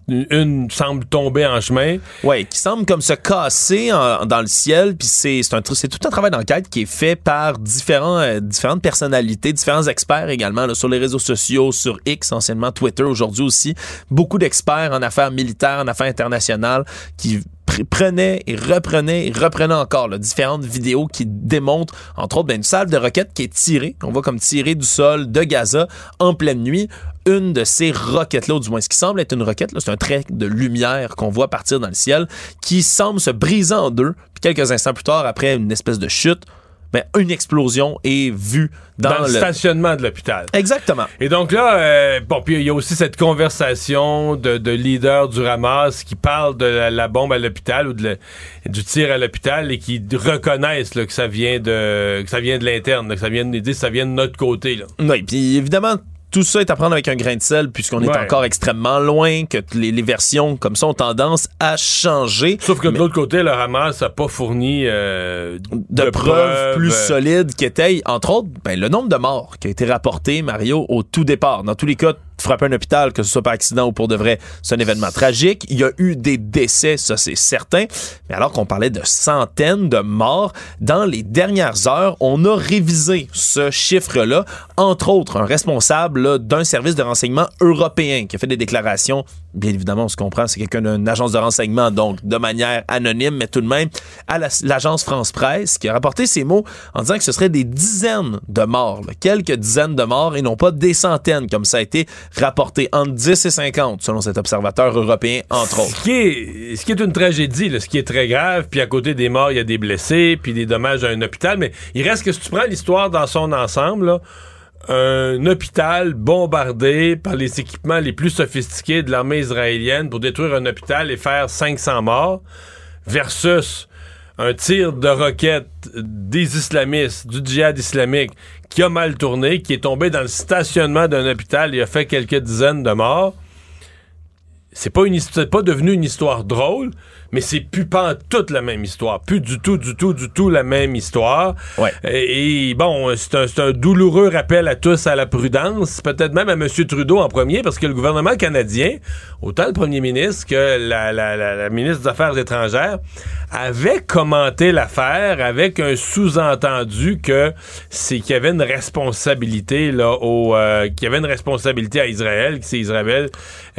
Speaker 1: une semble tomber en chemin.
Speaker 9: Oui, qui semble comme se casser dans le ciel. Puis c'est tout un travail d'enquête qui est fait par différents, euh, différentes personnalités, différents experts également là, sur les réseaux sociaux, sur X, anciennement Twitter, aujourd'hui aussi. Beaucoup d'experts en affaires militaires, en affaires internationales qui prenait et reprenait et reprenait encore là, différentes vidéos qui démontrent, entre autres, ben, une salle de roquettes qui est tirée, qu'on voit comme tirée du sol de Gaza en pleine nuit. Une de ces roquettes-là, ou du moins ce qui semble être une roquette, c'est un trait de lumière qu'on voit partir dans le ciel, qui semble se briser en deux. Puis quelques instants plus tard, après une espèce de chute, ben, une explosion est vue dans,
Speaker 1: le, stationnement de l'hôpital.
Speaker 9: Exactement.
Speaker 1: Et donc là, euh, bon, puis il y a aussi cette conversation de, de leaders du Hamas qui parlent de la, bombe à l'hôpital ou de du tir à l'hôpital et qui reconnaissent là, que ça vient de que ça vient de l'interne, que ça vient de, ça vient de notre côté. Là.
Speaker 9: Oui, puis évidemment, tout ça est à prendre avec un grain de sel puisqu'on est encore extrêmement loin, que les, versions comme ça ont tendance à changer.
Speaker 1: Sauf que de l'autre côté, le Hamas n'a pas fourni euh,
Speaker 9: de, preuves, plus solides qui étaient, entre autres, ben, le nombre de morts qui a été rapporté, Mario, au tout départ. Dans tous les cas, frapper un hôpital, que ce soit par accident ou pour de vrai, c'est un événement tragique. Il y a eu des décès, ça c'est certain. Mais alors qu'on parlait de centaines de morts, dans les dernières heures, on a révisé ce chiffre-là. Entre autres, un responsable d'un service de renseignement européen qui a fait des déclarations bien évidemment, on se comprend, c'est quelqu'un d'une agence de renseignement, donc de manière anonyme, mais tout de même, à l'agence France-Presse, qui a rapporté ces mots en disant que ce serait des dizaines de morts, quelques dizaines de morts et non pas des centaines, comme ça a été rapporté entre 10 et 50, selon cet observateur européen, entre autres.
Speaker 1: Ce qui est, ce qui est une tragédie, ce qui est très grave, puis à côté des morts, il y a des blessés, puis des dommages à un hôpital, mais il reste que si tu prends l'histoire dans son ensemble, là, un hôpital bombardé par les équipements les plus sophistiqués de l'armée israélienne pour détruire un hôpital et faire 500 morts versus un tir de roquette des islamistes, du djihad islamique, qui a mal tourné, qui est tombé dans le stationnement d'un hôpital et a fait quelques dizaines de morts. C'est pas pas devenu une histoire drôle, mais c'est plus pas toute la même histoire. Plus du tout, du tout, du tout la même histoire.
Speaker 9: Ouais.
Speaker 1: Et, bon, c'est un, un, douloureux rappel à tous à la prudence, peut-être même à M. Trudeau en premier, parce que le gouvernement canadien, autant le premier ministre que la, la, la, ministre des Affaires étrangères, avait commenté l'affaire avec un sous-entendu que c'est qu'il y avait une responsabilité là au euh, qu'il y avait une responsabilité à Israël, que c'est Israël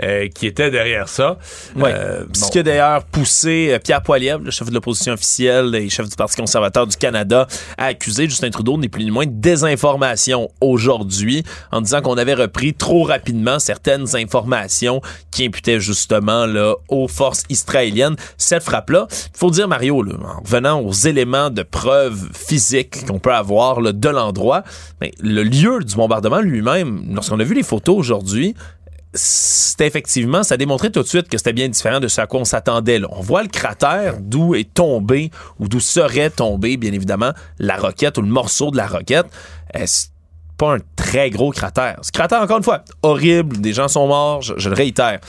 Speaker 1: euh, qui était derrière ça.
Speaker 9: Ouais. Euh, Ce qui a d'ailleurs poussé poussé Pierre Poilievre, le chef de l'opposition officielle et chef du Parti conservateur du Canada, à accuser Justin Trudeau, n'est plus ni moins de désinformation aujourd'hui, en disant qu'on avait repris trop rapidement certaines informations qui imputaient justement là, aux forces israéliennes cette frappe-là. Il faut dire, Mario, en revenant aux éléments de preuve physique qu'on peut avoir là, de l'endroit, le lieu du bombardement lui-même, lorsqu'on a vu les photos aujourd'hui, c'était effectivement, ça démontrait tout de suite que c'était bien différent de ce à quoi on s'attendait. On voit le cratère d'où est tombé ou d'où serait tombé, bien évidemment, la roquette ou le morceau de la roquette. Euh, c'est pas un très gros cratère. Ce cratère, encore une fois, horrible, des gens sont morts, je, le réitère.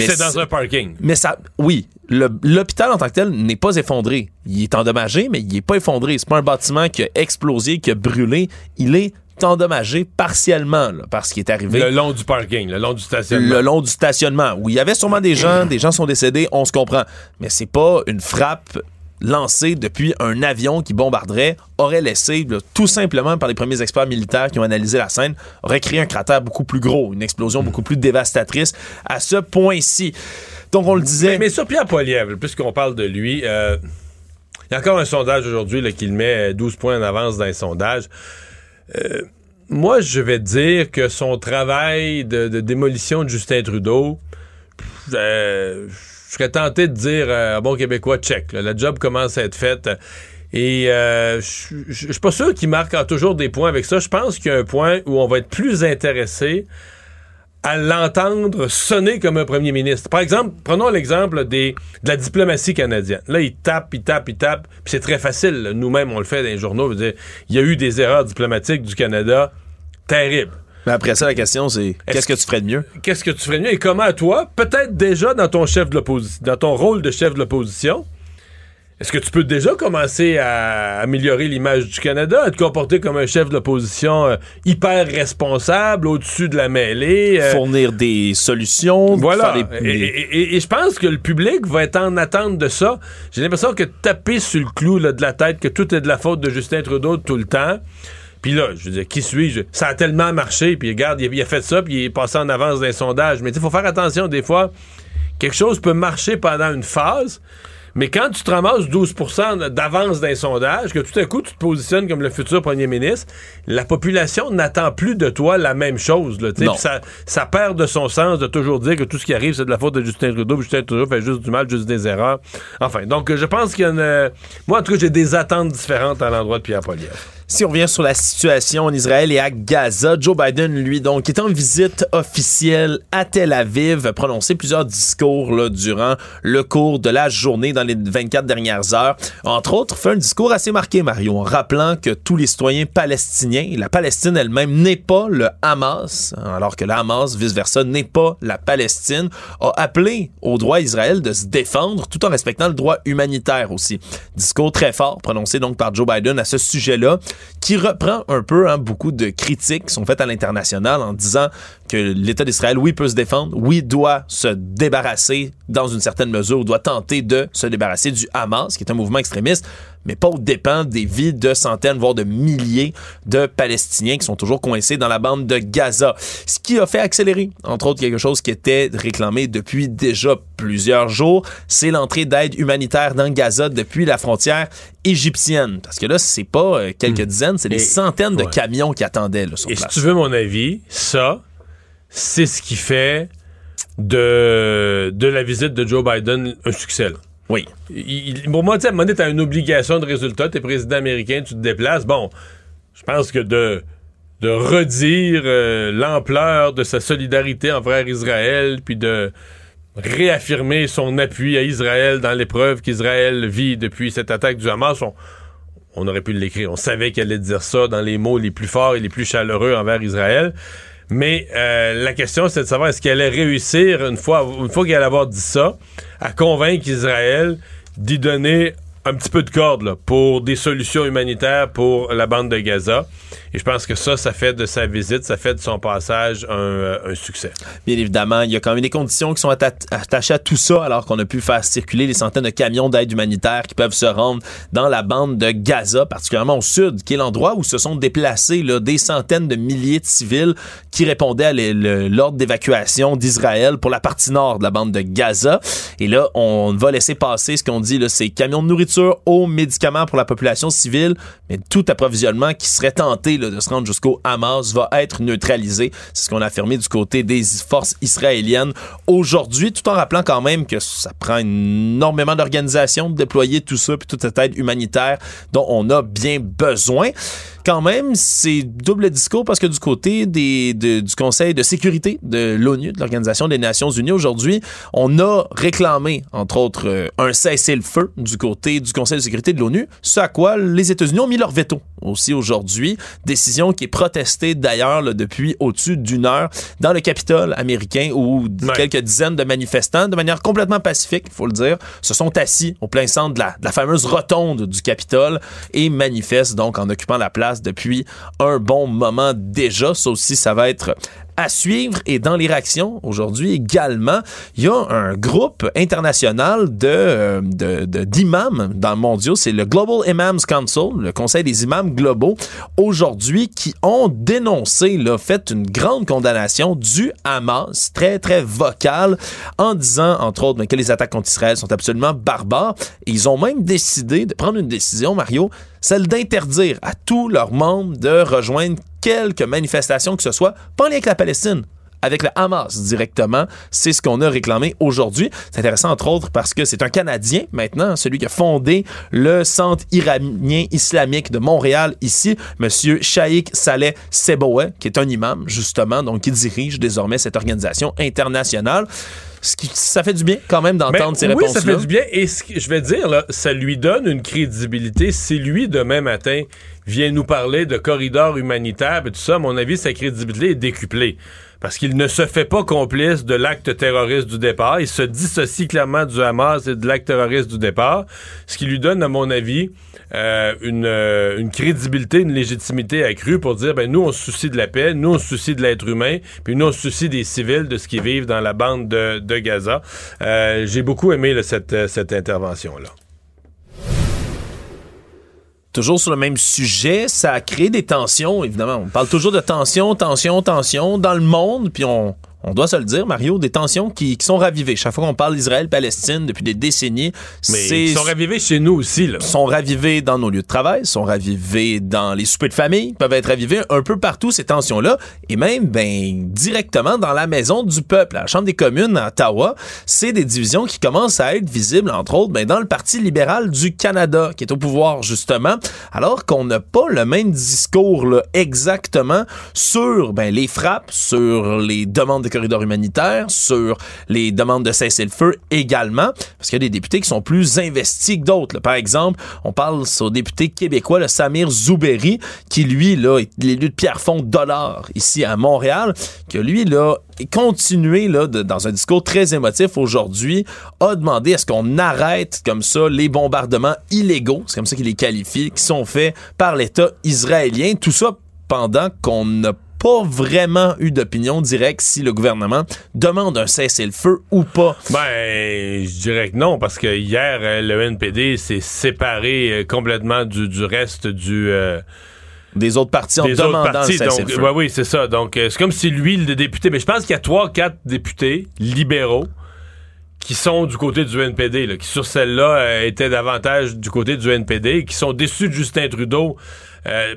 Speaker 1: C'est dans un parking.
Speaker 9: Mais ça, oui, l'hôpital en tant que tel n'est pas effondré. Il est endommagé, mais il n'est pas effondré. C'est pas un bâtiment qui a explosé, qui a brûlé. Il est endommagé partiellement là, par ce qui est arrivé.
Speaker 1: Le long du parking, le long du stationnement.
Speaker 9: Le long du stationnement, où il y avait sûrement des gens, des gens sont décédés, on se comprend. Mais c'est pas une frappe lancée depuis un avion qui bombarderait, aurait laissé, tout simplement par les premiers experts militaires qui ont analysé la scène, aurait créé un cratère beaucoup plus gros, une explosion beaucoup plus dévastatrice à ce point-ci. Donc on le disait...
Speaker 1: Mais, sur Pierre Poilievre, puisqu'on parle de lui... Euh, il y a encore un sondage aujourd'hui qui le met 12 points en avance dans les sondages. Euh, moi, je vais dire que son travail de, démolition de Justin Trudeau, euh, je serais tenté de dire euh, bon québécois check. la job commence à être faite. Et je suis pas sûr qu'il marque toujours des points avec ça. Je pense qu'il y a un point où on va être plus intéressé à l'entendre sonner comme un premier ministre. Par exemple, prenons l'exemple de la diplomatie canadienne. Là, il tape, il tape, il tape, puis c'est très facile. Nous-mêmes, on le fait dans les journaux. il y a eu des erreurs diplomatiques du Canada terribles.
Speaker 9: Mais après ça, la question, c'est qu'est-ce que tu ferais de mieux?
Speaker 1: Qu'est-ce que tu ferais de mieux? Et comment, toi, peut-être déjà dans ton chef de l'opposition, dans ton rôle de chef de l'opposition, est-ce que tu peux déjà commencer à améliorer l'image du Canada, à te comporter comme un chef de l'opposition euh, hyper responsable, au-dessus de la mêlée?
Speaker 9: Euh, Fournir des solutions.
Speaker 1: Voilà. Et, je pense que le public va être en attente de ça. J'ai l'impression que taper sur le clou de la tête que tout est de la faute de Justin Trudeau tout le temps. Puis là, je veux dire, qui suis-je? Ça a tellement marché, puis regarde, il a, fait ça, puis il est passé en avance d'un sondage. Mais il faut faire attention, des fois, quelque chose peut marcher pendant une phase, mais quand tu te ramasses 12% d'avance d'un sondage, que tout à coup tu te positionnes comme le futur premier ministre, la population n'attend plus de toi la même chose. Là, ça, ça perd de son sens de toujours dire que tout ce qui arrive, c'est de la faute de Justin Trudeau, Justin Trudeau fait juste du mal, juste des erreurs. Enfin, donc je pense qu'il y a une... Moi, en tout cas, j'ai des attentes différentes à l'endroit de Pierre Poilievre.
Speaker 9: Si on revient sur la situation en Israël et à Gaza, Joe Biden, lui, donc, est en visite officielle à Tel Aviv, a prononcé plusieurs discours là, durant le cours de la journée dans les 24 dernières heures. Entre autres, fait un discours assez marqué, Mario, en rappelant que tous les citoyens palestiniens, la Palestine elle-même n'est pas le Hamas, alors que le Hamas, vice-versa, n'est pas la Palestine, a appelé au droit Israël de se défendre tout en respectant le droit humanitaire aussi. Discours très fort prononcé donc par Joe Biden à ce sujet-là qui reprend un peu hein, beaucoup de critiques qui sont faites à l'international en disant que l'État d'Israël, oui, peut se défendre, oui, doit se débarrasser dans une certaine mesure, doit tenter de se débarrasser du Hamas, qui est un mouvement extrémiste, mais pas au dépend des vies de centaines, voire de milliers de Palestiniens qui sont toujours coincés dans la bande de Gaza. Ce qui a fait accélérer, entre autres, quelque chose qui était réclamé depuis déjà plusieurs jours, c'est l'entrée d'aide humanitaire dans Gaza depuis la frontière égyptienne. Parce que là, c'est pas euh, quelques hmm. dizaines, c'est des centaines de camions qui attendaient là, sur
Speaker 1: Et si tu veux mon avis, ça, c'est ce qui fait de, de la visite de Joe Biden un succès.
Speaker 9: Oui.
Speaker 1: pour moi, tu sais, à une obligation de résultat. T'es président américain, tu te déplaces. Bon, je pense que de, de redire euh, l'ampleur de sa solidarité envers Israël, puis de réaffirmer son appui à Israël dans l'épreuve qu'Israël vit depuis cette attaque du Hamas, on, on aurait pu l'écrire. On savait qu'elle allait dire ça dans les mots les plus forts et les plus chaleureux envers Israël. Mais euh, la question, c'est de savoir est-ce qu'elle allait réussir, une fois, une fois qu'elle allait avoir dit ça, à convaincre Israël d'y donner un petit peu de corde là, pour des solutions humanitaires pour la bande de Gaza. Et je pense que ça, ça fait de sa visite, ça fait de son passage un, euh, un succès.
Speaker 9: Bien évidemment, il y a quand même des conditions qui sont attachées à tout ça, alors qu'on a pu faire circuler les centaines de camions d'aide humanitaire qui peuvent se rendre dans la bande de Gaza, particulièrement au sud, qui est l'endroit où se sont déplacés là, des centaines de milliers de civils qui répondaient à l'ordre d'évacuation d'Israël pour la partie nord de la bande de Gaza. Et là, on va laisser passer ce qu'on dit, là, ces camions de nourriture aux médicaments pour la population civile, mais tout approvisionnement qui serait tenté de se rendre jusqu'au Hamas va être neutralisé. C'est ce qu'on a affirmé du côté des forces israéliennes aujourd'hui, tout en rappelant quand même que ça prend énormément d'organisation de déployer tout ça, puis toute cette aide humanitaire dont on a bien besoin quand même, c'est double discours parce que du côté du Conseil de sécurité de l'ONU, de l'Organisation des Nations Unies, aujourd'hui, on a réclamé, entre autres, euh, un cessez-le-feu du côté du Conseil de sécurité de l'ONU, ce à quoi les États-Unis ont mis leur veto aussi aujourd'hui. Décision qui est protestée d'ailleurs depuis au-dessus d'une heure dans le Capitole américain où quelques dizaines de manifestants, de manière complètement pacifique, il faut le dire, se sont assis au plein centre de la, de la fameuse rotonde du Capitole et manifestent donc en occupant la place depuis un bon moment déjà. Ça aussi, ça va être à suivre. Et dans les réactions, aujourd'hui également, il y a un groupe international de, euh, d'imams dans le mondial. C'est le Global Imams Council, le Conseil des imams globaux, aujourd'hui, qui ont dénoncé, là, fait une grande condamnation du Hamas, très, très vocale, en disant, entre autres, que les attaques contre Israël sont absolument barbares. Et ils ont même décidé de prendre une décision, Mario, celle d'interdire à tous leurs membres de rejoindre quelques manifestations que ce soit, pas en lien avec la Palestine, avec le Hamas directement. C'est ce qu'on a réclamé aujourd'hui. C'est intéressant, entre autres, parce que c'est un Canadien maintenant, celui qui a fondé le Centre iranien islamique de Montréal ici, Monsieur Shaikh Saleh Seboué, qui est un imam, justement, donc qui dirige désormais cette organisation internationale. Ce qui, ça fait du bien quand même d'entendre ces réponses-là.
Speaker 1: Oui, ça fait du bien. Et ce que je vais dire, là, ça lui donne une crédibilité. Si lui, demain matin, vient nous parler de corridors humanitaires et tout ça, à mon avis, sa crédibilité est décuplée. Parce qu'il ne se fait pas complice de l'acte terroriste du départ. Il se dissocie clairement du Hamas et de l'acte terroriste du départ. Ce qui lui donne, à mon avis, euh, une, euh, une, crédibilité, une légitimité accrue pour dire, ben nous, on se soucie de la paix, nous, on se soucie de l'être humain, puis nous, on se soucie des civils, de ce qu'ils vivent dans la bande de, Gaza. Euh, J'ai beaucoup aimé cette intervention-là.
Speaker 9: Toujours sur le même sujet, ça a créé des tensions, évidemment. On parle toujours de tensions, tensions, tensions dans le monde, puis on, on doit se le dire, Mario, des tensions qui, sont ravivées. Chaque fois qu'on parle d'Israël-Palestine depuis des décennies,
Speaker 1: mais sont ravivées chez nous aussi. Là.
Speaker 9: Sont ravivées dans nos lieux de travail, sont ravivées dans les soupers de famille, peuvent être ravivées un peu partout ces tensions-là, et même ben directement dans la maison du peuple, à la Chambre des communes à Ottawa. C'est des divisions qui commencent à être visibles, entre autres, ben, dans le Parti libéral du Canada, qui est au pouvoir justement, alors qu'on n'a pas le même discours là, exactement sur ben, les frappes, sur les demandes de corridors humanitaires, sur les demandes de cessez-le-feu également, parce qu'il y a des députés qui sont plus investis que d'autres. Par exemple, on parle au député québécois, le Samir Zouberi, qui lui, là, est l'élu de Pierrefonds Dollar ici à Montréal, que lui, là, continué là, dans un discours très émotif aujourd'hui, a demandé à ce qu'on arrête comme ça les bombardements illégaux, c'est comme ça qu'il les qualifie, qui sont faits par l'État israélien. Tout ça pendant qu'on n'a pas vraiment eu d'opinion directe si le gouvernement demande un cessez-le-feu ou pas.
Speaker 1: Ben, je dirais que non, parce que hier, euh, le NPD s'est séparé euh, complètement du, du reste du... Euh,
Speaker 9: des autres partis en demandant le cessez-le-feu.
Speaker 1: Oui, oui, c'est ça. Donc, c'est comme si lui, le député... Mais je pense qu'il y a trois, quatre députés libéraux qui sont du côté du NPD, là, qui sur celle-là étaient davantage du côté du NPD, qui sont déçus de Justin Trudeau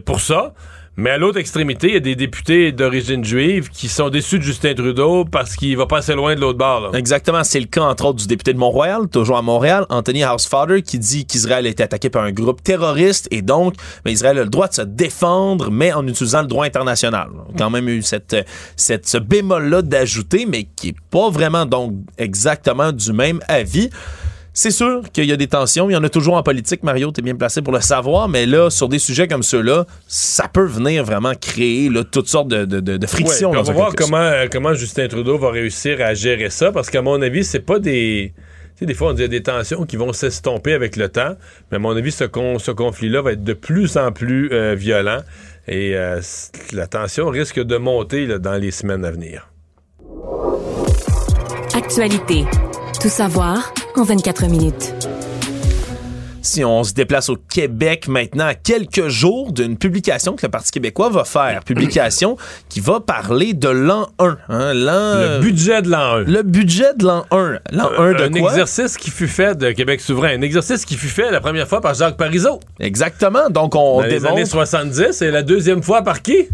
Speaker 1: pour ça. Mais à l'autre extrémité, il y a des députés d'origine juive qui sont déçus de Justin Trudeau parce qu'il va pas assez loin de l'autre bord.
Speaker 9: Exactement. C'est le cas, entre autres, du député de Mont-Royal, toujours à Montréal, Anthony Housefather, qui dit qu'Israël a été attaqué par un groupe terroriste et donc, mais Israël a le droit de se défendre, mais en utilisant le droit international. On a quand même eu cette, cette, ce bémol-là d'ajouter, mais qui est pas vraiment, donc, exactement du même avis. C'est sûr qu'il y a des tensions. Il y en a toujours en politique. Mario, tu es bien placé pour le savoir. Mais là, sur des sujets comme ceux-là, ça peut venir vraiment créer toutes sortes de, de, frictions.
Speaker 1: on va voir comment, comment Justin Trudeau va réussir à gérer ça. Parce qu'à mon avis, c'est pas des sais, des fois, on dit des tensions qui vont s'estomper avec le temps, mais à mon avis, ce, ce conflit-là va être de plus en plus euh, violent et euh, la tension risque de monter dans les semaines à venir.
Speaker 3: Actualité. Tout savoir en 24 minutes.
Speaker 9: Si on se déplace au Québec maintenant, à quelques jours d'une publication que le Parti québécois va faire, publication qui va parler de l'an 1. Hein,
Speaker 1: le budget de l'an 1.
Speaker 9: Le budget de l'an 1. L'an 1 de
Speaker 1: un exercice qui fut fait de Québec souverain. Un exercice qui fut fait la première fois par Jacques Parizeau.
Speaker 9: Exactement. Donc, on
Speaker 1: Dans les années 70 et la deuxième fois par qui?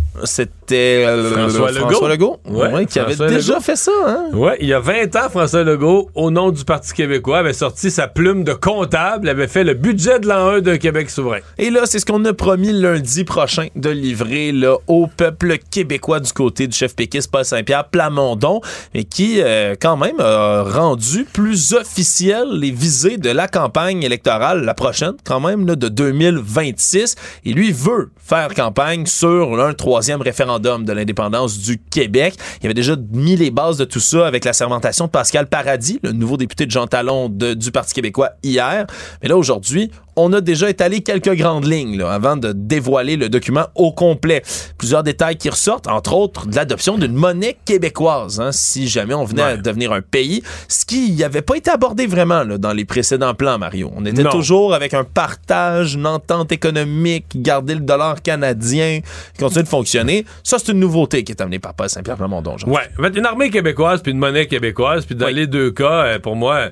Speaker 9: C'était euh,
Speaker 1: François,
Speaker 9: François
Speaker 1: Legault.
Speaker 9: Ouais, qui avait déjà fait ça. Hein?
Speaker 1: Oui, il y a 20 ans, François Legault, au nom du Parti québécois, avait sorti sa plume de comptable, avait fait le budget de l'an 1 de Québec souverain.
Speaker 9: Et là, c'est ce qu'on a promis lundi prochain de livrer là, au peuple québécois du côté du chef péquiste Paul Saint-Pierre Plamondon, et qui, euh, quand même, a rendu plus officiel les visées de la campagne électorale, la prochaine, quand même, là, de 2026. Et lui veut faire campagne sur un troisième référendum de l'indépendance du Québec. Il avait déjà mis les bases de tout ça avec la sermentation de Pascal Paradis, le nouveau député de Jean Talon du Parti québécois hier. Mais là, aujourd'hui, on a déjà étalé quelques grandes lignes là, avant de dévoiler le document au complet. Plusieurs détails qui ressortent, entre autres de l'adoption d'une monnaie québécoise, hein, si jamais on venait à devenir un pays, ce qui n'avait pas été abordé vraiment là, dans les précédents plans, Mario. On était
Speaker 1: Non.
Speaker 9: toujours avec un partage, une entente économique, garder le dollar canadien, qui continue de fonctionner. Ça, c'est une nouveauté qui est amenée par Paul Saint-Pierre Plamondon.
Speaker 1: Ouais, une armée québécoise puis une monnaie québécoise, puis dans les deux cas, euh, pour moi,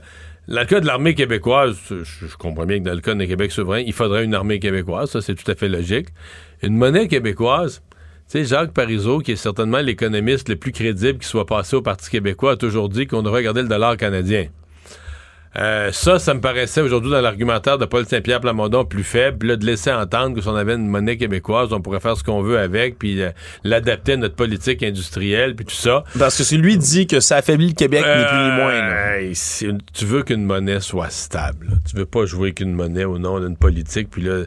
Speaker 1: dans le cas de l'armée québécoise, je, comprends bien que dans le cas de Québec souverain, il faudrait une armée québécoise, ça c'est tout à fait logique. Une monnaie québécoise, tu sais, Jacques Parizeau, qui est certainement l'économiste le plus crédible qui soit passé au Parti québécois, a toujours dit qu'on devrait regarder le dollar canadien. Euh, ça, ça me paraissait aujourd'hui dans l'argumentaire de Paul Saint-Pierre Plamondon plus faible, là, de laisser entendre que si on avait une monnaie québécoise, on pourrait faire ce qu'on veut avec, puis euh, l'adapter à notre politique industrielle, puis tout ça.
Speaker 9: Parce que si lui dit que ça affaiblit le Québec, ni plus ni moins. là.
Speaker 1: Euh, si- tu veux qu'une monnaie soit stable. là. Tu veux pas jouer qu'une monnaie au nom d'une politique, puis là,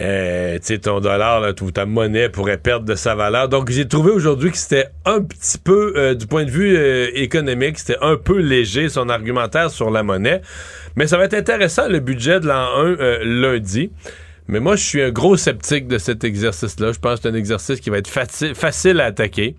Speaker 1: euh, ton dollar là, ta monnaie pourrait perdre de sa valeur. Donc, j'ai trouvé aujourd'hui que c'était un petit peu, euh, du point de vue euh, économique, c'était un peu léger son argumentaire sur la monnaie. Mais ça va être intéressant, le budget de l'an 1 euh, lundi. Mais moi, je suis un gros sceptique de cet exercice-là. Je pense que c'est un exercice qui va être faci- facile à attaquer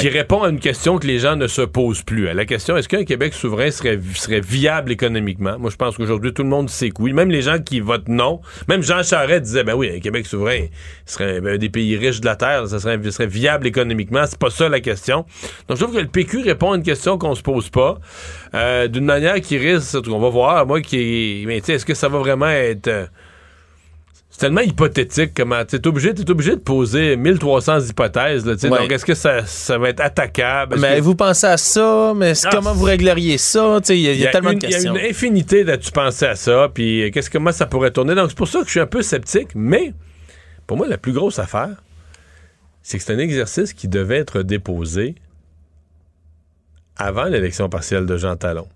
Speaker 1: Qui répond à une question que les gens ne se posent plus. À la question, est-ce qu'un Québec souverain serait, serait viable économiquement? Moi, je pense qu'aujourd'hui, tout le monde sait que oui. Même les gens qui votent non. Même Jean Charest disait, ben oui, un Québec souverain serait un des pays riches de la Terre. Ça serait, viable économiquement. C'est pas ça la question. Donc, je trouve que le PQ répond à une question qu'on se pose pas. euh, D'une manière qui risque, on va voir, moi, qui mais tu sais, est-ce que ça va vraiment être... c'est tellement hypothétique comment tu es obligé, t'es obligé de poser 1300 hypothèses. Là.
Speaker 9: Ouais.
Speaker 1: Donc, est-ce que ça, ça va être attaquable?
Speaker 9: Mais
Speaker 1: que-
Speaker 9: vous pensez à ça, mais
Speaker 1: Ah,
Speaker 9: comment vous régleriez ça? Il y, y a tellement
Speaker 1: une-
Speaker 9: de
Speaker 1: Il y
Speaker 9: questions.
Speaker 1: a une infinité de tu pensais à ça, puis euh, qu'est-ce comment ça pourrait tourner? Donc, c'est pour ça que je suis un peu sceptique, mais pour moi, la plus grosse affaire, c'est que c'est un exercice qui devait être déposé avant l'élection partielle de Jean Talon.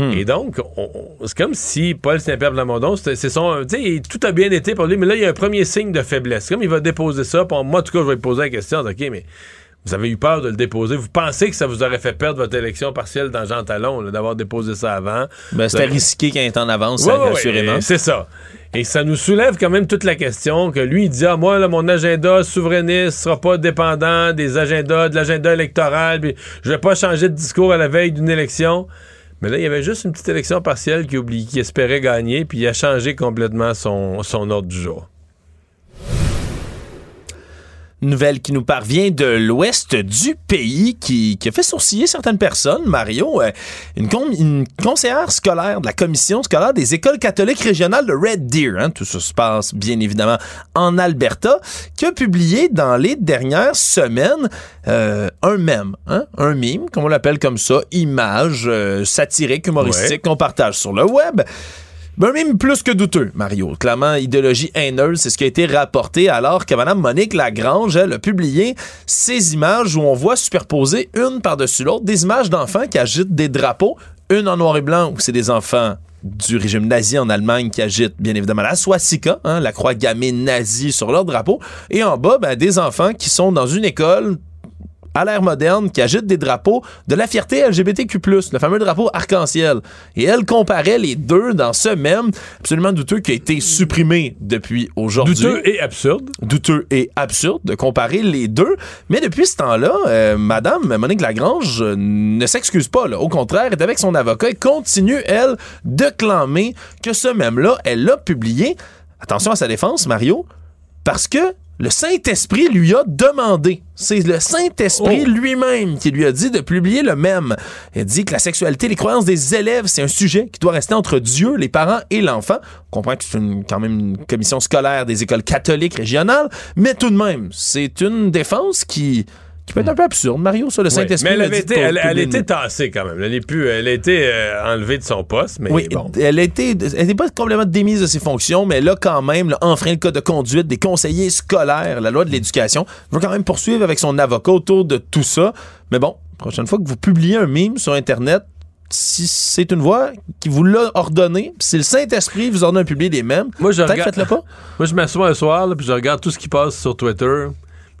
Speaker 9: Hmm.
Speaker 1: Et donc, on- on- c'est comme si Paul Saint-Pierre Plamondon, c'est c'est son. Tu sais, tout a bien été pour lui, mais là, il y a un premier signe de faiblesse. Comme il va déposer ça, moi, en tout cas, je vais lui poser la question OK, mais vous avez eu peur de le déposer. Vous pensez que ça vous aurait fait perdre votre élection partielle dans Jean Talon, d'avoir déposé ça avant?
Speaker 9: Ben, c'était risqué qu'il y ait un temps d'avance,
Speaker 1: Ouais, ouais,
Speaker 9: assurément.
Speaker 1: C'est ça. Et ça nous soulève quand même toute la question que lui, il dit Ah, moi, là, mon agenda souverainiste sera pas dépendant des agendas, de l'agenda électoral, puis je vais pas changer de discours à la veille d'une élection. Mais là, il y avait juste une petite élection partielle qui, oublie, qui espérait gagner, puis il a changé complètement son, son ordre du jour.
Speaker 9: Nouvelle qui nous parvient de l'ouest du pays qui, qui a fait sourciller certaines personnes. Mario, euh, une, con- une conseillère scolaire de la commission scolaire des écoles catholiques régionales de Red Deer, hein, tout ça se passe bien évidemment en Alberta, qui a publié dans les dernières semaines euh, un mème, hein, un mime, comme on l'appelle comme ça, image euh, satirique, humoristique qu'on partage sur le web. Ben, même plus que douteux, Mario. Clairement, idéologie haineuse, c'est ce qui a été rapporté alors que Mme Monique Lagrange, elle, a publié ces images où on voit superposer une par-dessus l'autre des images d'enfants qui agitent des drapeaux, une en noir et blanc où c'est des enfants du régime nazi en Allemagne qui agitent bien évidemment la swastika, hein, la croix gammée nazie sur leur drapeau, et en bas, ben, des enfants qui sont dans une école à l'ère moderne qui agite des drapeaux de la fierté LGBTQ+, le fameux drapeau arc-en-ciel. Et elle comparait les deux dans ce même absolument douteux qui a été supprimé depuis aujourd'hui.
Speaker 1: Douteux et absurde.
Speaker 9: Douteux et absurde de comparer les deux. Mais depuis ce temps-là, euh, Madame Monique Lagrange euh, ne s'excuse pas. Là. Au contraire, est avec son avocat et continue, elle, de clamer que ce même-là, elle l'a publié. Attention à sa défense, Mario, parce que le Saint-Esprit lui a demandé. C'est le Saint-Esprit
Speaker 1: Oh.
Speaker 9: lui-même qui lui a dit de publier le même. Il dit que la sexualité, les croyances des élèves, c'est un sujet qui doit rester entre Dieu, les parents et l'enfant. On comprend que c'est quand même une commission scolaire des écoles catholiques régionales, mais tout de même, c'est une défense qui, qui peut être un peu absurde. Mario, ça, le
Speaker 1: Oui,
Speaker 9: Saint-Esprit.
Speaker 1: mais elle avait été, elle, était tassée quand même. Elle est plus, elle a été euh, enlevée de son poste, mais
Speaker 9: Oui,
Speaker 1: bon.
Speaker 9: elle n'est pas complètement démise de ses fonctions, mais elle a quand même là, enfreint le code de conduite des conseillers scolaires, la loi de l'éducation. Elle veut quand même poursuivre avec son avocat autour de tout ça. Mais bon, prochaine fois que vous publiez un mime sur Internet, si c'est une voix qui vous l'a ordonné, puis si le Saint-Esprit vous ordonne de publier des mêmes,
Speaker 1: Moi, je
Speaker 9: peut-être
Speaker 1: regarde-
Speaker 9: faites-le pas.
Speaker 1: Moi, je m'assois un soir, là, puis je regarde tout ce qui passe sur Twitter.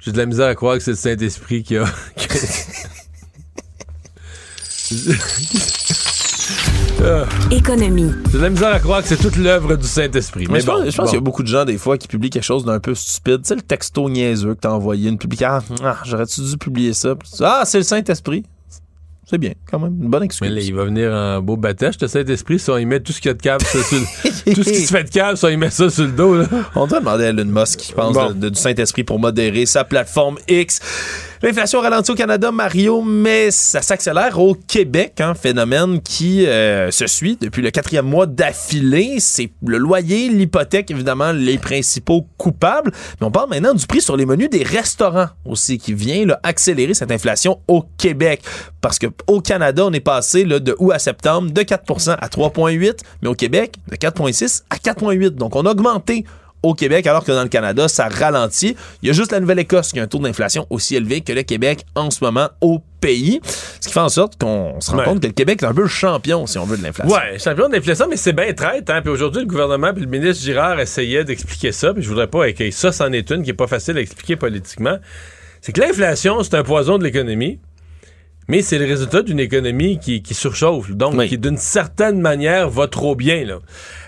Speaker 1: J'ai de la misère à croire que c'est le Saint-Esprit qui a.
Speaker 3: Économie.
Speaker 1: J'ai de la misère à croire que c'est toute l'œuvre du Saint-Esprit.
Speaker 9: Mais,
Speaker 1: Mais,
Speaker 9: je
Speaker 1: bon,
Speaker 9: pense, je pense
Speaker 1: bon.
Speaker 9: qu'il y a beaucoup de gens, des fois, qui publient quelque chose d'un peu stupide. Tu sais, le texto niaiseux que t'as envoyé, une publication. Ah, j'aurais-tu dû publier ça? Ah, c'est le Saint-Esprit. C'est bien, quand même. Une bonne excuse.
Speaker 1: Mais là, il va venir en beau batèche, le Saint-Esprit, si on y met tout ce qu'il y a de câble, ça sur le- tout ce qui se fait de câble, si on y met ça sur le dos. Là.
Speaker 9: On doit demander à Elon Musk qui pense
Speaker 1: Bon.
Speaker 9: de- de- du Saint-Esprit pour modérer sa plateforme X. L'inflation ralentit au Canada, Mario, mais ça s'accélère au Québec, un phénomène qui euh, se suit depuis le quatrième mois d'affilée. C'est le loyer, l'hypothèque, évidemment, les principaux coupables. Mais on parle maintenant du prix sur les menus des restaurants aussi, qui vient accélérer cette inflation au Québec. Parce que au Canada, on est passé là, de août à septembre de 4% à 3,8, mais au Québec, de 4,6 à 4,8. Donc, on a augmenté au Québec, alors que dans le Canada, ça ralentit. Il y a juste la Nouvelle-Écosse qui a un taux d'inflation aussi élevé que le Québec en ce moment au pays. Ce qui fait en sorte qu'on se rend
Speaker 1: Ouais.
Speaker 9: compte que le Québec est un peu le champion, si on veut, de l'inflation.
Speaker 1: Ouais, champion de l'inflation, mais c'est bien traite. Hein? Puis aujourd'hui, le gouvernement puis le ministre Girard essayaient d'expliquer ça. Puis je voudrais pas que ça, c'en est une qui est pas facile à expliquer politiquement. C'est que l'inflation, c'est un poison de l'économie. Mais c'est le résultat d'une économie qui, qui surchauffe, donc
Speaker 9: Oui.
Speaker 1: qui d'une certaine manière va trop bien. Là.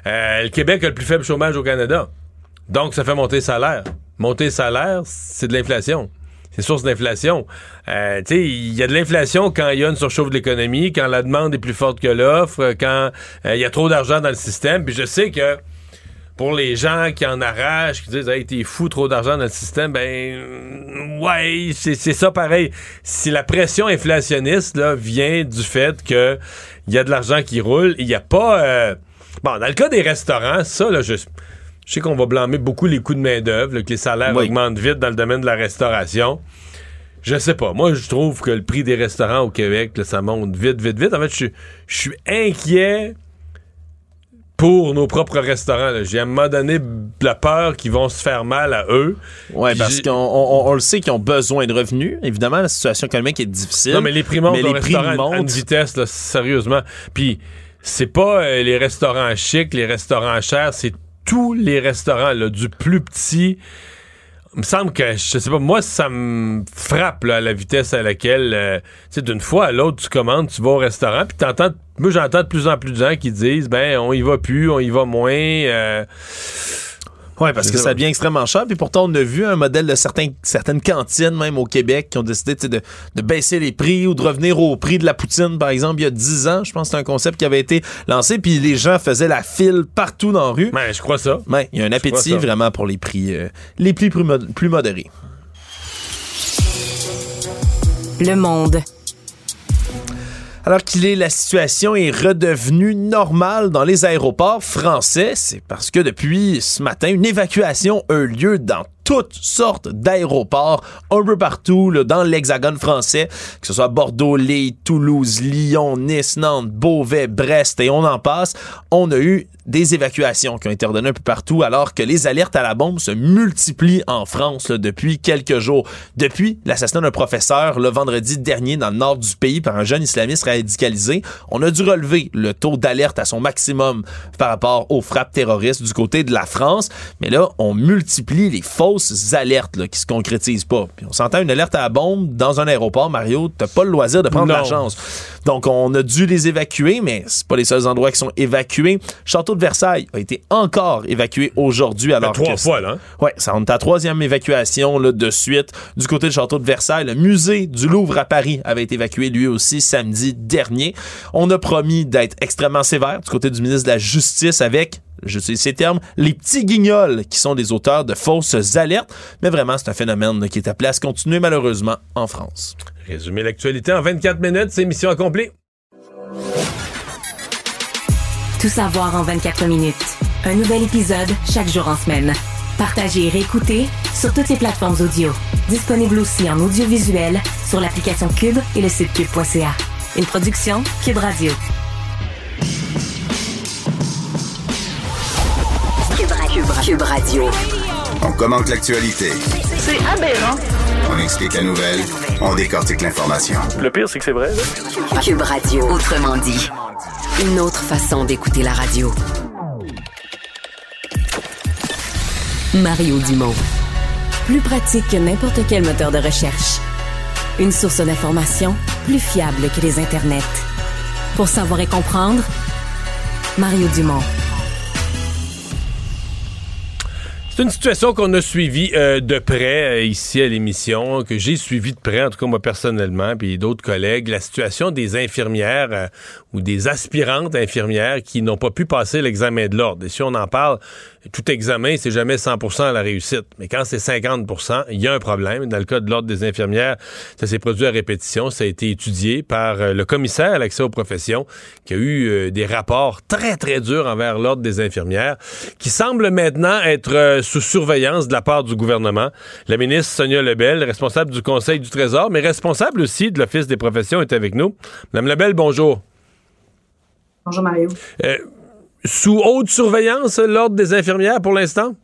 Speaker 1: Euh, le Québec a le plus faible chômage au Canada. Donc ça fait monter le salaire. Monter le salaire, c'est de l'inflation. C'est source d'inflation. Euh, il y a de l'inflation quand il y a une surchauffe de l'économie, quand la demande est plus forte que l'offre, quand euh, il y a trop d'argent dans le système. Puis je sais que pour les gens qui en arrachent, qui disent Hey, t'es fou, trop d'argent dans le système, ben euh, ouais, c'est c'est ça pareil. Si la pression inflationniste là, vient du fait que il y a de l'argent qui roule, il n'y a pas. euh, Bon, dans le cas des restaurants, ça, là, je, je sais qu'on va blâmer beaucoup les coûts de main-d'œuvre, que les salaires
Speaker 9: Oui.
Speaker 1: augmentent vite dans le domaine de la restauration. Je sais pas. Moi, je trouve que le prix des restaurants au Québec, là, ça monte vite, vite, vite. En fait, je suis- je suis inquiet pour nos propres restaurants. J'ai à un moment donné la peur qu'ils vont se faire mal à eux. Puis
Speaker 9: parce qu'on on- on le sait qu'ils ont besoin de revenus. Évidemment, la situation économique est difficile.
Speaker 1: Non, mais les prix montent
Speaker 9: mais les prix
Speaker 1: à- une vitesse, là, sérieusement. Puis, c'est pas euh, les restaurants chics, les restaurants chers, c'est tous les restaurants, là, du plus petit. Me semble que, je sais pas, moi, ça me frappe, là, la vitesse à laquelle, euh, tu d'une fois à l'autre, tu commandes, tu vas au restaurant, puis t'entends, moi, j'entends de plus en plus de gens qui disent, ben, on y va plus, on y va moins. euh,
Speaker 9: Oui, parce que
Speaker 1: ça.
Speaker 9: devient extrêmement cher. Puis pourtant, on a vu un modèle de certains, certaines cantines, même au Québec, qui ont décidé de, de baisser les prix ou de revenir au prix de la poutine, par exemple, il y a 10 ans. Je pense que c'est un concept qui avait été lancé. Puis les gens faisaient la file partout dans la rue.
Speaker 1: ben, je crois ça.
Speaker 9: Ouais, il y a un appétit vraiment pour les prix, euh, les prix plus, mod- plus modérés.
Speaker 3: Le monde.
Speaker 9: Alors qu'il est, la situation est redevenue normale dans les aéroports français, c'est parce que depuis ce matin, une évacuation a eu lieu dans toutes sortes d'aéroports, un peu partout là, dans l'hexagone français, que ce soit Bordeaux, Lille, Toulouse, Lyon, Nice, Nantes, Beauvais, Brest et on en passe. On a eu des évacuations qui ont été ordonnées un peu partout alors que les alertes à la bombe se multiplient en France là, depuis quelques jours. Depuis l'assassinat d'un professeur le vendredi dernier dans le nord du pays par un jeune islamiste radicalisé, on a dû relever le taux d'alerte à son maximum par rapport aux frappes terroristes du côté de la France. Mais là, on multiplie les fausses fausses alertes là, qui se concrétisent pas. Puis on s'entend une alerte à la bombe dans un aéroport, Mario, t'as pas le loisir de prendre la chance. Donc on a dû les évacuer, mais c'est pas les seuls endroits qui sont évacués. Château de Versailles a été encore évacué aujourd'hui alors
Speaker 1: trois fois là. Hein?
Speaker 9: Ouais, ça on est à troisième évacuation là, de suite du côté du château de Versailles. Le musée du Louvre à Paris avait été évacué lui aussi samedi dernier. On a promis d'être extrêmement sévère du côté du ministre de la Justice avec je sais ces termes, les petits guignols qui sont des auteurs de fausses alertes. Mais vraiment, c'est un phénomène qui est appelé à se continuer malheureusement en France.
Speaker 1: Résumer l'actualité en 24 minutes, c'est mission accomplie.
Speaker 3: Tout savoir en 24 minutes. Un nouvel épisode chaque jour en semaine. Partagez et réécoutez sur toutes les plateformes audio. Disponible aussi en audiovisuel sur l'application Cube et le site cube.ca. Une production Cube Radio.
Speaker 10: Cube, Radio. On commente l'actualité.
Speaker 11: C'est aberrant.
Speaker 10: On explique la nouvelle. On décortique l'information.
Speaker 11: Le pire, c'est que c'est vrai.
Speaker 3: Cube Radio. Autrement dit. Une autre façon d'écouter la radio. Mario Dumont. Plus pratique que n'importe quel moteur de recherche. Une source d'information plus fiable que les internets. Pour savoir et comprendre, Mario Dumont.
Speaker 1: C'est une situation qu'on a suivie euh, de près euh, ici à l'émission, que j'ai suivie de près, en tout cas moi personnellement, puis d'autres collègues, la situation des infirmières euh, ou des aspirantes infirmières qui n'ont pas pu passer l'examen de l'ordre. Et si on en parle, tout examen, c'est jamais 100 à la réussite. Mais quand c'est 50% il y a un problème. Dans le cas de l'ordre des infirmières, ça s'est produit à répétition. Ça a été étudié par le commissaire à l'accès aux professions, qui a eu des rapports très, très durs envers l'ordre des infirmières, qui semble maintenant être sous surveillance de la part du gouvernement. La ministre Sonia Lebel, responsable du Conseil du Trésor, mais responsable aussi de l'Office des professions, est avec nous. Madame Lebel, bonjour.
Speaker 12: Bonjour Mario.
Speaker 1: Euh, sous haute surveillance, l'Ordre des infirmières pour l'instant?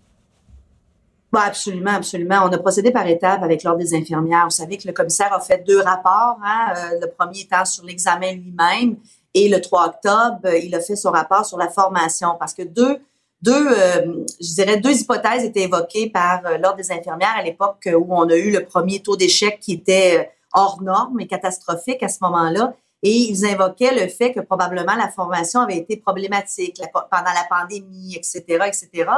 Speaker 12: Bah absolument, absolument. On a procédé par étapes avec l'Ordre des infirmières. Vous savez que le commissaire a fait deux rapports. Hein? Euh, le premier étant sur l'examen lui-même et le 3 octobre, il a fait son rapport sur la formation parce que deux deux, euh, je dirais, deux hypothèses étaient évoquées par euh, l'Ordre des infirmières à l'époque où on a eu le premier taux d'échec qui était euh, hors norme et catastrophique à ce moment-là. Et ils invoquaient le fait que probablement la formation avait été problématique pendant la pandémie, etc., etc.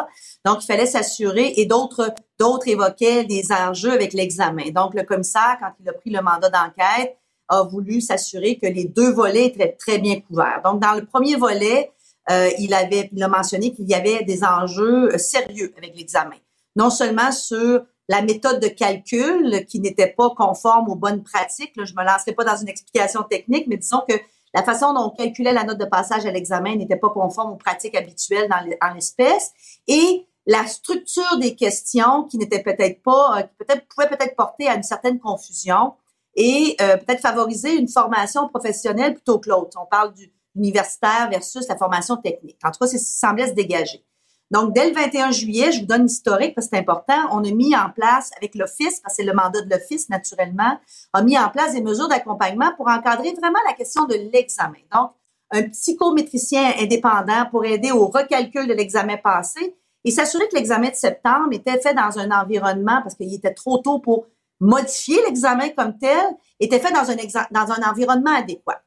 Speaker 12: Donc, il fallait s'assurer, et d'autres, d'autres évoquaient des enjeux avec l'examen. Donc, le commissaire, quand il a pris le mandat d'enquête, a voulu s'assurer que les deux volets étaient très bien couverts. Donc, dans le premier volet, euh, il avait, il a mentionné qu'il y avait des enjeux euh, sérieux avec l'examen. Non seulement sur la méthode de calcul qui n'était pas conforme aux bonnes pratiques. Là, je me lancerai pas dans une explication technique, mais disons que la façon dont on calculait la note de passage à l'examen n'était pas conforme aux pratiques habituelles dans l'espèce. Et la structure des questions qui n'était peut-être pas, euh, qui peut-être pouvait peut-être porter à une certaine confusion et peut-être favoriser une formation professionnelle plutôt que l'autre. On parle du, universitaire versus la formation technique. En tout cas, c'est ce qui semblait se dégager. Donc, dès le 21 juillet, je vous donne l'historique parce que c'est important, on a mis en place avec l'Office, parce que c'est le mandat de l'Office naturellement, a mis en place des mesures d'accompagnement pour encadrer vraiment la question de l'examen. Donc, un psychométricien indépendant pour aider au recalcul de l'examen passé et s'assurer que l'examen de septembre était fait dans un environnement, parce qu'il était trop tôt pour modifier l'examen comme tel, était fait dans un, dans un environnement adéquat.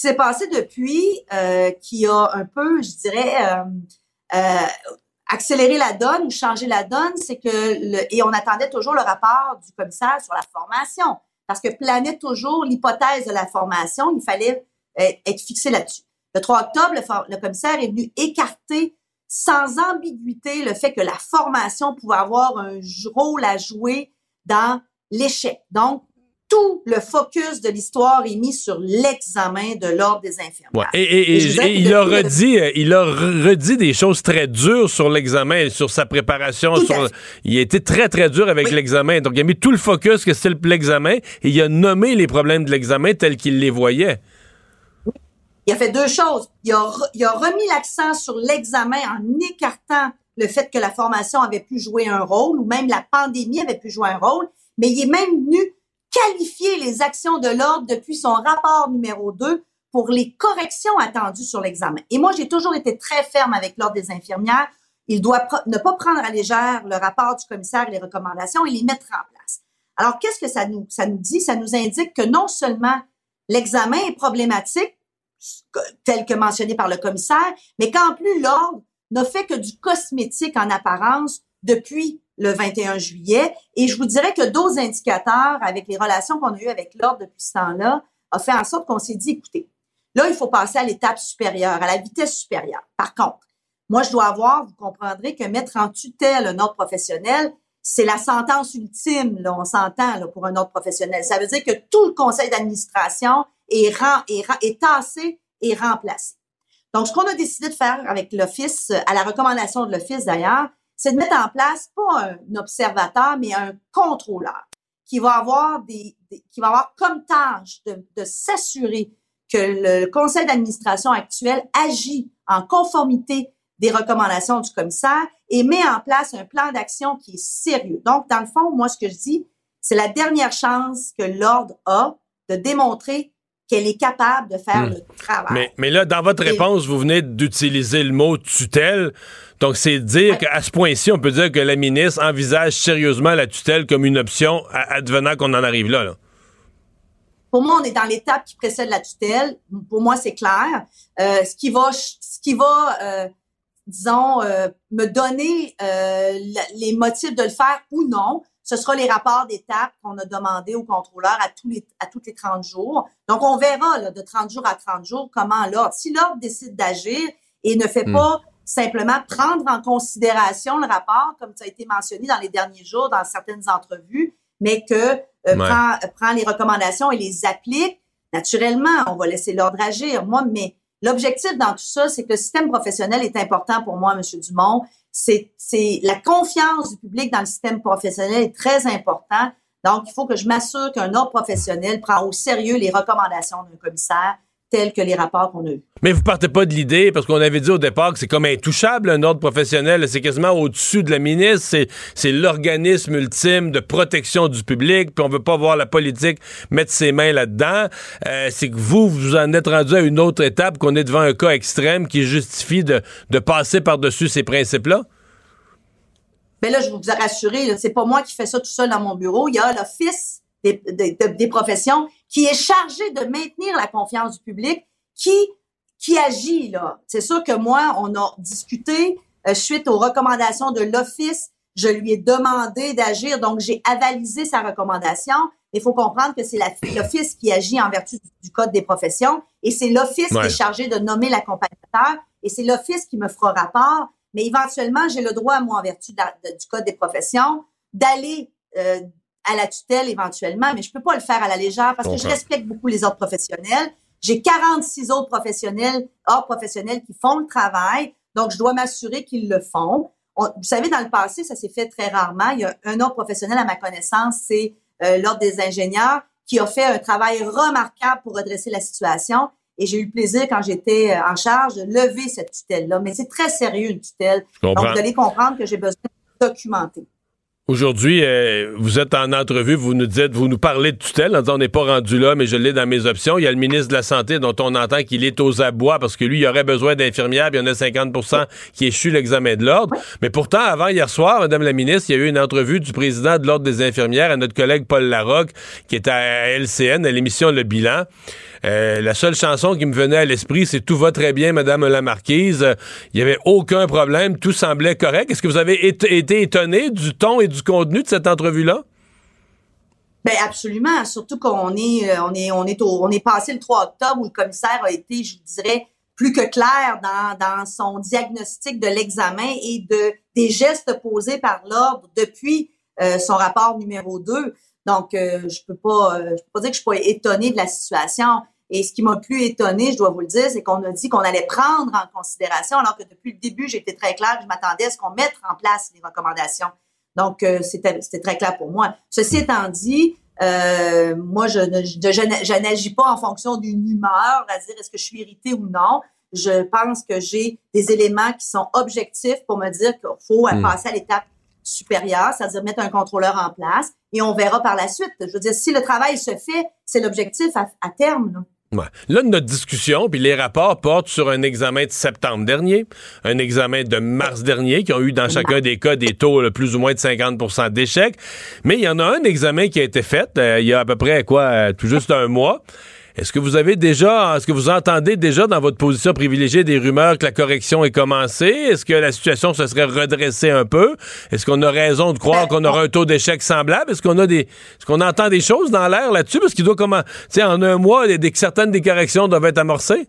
Speaker 12: Qui s'est passé depuis, euh, qui a un peu, je dirais, euh, euh, accéléré la donne ou changé la donne, c'est que, le, et on attendait toujours le rapport du commissaire sur la formation, parce que planait toujours l'hypothèse de la formation, il fallait être fixé là-dessus. Le 3 octobre, le, le, commissaire est venu écarter sans ambiguïté le fait que la formation pouvait avoir un rôle à jouer dans l'échec. Donc, tout le focus de l'histoire est mis sur l'examen de l'ordre des infirmières.
Speaker 1: et, il a redit, euh, il a redit des choses très dures sur l'examen, sur sa préparation. il a été très très dur avec l'examen. Donc il a mis tout le focus que c'est l'examen et il a nommé les problèmes de l'examen tels qu'il les voyait.
Speaker 12: Il a fait deux choses. Il a, il a remis l'accent sur l'examen en écartant le fait que la formation avait pu jouer un rôle ou même la pandémie avait pu jouer un rôle, mais il est même venu qualifier les actions de l'ordre depuis son rapport numéro 2 pour les corrections attendues sur l'examen. Et moi, j'ai toujours été très ferme avec l'ordre des infirmières. il doit ne pas prendre à légère le rapport du commissaire et les recommandations et les mettre en place. Alors, qu'est-ce que ça nous, ça nous dit? Ça nous indique que non seulement l'examen est problématique, tel que mentionné par le commissaire, mais qu'en plus, l'ordre n'a fait que du cosmétique en apparence depuis le 21 juillet. Et je vous dirais que d'autres indicateurs, avec les relations qu'on a eues avec l'ordre depuis ce temps-là, a fait en sorte qu'on s'est dit, écoutez, là, il faut passer à l'étape supérieure, à la vitesse supérieure. Par contre, moi, je dois avoir, vous comprendrez que mettre en tutelle un ordre professionnel, c'est la sentence ultime, là, on s'entend là, pour un ordre professionnel. Ça veut dire que tout le conseil d'administration est, rend, est, est tassé et remplacé. Donc, ce qu'on a décidé de faire avec l'Office, à la recommandation de l'Office d'ailleurs, c'est de mettre en place pas un observateur, mais un contrôleur qui va avoir des, qui va avoir comme tâche de, de s'assurer que le conseil d'administration actuel agit en conformité des recommandations du commissaire et met en place un plan d'action qui est sérieux. Donc, dans le fond, moi, ce que je dis, c'est la dernière chance que l'ordre a de démontrer qu'elle est capable de faire hmm. le travail.
Speaker 1: Mais, mais, là, dans votre réponse, vous venez d'utiliser le mot tutelle. Donc, c'est dire qu'à ce point-ci, on peut dire que la ministre envisage sérieusement la tutelle comme une option advenant qu'on en arrive là.
Speaker 12: Pour moi, on est dans l'étape qui précède la tutelle. Pour moi, c'est clair. Euh, ce qui va, ce qui va euh, disons, euh, me donner les motifs de le faire ou non. Ce sera les rapports d'étape qu'on a demandé au contrôleur à tous les à toutes les 30 jours. Donc, on verra là, de 30 jours à 30 jours comment l'ordre, si l'ordre décide d'agir et ne fait hmm. pas simplement prendre en considération le rapport, comme ça a été mentionné dans les derniers jours dans certaines entrevues, mais que euh, prend, prend les recommandations et les applique, naturellement, on va laisser l'ordre agir. Moi, mais L'objectif dans tout ça, c'est que le système professionnel est important pour moi, M. Dumont. C'est, la confiance du public dans le système professionnel est très important. Donc, il faut que je m'assure qu'un ordre professionnel prend au sérieux les recommandations d'un commissaire tels que les rapports qu'on a eus.
Speaker 1: Mais vous partez pas de l'idée, parce qu'on avait dit au départ que c'est comme intouchable un ordre professionnel, c'est quasiment au-dessus de la ministre, c'est, l'organisme ultime de protection du public, puis on veut pas voir la politique mettre ses mains là-dedans. Euh, c'est que vous, vous en êtes rendu à une autre étape, qu'on est devant un cas extrême qui justifie de, de passer par-dessus ces principes-là?
Speaker 12: Mais là, je vous ai rassuré, c'est pas moi qui fais ça tout seul dans mon bureau. Il y a l'Office des, des, des professions qui est chargé de maintenir la confiance du public, qui, qui agit là. C'est sûr que moi, on a discuté euh, suite aux recommandations de l'Office. Je lui ai demandé d'agir, donc j'ai avalisé sa recommandation. Il faut comprendre que c'est l'Office qui agit en vertu du, Code des professions et c'est l'Office qui est chargé de nommer l'accompagnateur et c'est l'Office qui me fera rapport. Mais éventuellement, j'ai le droit, moi, en vertu du Code des professions, d'aller euh, à la tutelle éventuellement, mais je peux pas le faire à la légère parce que je respecte beaucoup les ordres professionnels. J'ai 46 autres professionnels, ordres professionnels qui font le travail, donc je dois m'assurer qu'ils le font. vous savez, dans le passé, ça s'est fait très rarement. Il y a un ordre professionnel à ma connaissance, c'est euh, l'ordre des ingénieurs, qui a fait un travail remarquable pour redresser la situation. Et j'ai eu le plaisir, quand j'étais euh, en charge, de lever cette tutelle-là. Mais c'est très sérieux, une tutelle. Donc, vous allez comprendre que j'ai besoin de documenter.
Speaker 1: Aujourd'hui, euh, vous êtes en entrevue, vous nous dites, vous nous parlez de tutelle, en disant on n'est pas rendu là, mais je l'ai dans mes options. Il y a le ministre de la Santé dont on entend qu'il est aux abois parce que lui, il aurait besoin d'infirmières, puis il y en a 50% qui échouent l'examen de l'ordre. Mais pourtant, avant hier soir, Madame la ministre, il y a eu une entrevue du président de l'Ordre des infirmières à notre collègue Paul Larocque, qui est à LCN, à l'émission Le Bilan. Euh, la seule chanson qui me venait à l'esprit, c'est Tout va très bien, Madame la Marquise. Il n'y avait aucun problème, tout semblait correct. Est-ce que vous avez été étonné du ton et du contenu de cette entrevue-là?
Speaker 12: Ben absolument, surtout qu'on est, euh, on est, on est, on est passé le 3 octobre où le commissaire a été, je dirais, plus que clair dans, dans son diagnostic de l'examen et de des gestes posés par l'ordre depuis euh, son rapport numéro 2. Donc, euh, je peux pas, euh, je peux pas dire que je suis pas étonnée de la situation. Et ce qui m'a plus étonnée, je dois vous le dire, c'est qu'on a dit qu'on allait prendre en considération, alors que depuis le début, j'étais très claire, je m'attendais à ce qu'on mette en place les recommandations. Donc, euh, c'était très clair pour moi. Ceci étant dit, moi, je, je, je n'agis pas en fonction d'une humeur, à dire est-ce que je suis irritée ou non. Je pense que j'ai des éléments qui sont objectifs pour me dire qu'il faut hmm. passer à l'étape supérieur, c'est-à-dire mettre un contrôleur en place, et on verra par la suite. Je veux dire, si le travail se fait, c'est l'objectif à, terme.
Speaker 1: Ouais. Là, notre discussion, puis les rapports portent sur un examen de septembre dernier, un examen de mars dernier, qui ont eu dans chacun des cas des taux là, plus ou moins de 50% d'échecs. Mais il y en a un examen qui a été fait euh, il y a à peu près, quoi, euh, tout juste un mois. Est-ce que vous avez déjà, est-ce que vous entendez déjà dans votre position privilégiée des rumeurs que la correction est commencée? Est-ce que la situation se serait redressée un peu? Est-ce qu'on a raison de croire qu'on aura un taux d'échec semblable? Est-ce qu'on a des, est-ce qu'on entend des choses dans l'air là-dessus? Parce qu'il doit comment, tu sais, en un mois, des, certaines des corrections doivent être amorcées?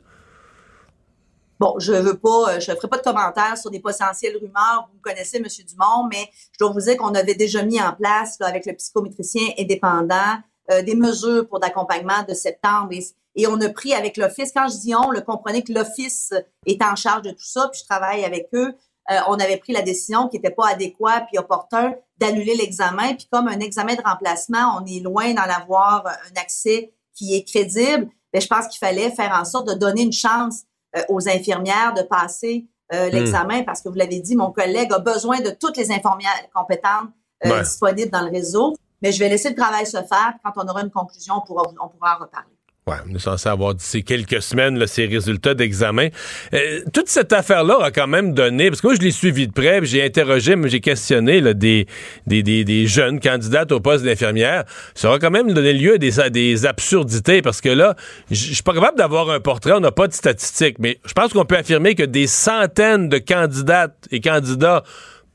Speaker 12: Bon, je veux pas, je ferai pas de commentaires sur des potentielles rumeurs. Vous connaissez, M. Dumont, mais je dois vous dire qu'on avait déjà mis en place, avec le psychométricien indépendant, euh, des mesures pour d'accompagnement de septembre. Et, on a pris avec l'Office, quand je dis on, le comprenez que l'Office est en charge de tout ça, puis je travaille avec eux. Euh, on avait pris la décision qui n'était pas adéquate puis opportun d'annuler l'examen. Puis comme un examen de remplacement, on est loin d'en avoir un accès qui est crédible. Mais je pense qu'il fallait faire en sorte de donner une chance euh, aux infirmières de passer hmm. l'examen parce que vous l'avez dit, mon collègue a besoin de toutes les infirmières compétentes disponibles dans le réseau. Mais je vais laisser le travail se faire. Quand on aura une conclusion, on pourra, on pourra en reparler.
Speaker 1: Ouais, on est censé avoir d'ici quelques semaines là, ces résultats d'examen. Euh, toute cette affaire-là a quand même donné, parce que moi je l'ai suivi de près, j'ai interrogé, j'ai questionné là, des, des, des, des, jeunes candidates au poste d'infirmière. Ça aura quand même donné lieu à des, des absurdités, parce que là, je suis pas capable d'avoir un portrait, on n'a pas de statistiques, mais je pense qu'on peut affirmer que des centaines de candidates et candidats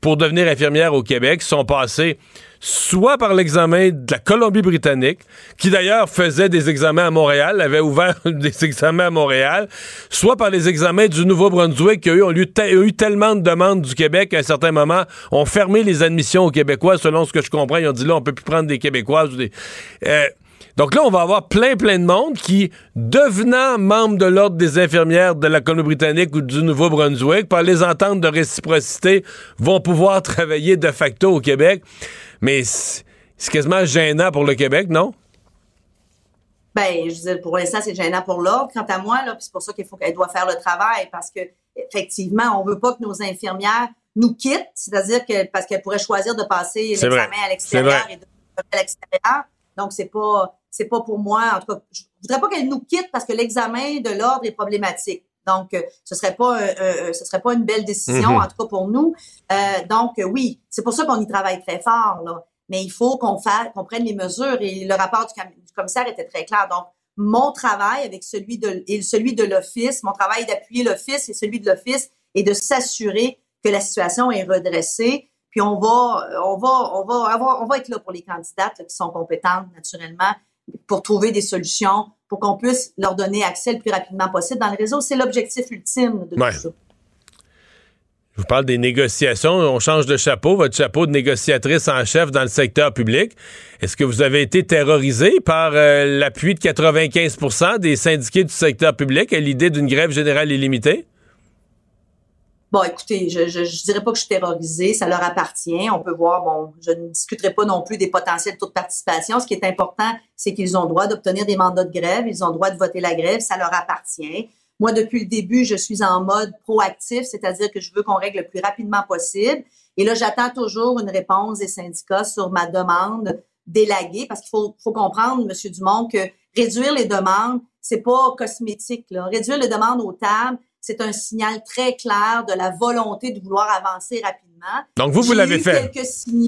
Speaker 1: pour devenir infirmière au Québec sont passés soit par l'examen de la Colombie-Britannique, qui d'ailleurs faisait des examens à Montréal, avait ouvert des examens à Montréal, soit par les examens du Nouveau-Brunswick, qui eux, ont eu, tellement de demandes du Québec qu'à un certain moment, ont fermé les admissions aux Québécois, selon ce que je comprends. Ils ont dit là, on peut plus prendre des Québécoises. Euh, donc là, on va avoir plein, plein de monde qui, devenant membre de l'Ordre des infirmières de la Colombie-Britannique ou du Nouveau-Brunswick, par les ententes de réciprocité, vont pouvoir travailler de facto au Québec. Mais c'est quasiment gênant pour le Québec, non?
Speaker 12: Ben, je veux pour l'instant, c'est gênant pour l'ordre. Quant à moi, là, c'est pour ça qu'il faut qu'elle doit faire le travail parce que effectivement, on veut pas que nos infirmières nous quittent, c'est-à-dire que parce qu'elles pourraient choisir de passer l'examen à l'extérieur et de à l'extérieur. Donc c'est pas c'est pas pour moi. En tout cas, je voudrais pas qu'elles nous quittent parce que l'examen de l'ordre est problématique. Donc, euh, ce serait pas, euh, euh, ce serait pas une belle décision, mhm. en tout cas pour nous. donc, oui, c'est pour ça qu'on y travaille très fort. Là. Mais il faut qu'on fasse, qu'on prenne les mesures. Et le rapport du, commissaire était très clair. Donc, mon travail avec celui de et celui de l'office, mon travail d'appuyer l'office et celui de l'office est de s'assurer que la situation est redressée. Puis on va, on va, on va avoir, on va être là pour les candidates qui sont compétentes naturellement pour trouver des solutions pour qu'on puisse leur donner accès le plus rapidement possible dans le réseau. C'est l'objectif ultime de tout ça.
Speaker 1: Je vous parle des négociations. On change de chapeau, votre chapeau de négociatrice en chef dans le secteur public. Est-ce que vous avez été terrorisé par euh, l'appui de 95% des syndiqués du secteur public à l'idée d'une grève générale illimitée?
Speaker 12: Bon, écoutez, je, je, dirais pas que je suis terrorisée, ça leur appartient. On peut voir, bon, je ne discuterai pas non plus des potentiels taux de participation. Ce qui est important, c'est qu'ils ont droit d'obtenir des mandats de grève, ils ont droit de voter la grève, ça leur appartient. Moi, depuis le début, je suis en mode proactif, c'est-à-dire que je veux qu'on règle le plus rapidement possible. Et là, j'attends toujours une réponse des syndicats sur ma demande d'élaguer, parce qu'il faut, faut comprendre, M. Dumont, que réduire les demandes, c'est pas cosmétique. Là. Réduire les demandes aux tables, c'est un signal très clair de la volonté de vouloir avancer rapidement.
Speaker 1: Donc, vous, vous l'avez fait.
Speaker 12: Quelques signaux.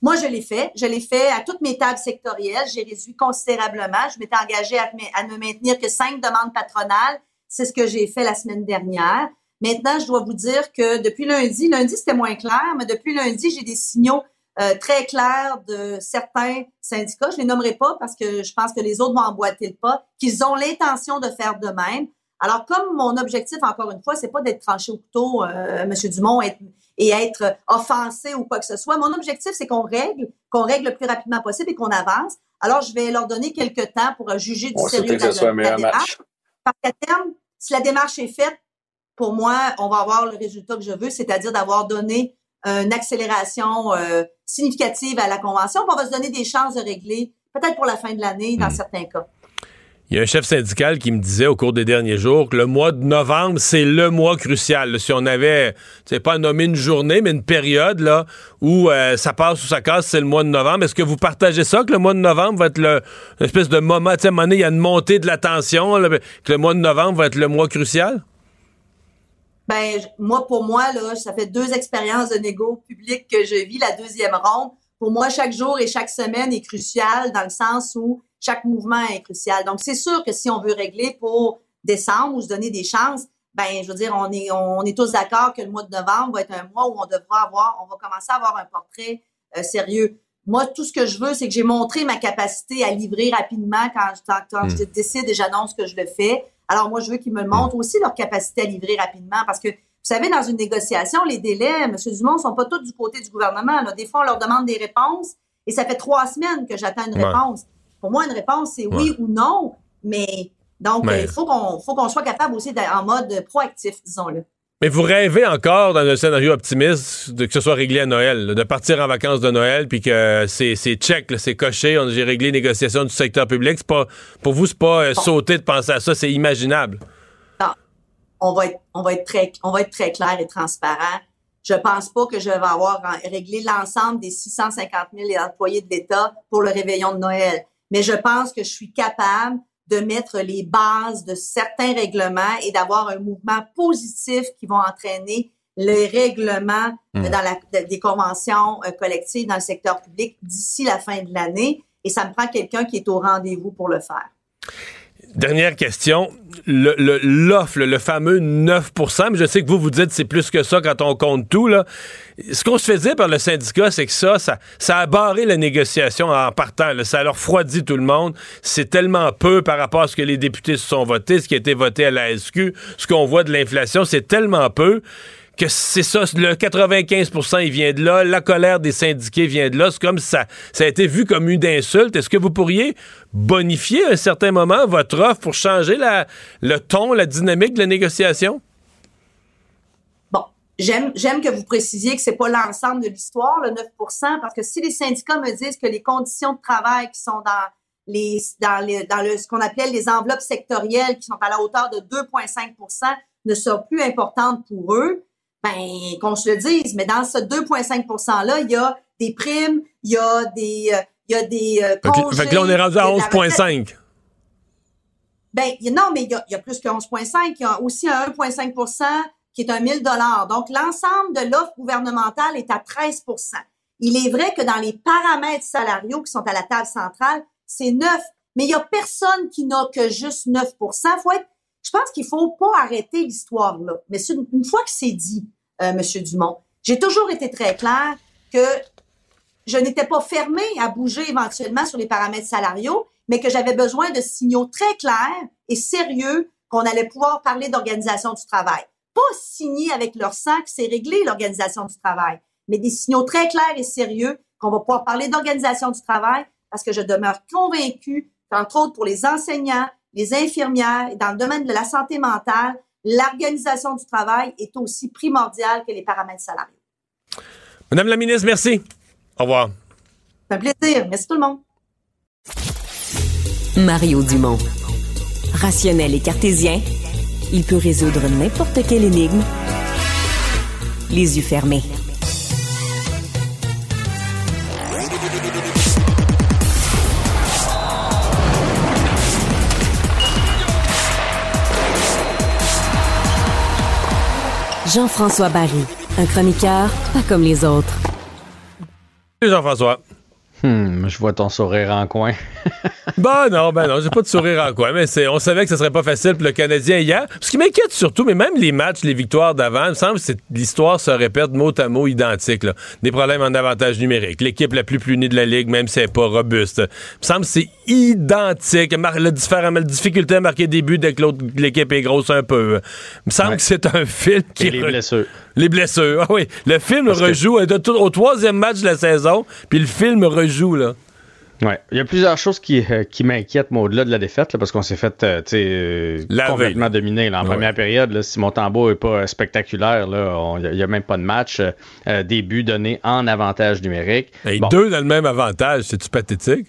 Speaker 12: Moi, je l'ai fait. Je l'ai fait à toutes mes tables sectorielles. J'ai réduit considérablement. Je m'étais engagée à, à ne maintenir que cinq demandes patronales. C'est ce que j'ai fait la semaine dernière. Maintenant, je dois vous dire que depuis lundi, lundi c'était moins clair, mais depuis lundi, j'ai des signaux euh, très clairs de certains syndicats. Je les nommerai pas parce que je pense que les autres vont emboîter le pas, qu'ils ont l'intention de faire de même. Alors, comme mon objectif, encore une fois, c'est pas d'être tranché au couteau, euh, M. Dumont, et être offensé ou quoi que ce soit. Mon objectif, c'est qu'on règle, qu'on règle le plus rapidement possible et qu'on avance. Alors, je vais leur donner quelques temps pour juger du sérieux de la, démarche. Parce qu'à terme, si la démarche est faite, pour moi, on va avoir le résultat que je veux, c'est-à-dire d'avoir donné une accélération euh, significative à la convention. on va se donner des chances de régler, peut-être pour la fin de l'année, dans hmm. certains cas.
Speaker 1: Il y a un chef syndical qui me disait au cours des derniers jours que le mois de novembre, c'est le mois crucial. Si on avait, c'est pas nommé une journée, mais une période là où euh, ça passe ou ça casse, c'est le mois de novembre. Est-ce que vous partagez ça, que le mois de novembre va être le, espèce de moment, tu sais, il y a une montée de la tension, que le mois de novembre va être le mois crucial?
Speaker 12: Ben, moi, pour moi, là, ça fait deux expériences de négo public que je vis, la deuxième ronde. Pour moi, chaque jour et chaque semaine est crucial dans le sens où chaque mouvement est crucial. Donc, c'est sûr que si on veut régler pour décembre ou se donner des chances, ben, je veux dire, on est, on est tous d'accord que le mois de novembre va être un mois où on devra avoir, on va commencer à avoir un portrait euh, sérieux. Moi, tout ce que je veux, c'est que j'ai montré ma capacité à livrer rapidement quand, quand, je hmm. décide et j'annonce que je le fais. Alors, moi, je veux qu'ils me montrent aussi leur capacité à livrer rapidement parce que, vous savez, dans une négociation, les délais, M. Dumont, ne sont pas tous du côté du gouvernement. Des fois, on leur demande des réponses et ça fait trois semaines que j'attends une réponse. Pour moi, une réponse, c'est oui ou non, mais donc, il faut qu'on soit capable aussi d'être en mode proactif, disons-le.
Speaker 1: Mais vous rêvez encore dans un scénario optimiste de que ce soit réglé à Noël, de partir en vacances de Noël, puis que c'est check, c'est coché, j'ai réglé les négociations du secteur public. Pas, pour vous, c'est pas euh, sauter de penser à ça, c'est imaginable.
Speaker 12: Non. On va, être, on, va être très, on va être très clair et transparent. Je pense pas que je vais avoir réglé l'ensemble des 650 000 employés de l'État pour le réveillon de Noël mais je pense que je suis capable de mettre les bases de certains règlements et d'avoir un mouvement positif qui va entraîner les règlements hmm. dans la, des conventions euh, collectives dans le secteur public d'ici la fin de l'année. Et ça me prend quelqu'un qui est au rendez-vous pour le faire.
Speaker 1: Dernière question. L'offre, le, le, fameux 9% mais je sais que vous, vous dites c'est plus que ça quand on compte tout. Là. Ce qu'on se fait dire par le syndicat, c'est que ça, ça, a barré la négociation en partant. Ça a leur refroidi tout le monde. C'est tellement peu par rapport à ce que les députés se sont votés, ce qui a été voté à la SQ, ce qu'on voit de l'inflation, c'est tellement peu que c'est ça, le 95% il vient de là, la colère des syndiqués vient de là. C'est comme ça, ça a été vu comme une insulte. Est-ce que vous pourriez bonifier à un certain moment votre offre pour changer le ton, la dynamique de la négociation?
Speaker 12: Bon, j'aime, j'aime que vous précisiez que c'est pas l'ensemble de l'histoire, le 9% parce que si les syndicats me disent que les conditions de travail qui sont dans les, dans, les, dans le, ce qu'on appelle les enveloppes sectorielles qui sont à la hauteur de 2,5% ne sont plus importantes pour eux, ben, qu'on se le dise, mais dans ce 2,5 %-là, il y a des primes, il y a des, euh, il y a des euh,
Speaker 1: congés, fait que là, on est rendu à 11,5
Speaker 12: ben, non, mais il y a, il y a plus que 11,5. Il y a aussi un 1,5% qui est un 1000 Donc, l'ensemble de l'offre gouvernementale est à 13% Il est vrai que dans les paramètres salariaux qui sont à la table centrale, c'est 9. Mais il y a personne qui n'a que juste 9% Faut être je pense qu'il faut pas arrêter l'histoire là. Mais une, fois que c'est dit, euh, Monsieur Dumont, j'ai toujours été très clair que je n'étais pas fermée à bouger éventuellement sur les paramètres salariaux, mais que j'avais besoin de signaux très clairs et sérieux qu'on allait pouvoir parler d'organisation du travail. Pas signer avec leur sang que c'est réglé l'organisation du travail, mais des signaux très clairs et sérieux qu'on va pouvoir parler d'organisation du travail parce que je demeure convaincue qu'entre autres pour les enseignants, les infirmières et dans le domaine de la santé mentale, l'organisation du travail est aussi primordiale que les paramètres salariaux.
Speaker 1: Madame la ministre, merci. Au revoir.
Speaker 12: C'est un plaisir. Merci tout le monde.
Speaker 3: Mario Dumont. Rationnel et cartésien, il peut résoudre n'importe quelle énigme les yeux fermés. Jean-François Barry, un chroniqueur pas comme les autres.
Speaker 1: Jean-François.
Speaker 13: Hmm, je vois ton sourire en coin.
Speaker 1: ben non, ben non, j'ai pas de sourire en coin, mais c'est, on savait que ce serait pas facile pour le Canadien hier. Ce qui m'inquiète surtout, mais même les matchs, les victoires d'avant, il me semble que l'histoire se répète mot à mot identique. Des problèmes en avantage numérique. L'équipe la plus punie de la Ligue, même si elle n'est pas robuste. Il me semble que c'est identique. La, la difficulté à marquer des buts dès que l'équipe est grosse un peu. Il me semble que c'est un film qui...
Speaker 13: Et les blessures.
Speaker 1: Les blessures, ah oui. Le film rejoue au troisième match de la saison, puis le film rejoue, là.
Speaker 13: Ouais. Il y a plusieurs choses qui, euh, qui m'inquiètent, au-delà de la défaite, parce qu'on s'est fait euh, euh complètement dominer. en première période, là, si mon tambour n'est pas spectaculaire, il n'y a, même pas de match. Euh, début donné en avantage numérique.
Speaker 1: Deux dans le même avantage, c'est-tu pathétique?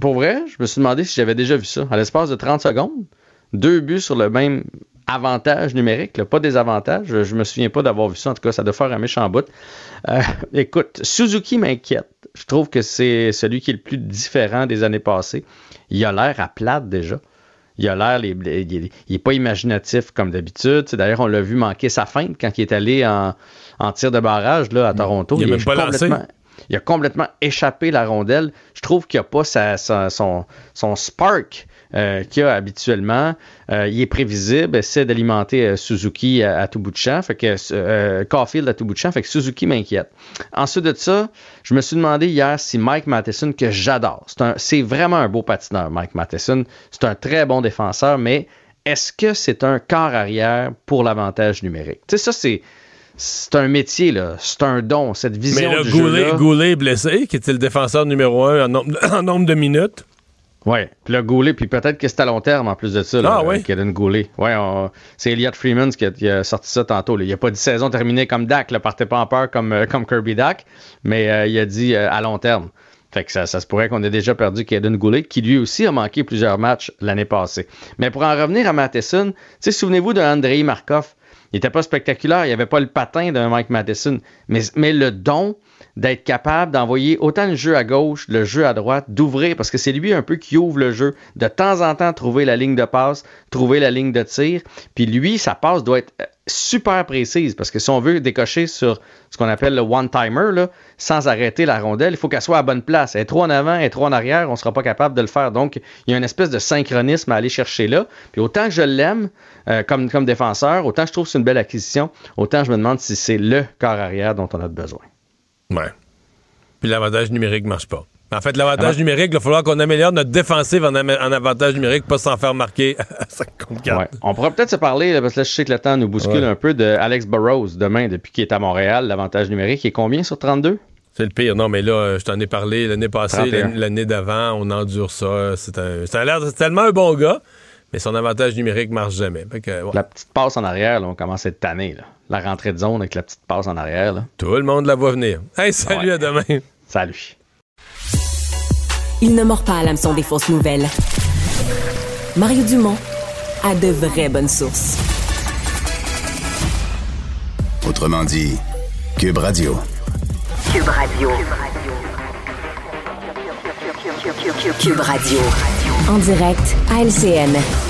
Speaker 13: Pour vrai, je me suis demandé si j'avais déjà vu ça. À l'espace de 30 secondes, deux buts sur le même avantage numérique, pas des avantages. Je me souviens pas d'avoir vu ça. En tout cas, ça doit faire un méchant bout. Euh, écoute, Suzuki m'inquiète. Je trouve que c'est celui qui est le plus différent des années passées. Il a l'air à plate déjà. Il a l'air, il, n'est pas imaginatif comme d'habitude. D'ailleurs, on l'a vu manquer sa feinte quand il est allé en, tir de barrage là, à Toronto.
Speaker 1: Il, il, pas complètement,
Speaker 13: il a complètement échappé la rondelle. Je trouve qu'il n'a pas son, son spark euh, qu'il a habituellement. Euh, il est prévisible, essaie d'alimenter euh, Suzuki à, tout bout de champ, fait que Caulfield à tout bout de champ, fait que Suzuki m'inquiète. Ensuite de ça, je me suis demandé hier si Mike Matheson, que j'adore, c'est vraiment un beau patineur, Mike Matheson, c'est un très bon défenseur, mais est-ce que c'est un corps arrière pour l'avantage numérique? Tu sais, ça, c'est c'est un métier, là. C'est un don, cette vision
Speaker 1: Mais
Speaker 13: là, Goulet,
Speaker 1: Goulet est blessé, qui était le défenseur numéro un en nombre de minutes?
Speaker 13: Oui, puis le Goulet, puis peut-être que c'est à long terme en plus de ça, là,
Speaker 1: ah, oui?
Speaker 13: Kaden Goulet. Ouais, c'est Elliot Freeman qui a, sorti ça tantôt. Il Il a pas dit saison terminée comme Dak, là, partez pas en peur comme, euh, comme Kirby Dak, mais euh, il a dit euh, à long terme. Fait que ça, ça se pourrait qu'on ait déjà perdu Kaden Goulet, qui lui aussi a manqué plusieurs matchs l'année passée. Mais pour en revenir à Matheson, souvenez-vous de Andrei Markov. Il n'était pas spectaculaire, il n'y avait pas le patin d'un Mike Matheson, mais, mais le don, d'être capable d'envoyer autant le jeu à gauche, le jeu à droite, d'ouvrir, parce que c'est lui un peu qui ouvre le jeu, de temps en temps trouver la ligne de passe, trouver la ligne de tir. Puis lui, sa passe doit être euh, super précise, parce que si on veut décocher sur ce qu'on appelle le one-timer, sans arrêter la rondelle, il faut qu'elle soit à bonne place. Elle est trop en avant, elle trop en arrière, on ne sera pas capable de le faire. Donc, il y a une espèce de synchronisme à aller chercher là. Puis autant je l'aime euh, comme, comme défenseur, autant je trouve que c'est une belle acquisition, autant je me demande si c'est le corps arrière dont on a besoin.
Speaker 1: Ouais. Puis l'avantage numérique ne marche pas. En fait, l'avantage numérique, il va falloir qu'on améliore notre défensive en, avantage numérique, pas s'en faire marquer à 54.
Speaker 13: Ouais. On pourrait peut-être se parler, parce que là, je sais que le temps nous bouscule un peu, de Alex Burrows demain, depuis qu'il est à Montréal. L'avantage numérique est combien sur 32?
Speaker 1: C'est le pire. Non, mais là, je t'en ai parlé l'année passée, l'année d'avant, on endure ça. C'est un, ça a l'air tellement un bon gars, mais son avantage numérique marche jamais.
Speaker 13: La petite passe en arrière, là, on commence à être tanné. Là la rentrée de zone avec la petite passe en arrière. Là.
Speaker 1: Tout le monde la voit venir. Hey, salut, à demain.
Speaker 13: Salut.
Speaker 3: Il ne mord pas à l'hameçon des fausses nouvelles. Mario Dumont a de vraies bonnes sources.
Speaker 10: Autrement dit, Cube Radio.
Speaker 3: Cube Radio. Cube Radio. En direct à LCN.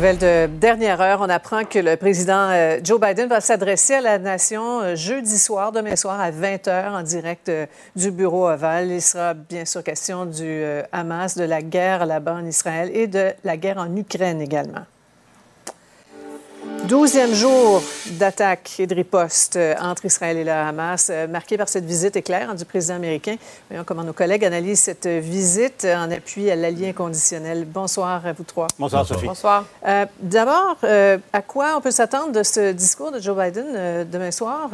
Speaker 14: De dernière heure, on apprend que le président euh, Joe Biden va s'adresser à la nation euh, jeudi soir, demain soir à 20h en direct euh, du bureau ovale. Il sera bien sûr question du Hamas, de la guerre là-bas en Israël et de la guerre en Ukraine également. Douzième jour d'attaque et de riposte euh, entre Israël et le Hamas, euh, marqué par cette visite éclair du président américain. Voyons comment nos collègues analysent cette visite en appui à l'allié inconditionnel. Bonsoir à vous trois.
Speaker 15: Bonsoir, Sophie.
Speaker 14: Bonsoir. Euh, d'abord, à quoi on peut s'attendre de ce discours de Joe Biden demain soir?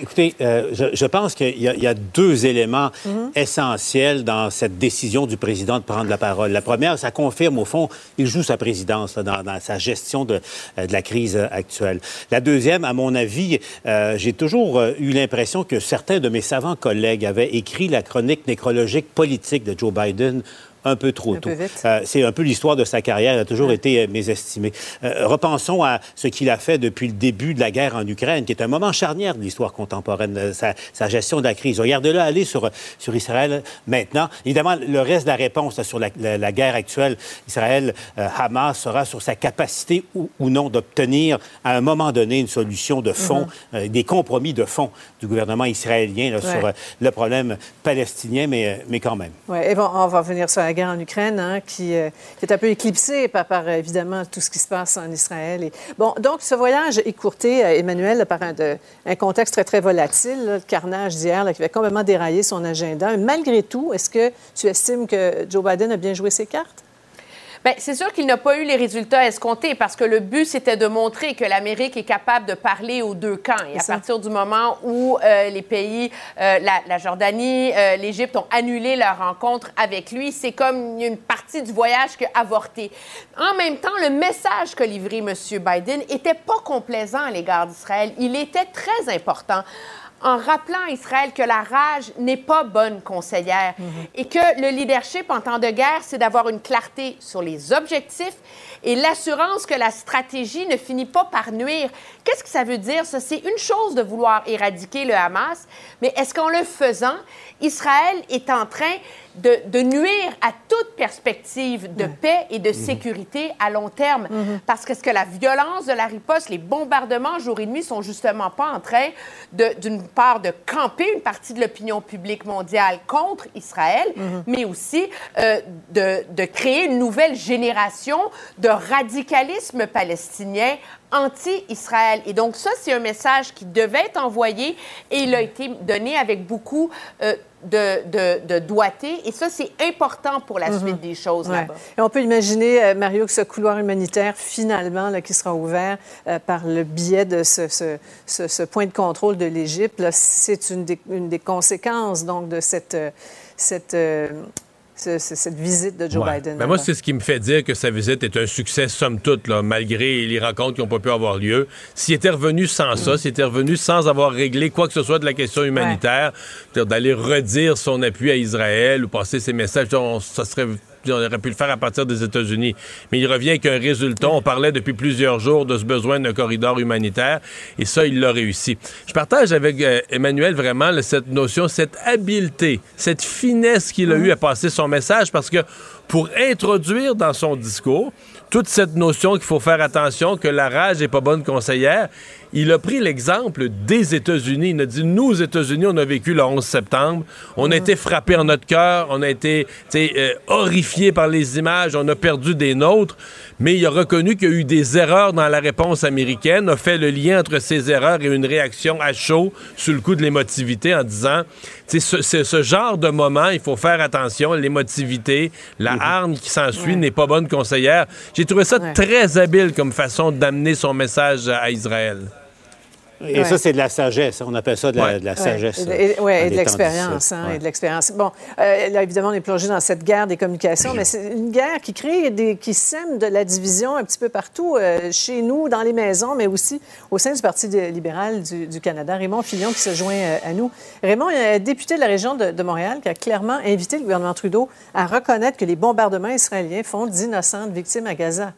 Speaker 15: Écoutez, euh, je, pense qu'il y, a deux éléments mhm. essentiels dans cette décision du président de prendre la parole. La première, ça confirme au fond, il joue sa présidence dans, sa gestion de, euh, de, la crise actuelle. La deuxième, à mon avis, euh, j'ai toujours eu l'impression que certains de mes savants collègues avaient écrit la chronique nécrologique politique de Joe Biden un peu trop tôt. Euh, c'est un peu l'histoire de sa carrière, il a toujours été euh, mésestimé. Euh, repensons à ce qu'il a fait depuis le début de la guerre en Ukraine, qui est un moment charnière de l'histoire contemporaine, sa, gestion de la crise. Regardez-le aller sur, sur Israël maintenant. Évidemment, le reste de la réponse sur la, guerre actuelle, Israël-Hamas, sera sur sa capacité ou, non d'obtenir à un moment donné une solution de fond, mm-hmm. des compromis de fond du gouvernement israélien sur le problème palestinien, mais, mais quand même.
Speaker 14: Oui, et bon, on va venir sur la guerre en Ukraine, hein, qui, euh, qui, est un peu éclipsée par, par, évidemment tout ce qui se passe en Israël. Bon, donc ce voyage écourté, euh, Emmanuel, par un, contexte très, très volatile, le carnage d'hier qui va complètement dérailler son agenda. Malgré tout, est-ce que tu estimes que Joe Biden a bien joué ses cartes?
Speaker 16: Bien, c'est sûr qu'il n'a pas eu les résultats escomptés parce que le but, c'était de montrer que l'Amérique est capable de parler aux deux camps. Et à partir du moment où euh, les pays, euh, la, Jordanie, euh, l'Égypte ont annulé leur rencontre avec lui, c'est comme une partie du voyage qui a avorté. En même temps, le message que livrait M. Biden était pas complaisant à l'égard d'Israël. Il était très important. En rappelant à Israël que la rage n'est pas bonne conseillère et que le leadership en temps de guerre, c'est d'avoir une clarté sur les objectifs et l'assurance que la stratégie ne finit pas par nuire. Qu'est-ce que ça veut dire, ça? C'est une chose de vouloir éradiquer le Hamas, mais est-ce qu'en le faisant, Israël est en train de, de, nuire à toute perspective de paix et de sécurité à long terme. Parce que, ce que la violence de la riposte, les bombardements jour et nuit sont justement pas en train, d'une part, de camper une partie de l'opinion publique mondiale contre Israël, mais aussi euh, de, de créer une nouvelle génération de radicalisme palestinien anti-Israël. Et donc ça, c'est un message qui devait être envoyé et il a été donné avec beaucoup euh, de, de, de, doigté. Et ça, c'est important pour la suite des choses
Speaker 14: Ouais.
Speaker 16: là-bas.
Speaker 14: Et on peut imaginer, euh, Mario, que ce couloir humanitaire, finalement, là, qui sera ouvert euh, par le biais de ce, ce, ce- ce point de contrôle de l'Égypte, c'est une des, une des conséquences donc, de cette, euh, cette, euh, ce- ce- cette visite de Joe
Speaker 1: Ouais.
Speaker 14: Biden.
Speaker 1: Ben moi, c'est ce qui me fait dire que sa visite est un succès, somme toute, là, malgré les rencontres qui n'ont pas pu avoir lieu. S'il était revenu sans ça, s'il était revenu sans avoir réglé quoi que ce soit de la question humanitaire, d'aller redire son appui à Israël ou passer ses messages, on, ça serait. On aurait pu le faire à partir des États-Unis. Mais il revient avec un résultat. On parlait depuis plusieurs jours de ce besoin d'un corridor humanitaire. Et ça, il l'a réussi. Je partage avec euh, Emmanuel vraiment là, cette notion, cette habileté, cette finesse qu'il a eu à passer son message parce que pour introduire dans son discours toute cette notion qu'il faut faire attention, que la rage n'est pas bonne conseillère, il a pris l'exemple des États-Unis. Il a dit, nous, aux États-Unis, on a vécu le 11 septembre, on a été frappés en notre cœur, on a été euh, horrifiés par les images, on a perdu des nôtres, mais il a reconnu qu'il y a eu des erreurs dans la réponse américaine, a fait le lien entre ces erreurs et une réaction à chaud sur le coup de l'émotivité en disant, sais, ce, ce- genre de moment, il faut faire attention, l'émotivité, la hargne qui s'ensuit n'est pas bonne conseillère. J'ai trouvé ça très habile comme façon d'amener son message à Israël.
Speaker 15: Et
Speaker 14: Ouais.
Speaker 15: ça, c'est de la sagesse. On appelle ça de la,
Speaker 1: Ouais.
Speaker 15: de la
Speaker 14: Ouais.
Speaker 15: sagesse.
Speaker 14: Et de- et- ouais,
Speaker 15: en
Speaker 14: et de
Speaker 15: temps
Speaker 14: l'expérience. hein,
Speaker 15: Ouais.
Speaker 14: Et de l'expérience. Bon, euh, là, évidemment, on est plongé dans cette guerre des communications, mais c'est une guerre qui crée des, qui sème de la division un petit peu partout, euh, chez nous, dans les maisons, mais aussi au sein du Parti libéral du, du Canada. Raymond Fillon qui se joint euh, à nous. Raymond, il y a un député de la région de, de Montréal qui a clairement invité le gouvernement Trudeau à reconnaître que les bombardements israéliens font d'innocentes victimes à Gaza.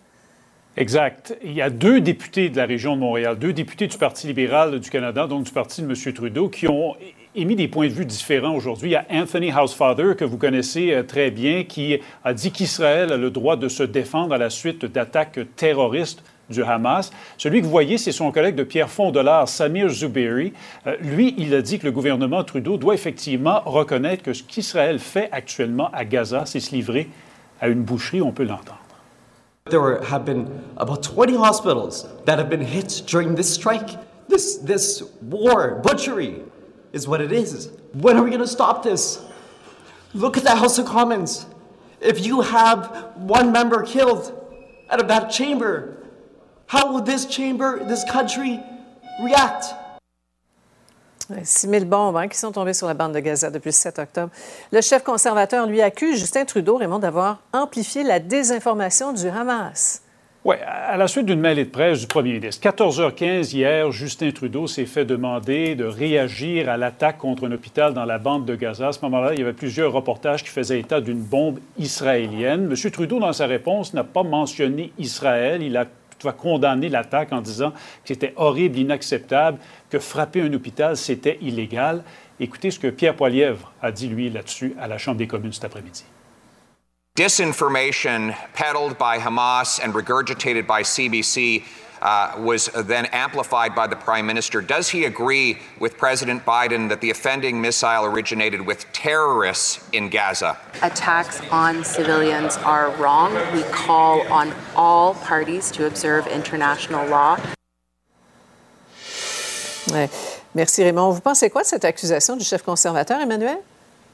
Speaker 17: Exact. Il y a deux députés de la région de Montréal, deux députés du Parti libéral du Canada, donc du parti de M. Trudeau, qui ont émis des points de vue différents aujourd'hui. Il y a Anthony Housefather, que vous connaissez euh, très bien, qui a dit qu'Israël a le droit de se défendre à la suite d'attaques terroristes du Hamas. Celui que vous voyez, c'est son collègue de Pierre Fondolard, Samir Zuberi. Euh, lui, il a dit que le gouvernement Trudeau doit effectivement reconnaître que ce qu'Israël fait actuellement à Gaza, c'est se livrer à une boucherie, on peut l'entendre.
Speaker 18: There have been about 20 hospitals that have been hit during this strike. This, this war, butchery, is what it is. When are we going to stop this? Look at the House of Commons. If you have one member killed out of that chamber, how will this chamber, this country react?
Speaker 14: 6 000 bombes hein, qui sont tombées sur la bande de Gaza depuis le 7 octobre. Le chef conservateur lui accuse Justin Trudeau, Raymond, d'avoir amplifié la désinformation du Hamas.
Speaker 17: Oui, à la suite d'une mêlée de presse du premier ministre. 14h15 hier, Justin Trudeau s'est fait demander de réagir à l'attaque contre un hôpital dans la bande de Gaza. À ce moment-là, il y avait plusieurs reportages qui faisaient état d'une bombe israélienne. M. Trudeau, dans sa réponse, n'a pas mentionné Israël. Il a toutefois condamné l'attaque en disant que c'était horrible, inacceptable, que frapper un hôpital, c'était illégal. Écoutez ce que Pierre Poilièvre a dit, lui, là-dessus, à la Chambre des communes cet après-midi.
Speaker 19: Disinformation peddled by Hamas and regurgitated by CBC uh, was then amplified by the Prime Minister. Does he agree with President Biden that the offending missile originated with terrorists in Gaza?
Speaker 20: Attacks on civilians are wrong. We call on all parties to observe international law.
Speaker 14: Ouais. Merci, Raymond. Vous pensez quoi de cette accusation du chef conservateur, Emmanuel?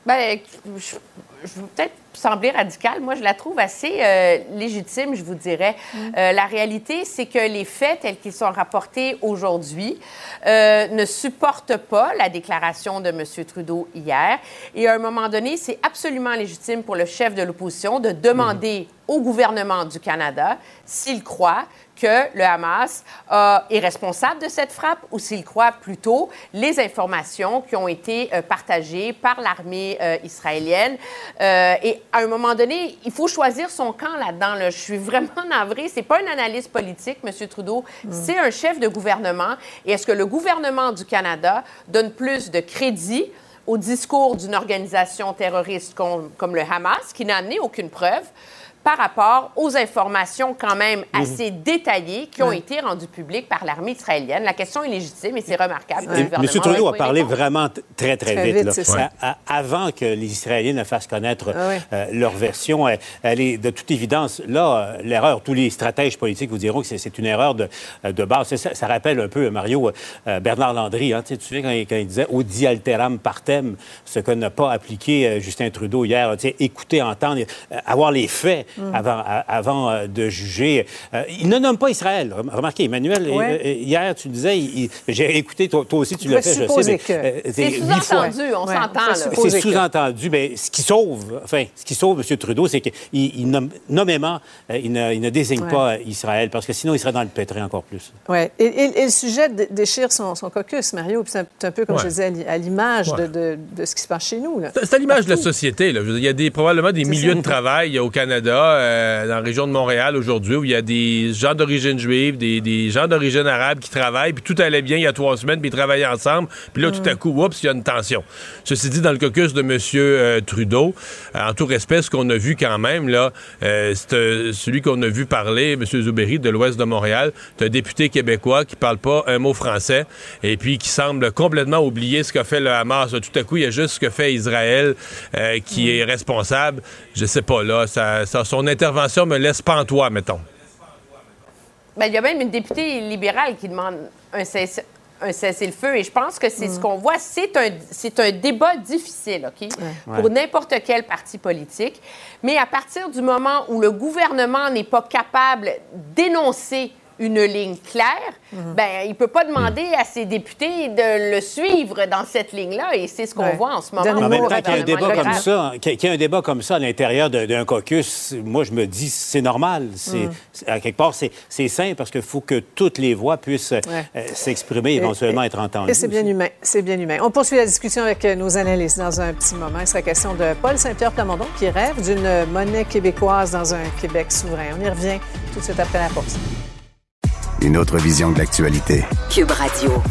Speaker 16: Ben, je, je veux peut-être sembler radicale. Moi, je la trouve assez euh, légitime, je vous dirais. Euh, la réalité, c'est que les faits tels qu'ils sont rapportés aujourd'hui euh, ne supportent pas la déclaration de M. Trudeau hier. Et à un moment donné, c'est absolument légitime pour le chef de l'opposition de demander au gouvernement du Canada s'il croit que le Hamas euh, est responsable de cette frappe ou s'il croit plutôt les informations qui ont été euh, partagées par l'armée euh, israélienne. Euh, et à un moment donné, il faut choisir son camp là-dedans. là. Je suis vraiment navrée. C'est pas une analyse politique, M. Trudeau. C'est un chef de gouvernement. Et est-ce que le gouvernement du Canada donne plus de crédit au discours d'une organisation terroriste comme, comme le Hamas, qui n'a amené aucune preuve, par rapport aux informations quand même assez détaillées qui ont
Speaker 15: Ouais.
Speaker 16: été rendues publiques par l'armée israélienne. La question est légitime et c'est remarquable.
Speaker 15: M. Trudeau a parlé vraiment très, très,
Speaker 16: Très
Speaker 15: vite.
Speaker 16: vite,
Speaker 15: là.
Speaker 16: c'est ça.
Speaker 15: À- à- avant que les Israéliens ne fassent connaître
Speaker 16: Ah ouais.
Speaker 15: euh, leur version, elle, elle est de toute évidence, là, euh, l'erreur, tous les stratèges politiques vous diront que c'est- une erreur de, euh, de base. Ça, ça rappelle un peu, Mario, euh, Bernard Landry. Hein, tu sais, tu te souviens quand il, quand il disait « Audi alteram partem », ce que n'a pas appliqué Justin Trudeau hier. Écouter, entendre, avoir les faits
Speaker 16: Mm.
Speaker 15: avant, euh, de juger. Euh, il ne nomme pas Israël. Rem- Remarquez, Emmanuel,
Speaker 16: Ouais.
Speaker 15: euh, hier, tu disais, j'ai écouté, toi, toi aussi, tu l'as fait, je sais.
Speaker 16: que- C'est sous-entendu, on s'entend.
Speaker 15: C'est
Speaker 14: que-
Speaker 15: sous-entendu. Mais ce qui sauve, enfin, ce qui sauve M. Trudeau, c'est qu'il il nomme- nommément, il, ne, il ne désigne
Speaker 14: Ouais.
Speaker 15: pas Israël, parce que sinon, il serait dans le pétrin encore plus.
Speaker 14: Ouais. Et, et- et le sujet dé- déchire son, son caucus, Mario. C'est un, peu, comme
Speaker 1: Ouais.
Speaker 14: je disais, à l'i- à l'image
Speaker 1: Ouais.
Speaker 14: de, de- de ce qui se passe chez nous.
Speaker 1: C'est à l'image de la société. Là. Dire, Il y a des, probablement des milieux de travail au Canada, euh, dans la région de Montréal aujourd'hui, où il y a des gens d'origine juive, des, des gens d'origine arabe qui travaillent, puis tout allait bien il y a trois semaines, puis ils travaillaient ensemble, puis là, tout à coup, oups, il y a une tension. Ceci dit, dans le caucus de M. euh, Trudeau, euh, en tout respect, ce qu'on a vu quand même, là, c'est celui qu'on a vu parler, M. Zouberi, de l'ouest de Montréal, c'est un député québécois qui parle pas un mot français, et puis qui semble complètement oublier ce qu'a fait le Hamas. Tout à coup, il y a juste ce que fait Israël qui est responsable. Je sais pas, là, ça, ça- son intervention me laisse pantois, mettons.
Speaker 16: Ben, il y a même une députée libérale qui demande un cesse- un cessez-le-feu. Et je pense que c'est ce qu'on voit. C'est un, c'est un débat difficile, OK? Pour n'importe quel parti politique. Mais à partir du moment où le gouvernement n'est pas capable d'énoncer une ligne claire, ben, il peut pas demander à ses députés de le suivre dans cette ligne-là. Et c'est ce qu'on
Speaker 14: Ouais.
Speaker 16: voit en ce moment.
Speaker 15: En même temps, qu'il y ait un débat comme ça, qu'il y ait un débat comme ça à l'intérieur de- d'un caucus, moi, je me dis, c'est normal. C'est,
Speaker 14: Mm.
Speaker 15: c'est- à quelque part, c'est, c'est sain parce qu'il faut que toutes les voix puissent euh, euh, s'exprimer, éventuellement être entendues.
Speaker 14: Et c'est bien humain. C'est bien humain. On poursuit la discussion avec euh, nos analystes dans un petit moment. Il sera question de Paul Saint-Pierre Plamondon qui rêve d'une monnaie québécoise dans un Québec souverain. On y revient tout de suite après la pause.
Speaker 10: Une autre vision de l'actualité.
Speaker 3: Cube Radio.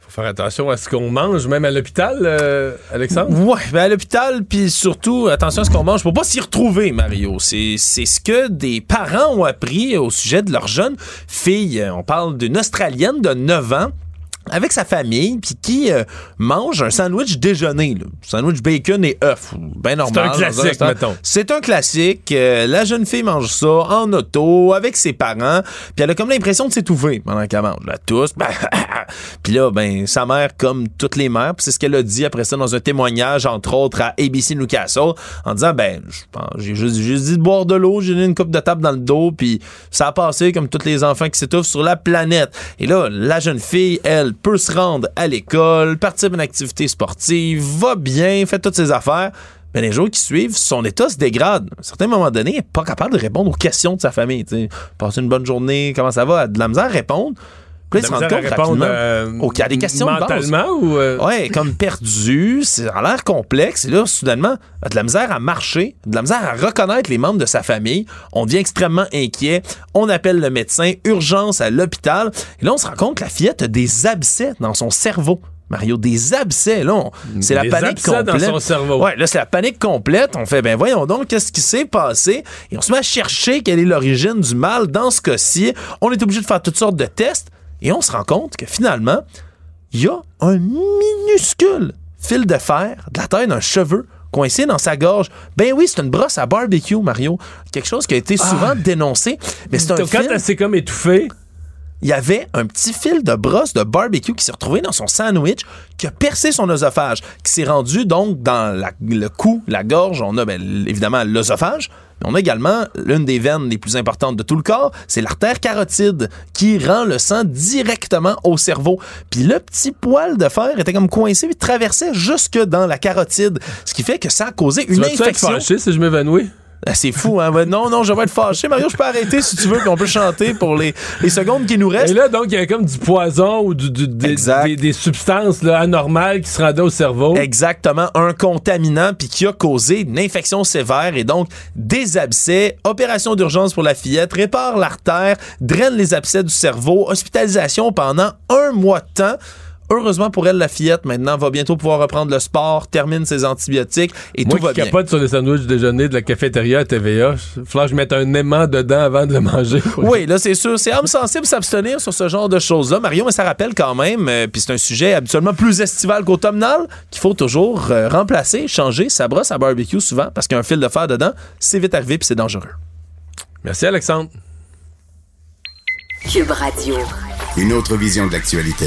Speaker 1: Faut faire attention à ce qu'on mange, même à l'hôpital, euh, Alexandre.
Speaker 9: Ouais, ben à l'hôpital, puis surtout, attention à ce qu'on mange pour pas s'y retrouver, Mario. C'est c'est ce que des parents ont appris au sujet de leur jeune fille. On parle d'une Australienne de 9 ans avec sa famille, puis qui euh, mange un sandwich déjeuner. Là. Sandwich bacon et œufs. Ben normal.
Speaker 1: un classique, mettons.
Speaker 9: C'est un classique. Euh, la jeune fille mange ça en auto, avec ses parents, puis elle a comme l'impression de s'étouffer pendant qu'elle mange. La tousse. puis là, ben, sa mère, comme toutes les mères, c'est ce qu'elle a dit après ça dans un témoignage, entre autres, à ABC Newcastle, en disant, ben, je pense, j'ai juste, juste dit de boire de l'eau, j'ai donné une coupe de table dans le dos, puis ça a passé comme tous les enfants qui s'étouffent sur la planète. Et là, la jeune fille, elle, peut se rendre à l'école, participe à une activité sportive, va bien, fait toutes ses affaires. Mais les jours qui suivent, son état se dégrade. À un certain moment donné, elle n'est pas capable de répondre aux questions de sa famille. Passer une bonne journée, comment ça va? De la misère répondre. Puis là, il se
Speaker 1: De la
Speaker 9: rend
Speaker 1: misère à
Speaker 9: compte
Speaker 1: répondre,
Speaker 9: rapidement
Speaker 1: euh,
Speaker 9: qu'il y a des questions de base.
Speaker 1: mentalement ou, euh?
Speaker 9: Ouais, comme perdu, ça a l'air complexe. Et là, soudainement, de la misère à marcher, de la misère à reconnaître les membres de sa famille. On devient extrêmement inquiet. On appelle le médecin, urgence à l'hôpital. Et là, on se rend compte que la fillette a des abcès dans son cerveau. Mario, des abcès, là, c'est la
Speaker 1: Des
Speaker 9: panique
Speaker 1: abcès
Speaker 9: complète.
Speaker 1: dans son cerveau.
Speaker 9: Ouais, là, c'est la panique complète. On fait, ben voyons donc, qu'est-ce qui s'est passé? Et on se met à chercher quelle est l'origine du mal dans ce cas-ci. On est obligé de faire toutes sortes de tests. Et on se rend compte que finalement, il y a un minuscule fil de fer de la taille d'un cheveu coincé dans sa gorge. Ben oui, c'est une brosse à barbecue, Mario. Quelque chose qui a été souvent
Speaker 1: Ah.
Speaker 9: dénoncé. Mais c'est un
Speaker 1: Quand elle s'est comme étouffée?
Speaker 9: Il y avait un petit fil de brosse de barbecue qui s'est retrouvé dans son sandwich, qui a percé son oesophage, qui s'est rendu donc dans la- le cou, la gorge. On a ben, évidemment l'œsophage, mais on a également l'une des veines les plus importantes de tout le corps, c'est l'artère carotide, qui rend le sang directement au cerveau. Puis le petit poil de fer était comme coincé, puis traversait jusque dans la carotide, ce qui fait que ça a causé
Speaker 1: Tu
Speaker 9: une
Speaker 1: être
Speaker 9: infection.
Speaker 1: fâché si je m'évanouis?
Speaker 9: Ah, c'est fou, hein? Non, non, je vais être fâché. Mario, je peux arrêter si tu veux, puis on peut chanter pour les, les secondes qui nous restent.
Speaker 1: Et là, donc, il y a comme du poison ou du, du- des, des- des substances là, anormales qui se rendaient au cerveau.
Speaker 9: Exactement, un contaminant puis qui a causé une infection sévère et donc des abcès, opération d'urgence pour la fillette, répare l'artère, draine les abcès du cerveau, hospitalisation pendant un mois de temps. Heureusement pour elle, la fillette maintenant va bientôt pouvoir reprendre le sport, termine ses antibiotiques et
Speaker 1: Moi
Speaker 9: tout va
Speaker 1: qui
Speaker 9: bien.
Speaker 1: capote sur les sandwichs déjeuner de la cafétéria à TVA, il falloir que je mette un aimant dedans avant de le manger.
Speaker 9: Oui, là, c'est sûr. C'est âme sensible s'abstenir sur ce genre de choses-là. Marion, mais ça rappelle quand même, euh, puis c'est un sujet habituellement plus estival qu'automnal, qu'il faut toujours euh, remplacer, changer sa brosse à barbecue souvent, parce qu'il y a un fil de fer dedans. C'est vite arrivé, puis c'est dangereux.
Speaker 1: Merci, Alexandre.
Speaker 3: Cube Radio.
Speaker 10: Une autre vision de l'actualité.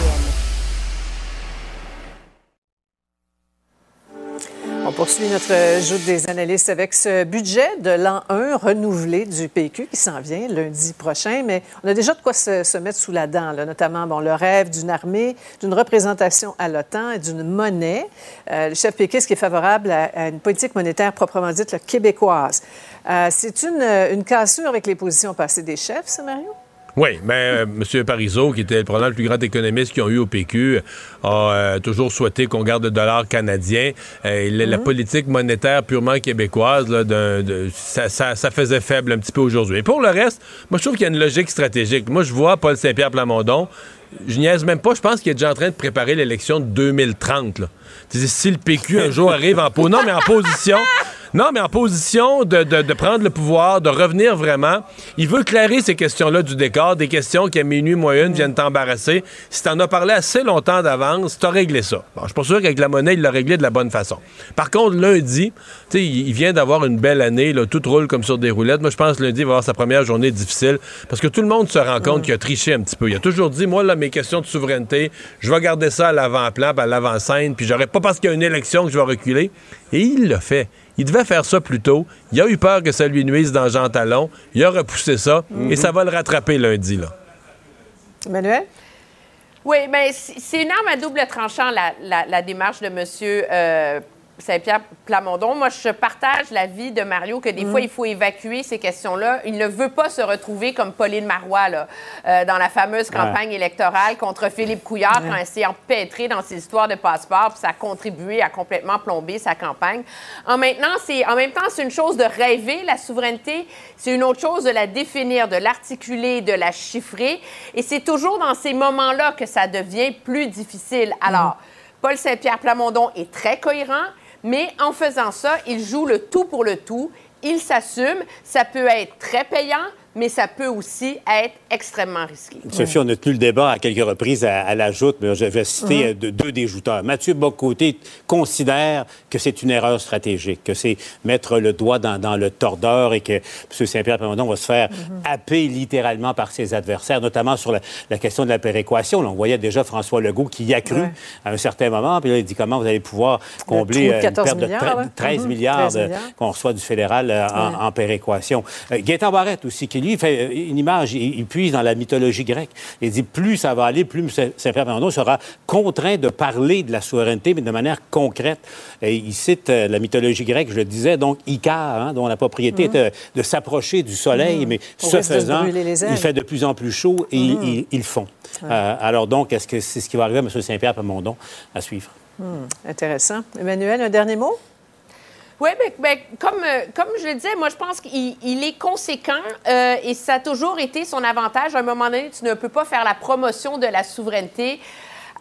Speaker 14: On poursuit notre joute des analystes avec ce budget de l'an 1 renouvelé du PQ qui s'en vient lundi prochain, mais on a déjà de quoi se, mettre sous la dent, notamment bon, le rêve d'une armée, d'une représentation à l'OTAN et d'une monnaie. Euh, le chef péquiste qui est favorable à, une politique monétaire proprement dite québécoise? Euh, C'est une, une cassure avec les positions passées des chefs, ça, Mario?
Speaker 1: Oui, mais euh, M. Parizeau, qui était probablement le plus grand économiste qu'ils ont eu au PQ, a euh, toujours souhaité qu'on garde le dollar canadien. Euh, la, la politique monétaire purement québécoise, là, d'un- de- ça, ça- ça faisait faible un petit peu aujourd'hui. Et pour le reste, moi, je trouve qu'il y a une logique stratégique. Moi, je vois Paul Saint-Pierre Plamondon. Je niaise même pas. Je pense qu'il est déjà en train de préparer l'élection de 2030. Là. Si le PQ un jour arrive en non, mais en position. Non, mais en position de, prendre le pouvoir, de revenir vraiment. Il veut clairer ces questions-là du décor, des questions qui à minuit moyenne viennent t'embarrasser. Si t'en as parlé assez longtemps d'avance, t'as réglé ça. Bon, je suis pas sûr qu'avec la monnaie, il l'a réglé de la bonne façon. Par contre, lundi, tu sais, il vient d'avoir une belle année, tout roule comme sur des roulettes. Moi, je pense que lundi, il va avoir sa première journée difficile parce que tout le monde se rend compte qu'il a triché un petit peu. Il a toujours dit, moi, là, mes questions de souveraineté, je vais garder ça à l'avant-plan, à l'avant-scène, puis j'aurais pas parce qu'il y a une élection que je vais reculer. Et il l'a fait. Il devait faire ça plus tôt. Il a eu peur que ça lui nuise dans Jean Talon. Il a repoussé ça et ça va le rattraper lundi, là.
Speaker 14: Emmanuel?
Speaker 16: Oui, mais c'est une arme à double tranchant, la, la- la démarche de M. Saint-Pierre Plamondon. Moi, je partage l'avis de Mario que des
Speaker 14: Mm.
Speaker 16: fois, il faut évacuer ces questions-là. Il ne veut pas se retrouver comme Pauline Marois là, euh, dans la fameuse campagne électorale contre Philippe Couillard quand elle s'est empêtrée dans ses histoires de passeport, puis ça a contribué à complètement plomber sa campagne. En, maintenant, en même temps, c'est une chose de rêver la souveraineté, c'est une autre chose de la définir, de l'articuler, de la chiffrer. Et c'est toujours dans ces moments-là que ça devient plus difficile. Alors, Paul Saint-Pierre Plamondon est très cohérent, mais en faisant ça, il joue le tout pour le tout. Il s'assume. Ça peut être très payant, mais ça peut aussi être extrêmement risqué.
Speaker 15: Sophie, on a tenu le débat à quelques reprises à, à la joute, mais je vais citer
Speaker 16: Mhm.
Speaker 15: euh, de- deux des jouteurs. Mathieu Bocoté considère que c'est une erreur stratégique, que c'est mettre le doigt dans, dans le tordeur et que M. Saint-Pierre Plamondon va se faire happer littéralement par ses adversaires, notamment sur la, la question de la péréquation. Là, on voyait déjà François Legault qui y a cru
Speaker 14: Ouais.
Speaker 15: à un certain moment, puis là, il dit comment vous allez pouvoir combler euh, une
Speaker 14: 14
Speaker 15: perte de
Speaker 14: milliards,
Speaker 15: tre-
Speaker 14: ouais.
Speaker 15: 13
Speaker 14: Mhm.
Speaker 15: milliards
Speaker 14: 13
Speaker 15: de-
Speaker 14: milliards.
Speaker 15: qu'on reçoit du fédéral euh, en,
Speaker 14: Ouais.
Speaker 15: en péréquation. Euh, Gaétan Barrette aussi, qui lui fait euh, une image, il, il puise dans la mythologie grecque. Il dit plus ça va aller, plus M. Saint-Pierre Plamondon sera contraint de parler de la souveraineté, mais de manière concrète. Et il cite euh, la mythologie grecque, je le disais, donc Icare, hein, dont la propriété
Speaker 14: Mhm.
Speaker 15: est euh, de s'approcher du soleil,
Speaker 14: Mhm.
Speaker 15: mais ce faisant, il fait de plus en plus chaud et ils-
Speaker 14: Mhm.
Speaker 15: ils, font.
Speaker 14: Ouais.
Speaker 15: Euh, alors donc, est-ce que c'est ce qui va arriver à M. Saint-Pierre Plamondon à suivre?
Speaker 14: Hmm, intéressant. Emmanuel, un dernier mot?
Speaker 16: Oui, mais, mais comme, euh, comme je le disais, moi, je pense qu'il il est conséquent euh, et ça a toujours été son avantage. À un moment donné, tu ne peux pas faire la promotion de la souveraineté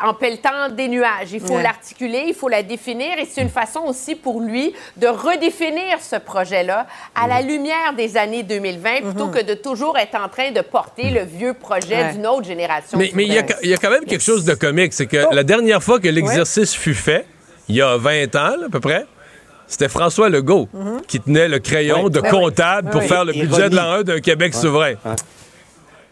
Speaker 16: en pelletant des nuages. Il faut
Speaker 14: Ouais.
Speaker 16: l'articuler, il faut la définir et c'est une façon aussi pour lui de redéfinir ce projet-là à la lumière des années 2020 plutôt que de toujours être en train de porter le vieux projet
Speaker 1: Ouais.
Speaker 16: d'une autre génération.
Speaker 1: Mais il y, a- il y a quand même quelque chose de comique. C'est que la dernière fois que l'exercice fut fait, il y a 20 ans là, à peu près, c'était François Legault qui tenait le crayon
Speaker 15: Ouais.
Speaker 1: de
Speaker 15: oui.
Speaker 1: comptable pour
Speaker 15: oui.
Speaker 1: faire le
Speaker 15: Et
Speaker 1: budget de l'an 1 d'un Québec
Speaker 15: Ouais.
Speaker 1: souverain.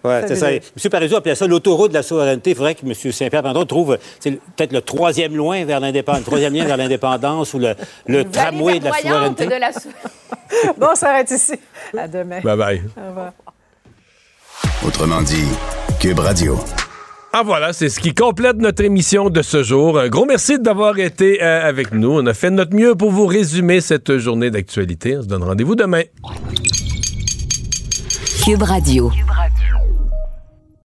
Speaker 15: Oui, c'est ça. M. Parizeau appelait ça l'autoroute de la souveraineté. Il faudrait que M. Saint-Pierre Plamondon trouve peut-être le troisième loin vers l'indépendance, le troisième lien vers l'indépendance ou le, le tramway de la souveraineté.
Speaker 16: de la sou-
Speaker 14: bon, on s'arrête ici. À demain.
Speaker 1: Bye bye.
Speaker 14: Au revoir.
Speaker 10: Autrement dit, Cube Radio.
Speaker 1: Ah voilà, c'est ce qui complète notre émission de ce jour. Un gros merci d'avoir été euh, avec nous. On a fait notre mieux pour vous résumer cette journée d'actualité. On se donne rendez-vous demain.
Speaker 3: Cube Radio.